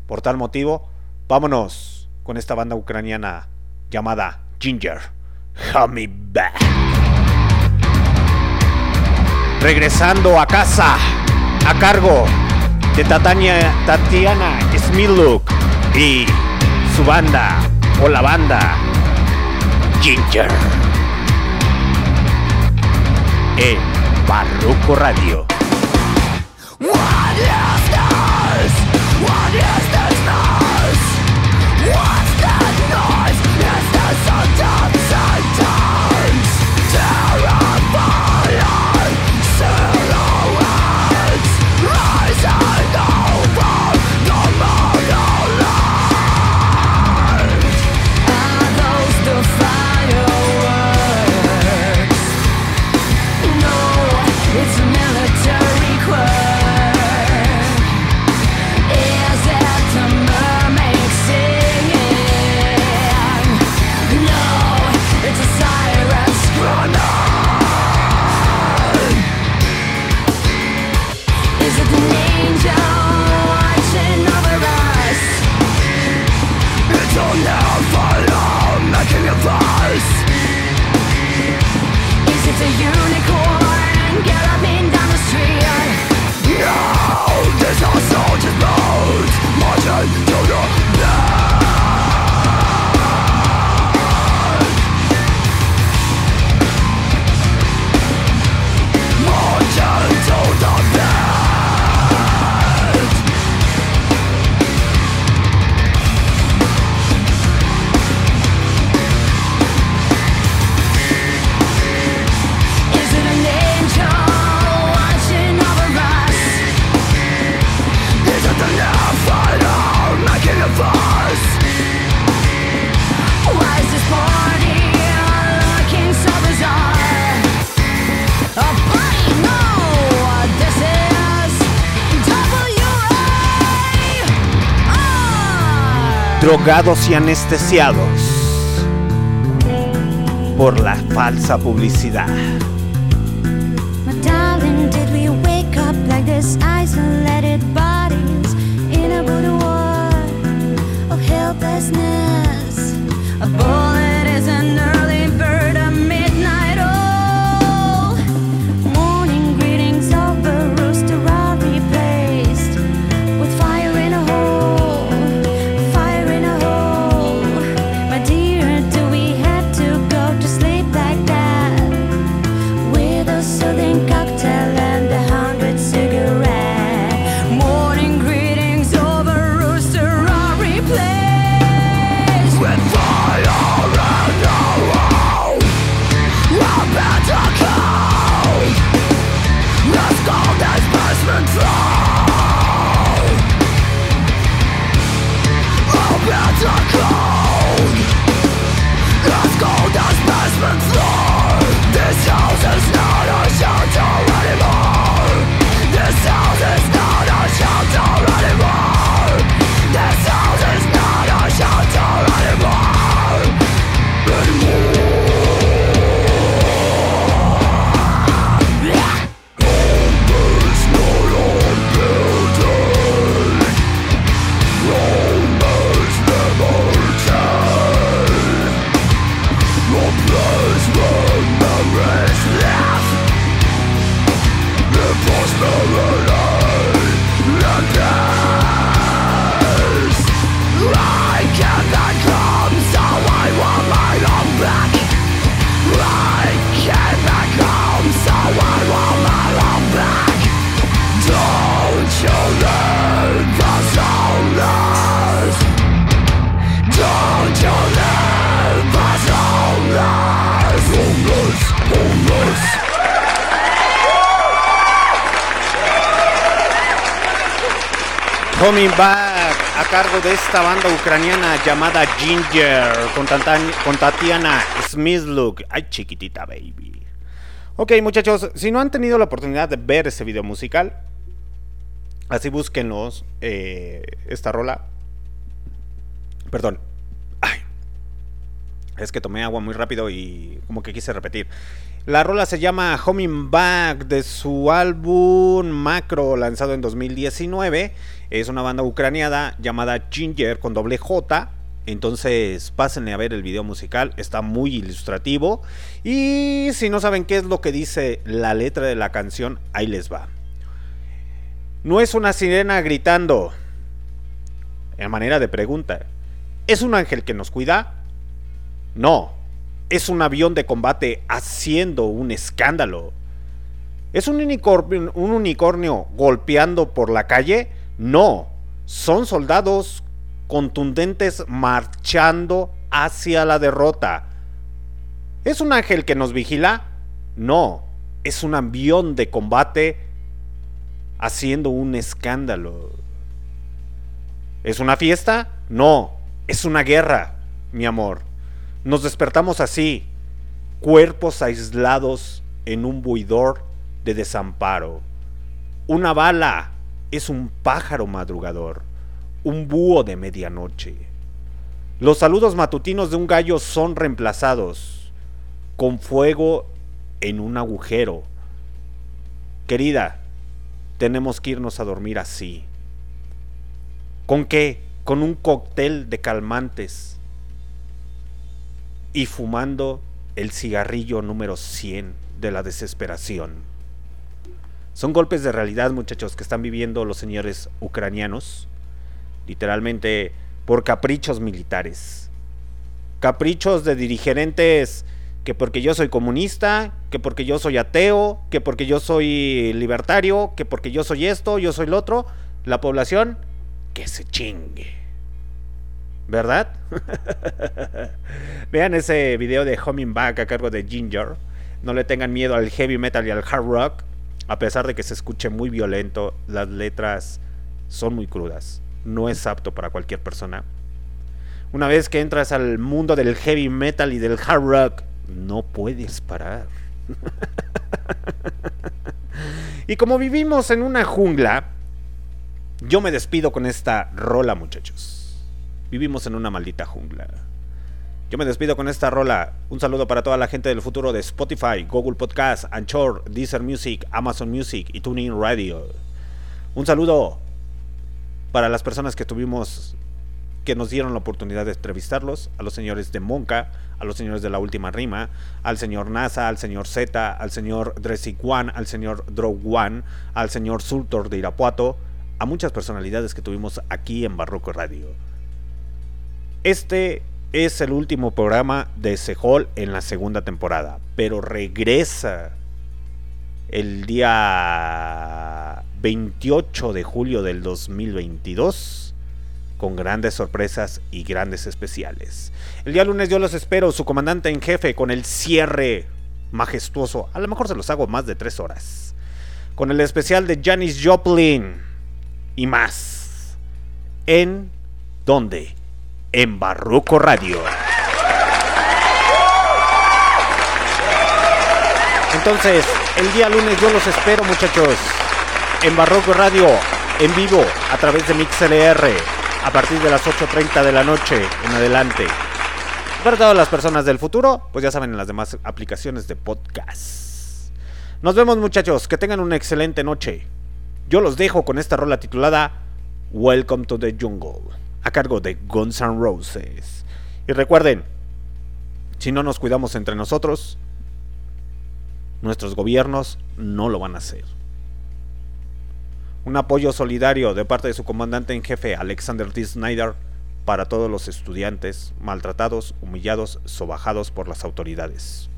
Por tal motivo, vámonos con esta banda ucraniana llamada Ginger. Hummy Back. Regresando a casa a cargo de Tatania, Tatiana Smiluk y su banda o la banda Ginger. En Barroco Radio. Drogados y anestesiados por la falsa publicidad. Darling, did Coming Back a cargo de esta banda ucraniana llamada Ginger con, con Tatiana Smithlook. Ay, chiquitita baby. Ok, muchachos, si no han tenido la oportunidad de ver ese video musical, así búsquenlos. eh, esta rola. Perdón. Ay. Es que tomé agua muy rápido y como que quise repetir. La rola se llama Homing Back de su álbum Macro lanzado en 2019. Es una banda ucraniana llamada Ginger con doble J. Entonces pásenle a ver el video musical, está muy ilustrativo. Y si no saben qué es lo que dice la letra de la canción, ahí les va. No es una sirena gritando. En manera de pregunta. ¿Es un ángel que nos cuida? No. Es un avión de combate haciendo un escándalo. ¿Es un unicornio, un unicornio golpeando por la calle? No. Son soldados contundentes marchando hacia la derrota. ¿Es un ángel que nos vigila? No. Es un avión de combate haciendo un escándalo. ¿Es una fiesta? No. Es una guerra, mi amor. Nos despertamos así, cuerpos aislados en un buidor de desamparo. Una bala es un pájaro madrugador, un búho de medianoche. Los saludos matutinos de un gallo son reemplazados con fuego en un agujero. Querida, tenemos que irnos a dormir así. ¿Con qué? Con un cóctel de calmantes y fumando el cigarrillo número 100 de la desesperación. Son golpes de realidad, muchachos, que están viviendo los señores ucranianos, literalmente por caprichos militares. Caprichos de dirigentes que porque yo soy comunista, que porque yo soy ateo, que porque yo soy libertario, que porque yo soy esto, yo soy lo otro, la población que se chingue. ¿Verdad? Vean ese video de Homing Back a cargo de Ginger. No le tengan miedo al heavy metal y al hard rock. A pesar de que se escuche muy violento, las letras son muy crudas. No es apto para cualquier persona. Una vez que entras al mundo del heavy metal y del hard rock, no puedes parar. y como vivimos en una jungla, yo me despido con esta rola, muchachos. Vivimos en una maldita jungla. Yo me despido con esta rola. Un saludo para toda la gente del futuro de Spotify, Google Podcast, Anchor, Deezer Music, Amazon Music y TuneIn Radio. Un saludo para las personas que tuvimos que nos dieron la oportunidad de entrevistarlos, a los señores de Monca, a los señores de la última rima, al señor NASA, al señor Z, al señor Dressing One, al señor One, al señor Sultor de Irapuato, a muchas personalidades que tuvimos aquí en Barroco Radio. Este es el último programa de Sehol en la segunda temporada, pero regresa el día 28 de julio del 2022 con grandes sorpresas y grandes especiales. El día lunes yo los espero, su comandante en jefe, con el cierre majestuoso. A lo mejor se los hago más de tres horas. Con el especial de Janis Joplin y más. ¿En dónde? En Barroco Radio. Entonces, el día lunes yo los espero, muchachos. En Barroco Radio, en vivo, a través de MixLR, a partir de las 8.30 de la noche en adelante. Para todas las personas del futuro, pues ya saben en las demás aplicaciones de podcast. Nos vemos, muchachos. Que tengan una excelente noche. Yo los dejo con esta rola titulada Welcome to the Jungle, a cargo de Guns N' Roses. Y recuerden, si no nos cuidamos entre nosotros, nuestros gobiernos no lo van a hacer. Un apoyo solidario de parte de su comandante en jefe, Alexander D. Snyder, para todos los estudiantes maltratados, humillados, sobajados por las autoridades.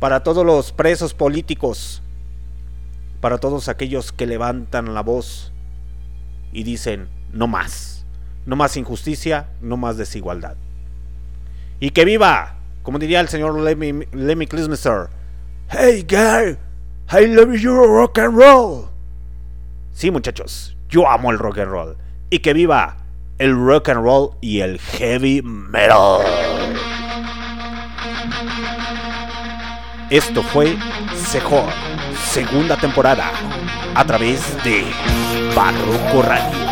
Para todos los presos políticos, para todos aquellos que levantan la voz y dicen, no más, no más injusticia, no más desigualdad. Y que viva, como diría el señor Lemmy, Lemmy Hey girl, I love you rock and roll. Sí, muchachos, Yo amo el rock and roll. Y que viva el rock and roll y el heavy metal. Esto fue Sejor, segunda temporada, a través de Barroco Radio.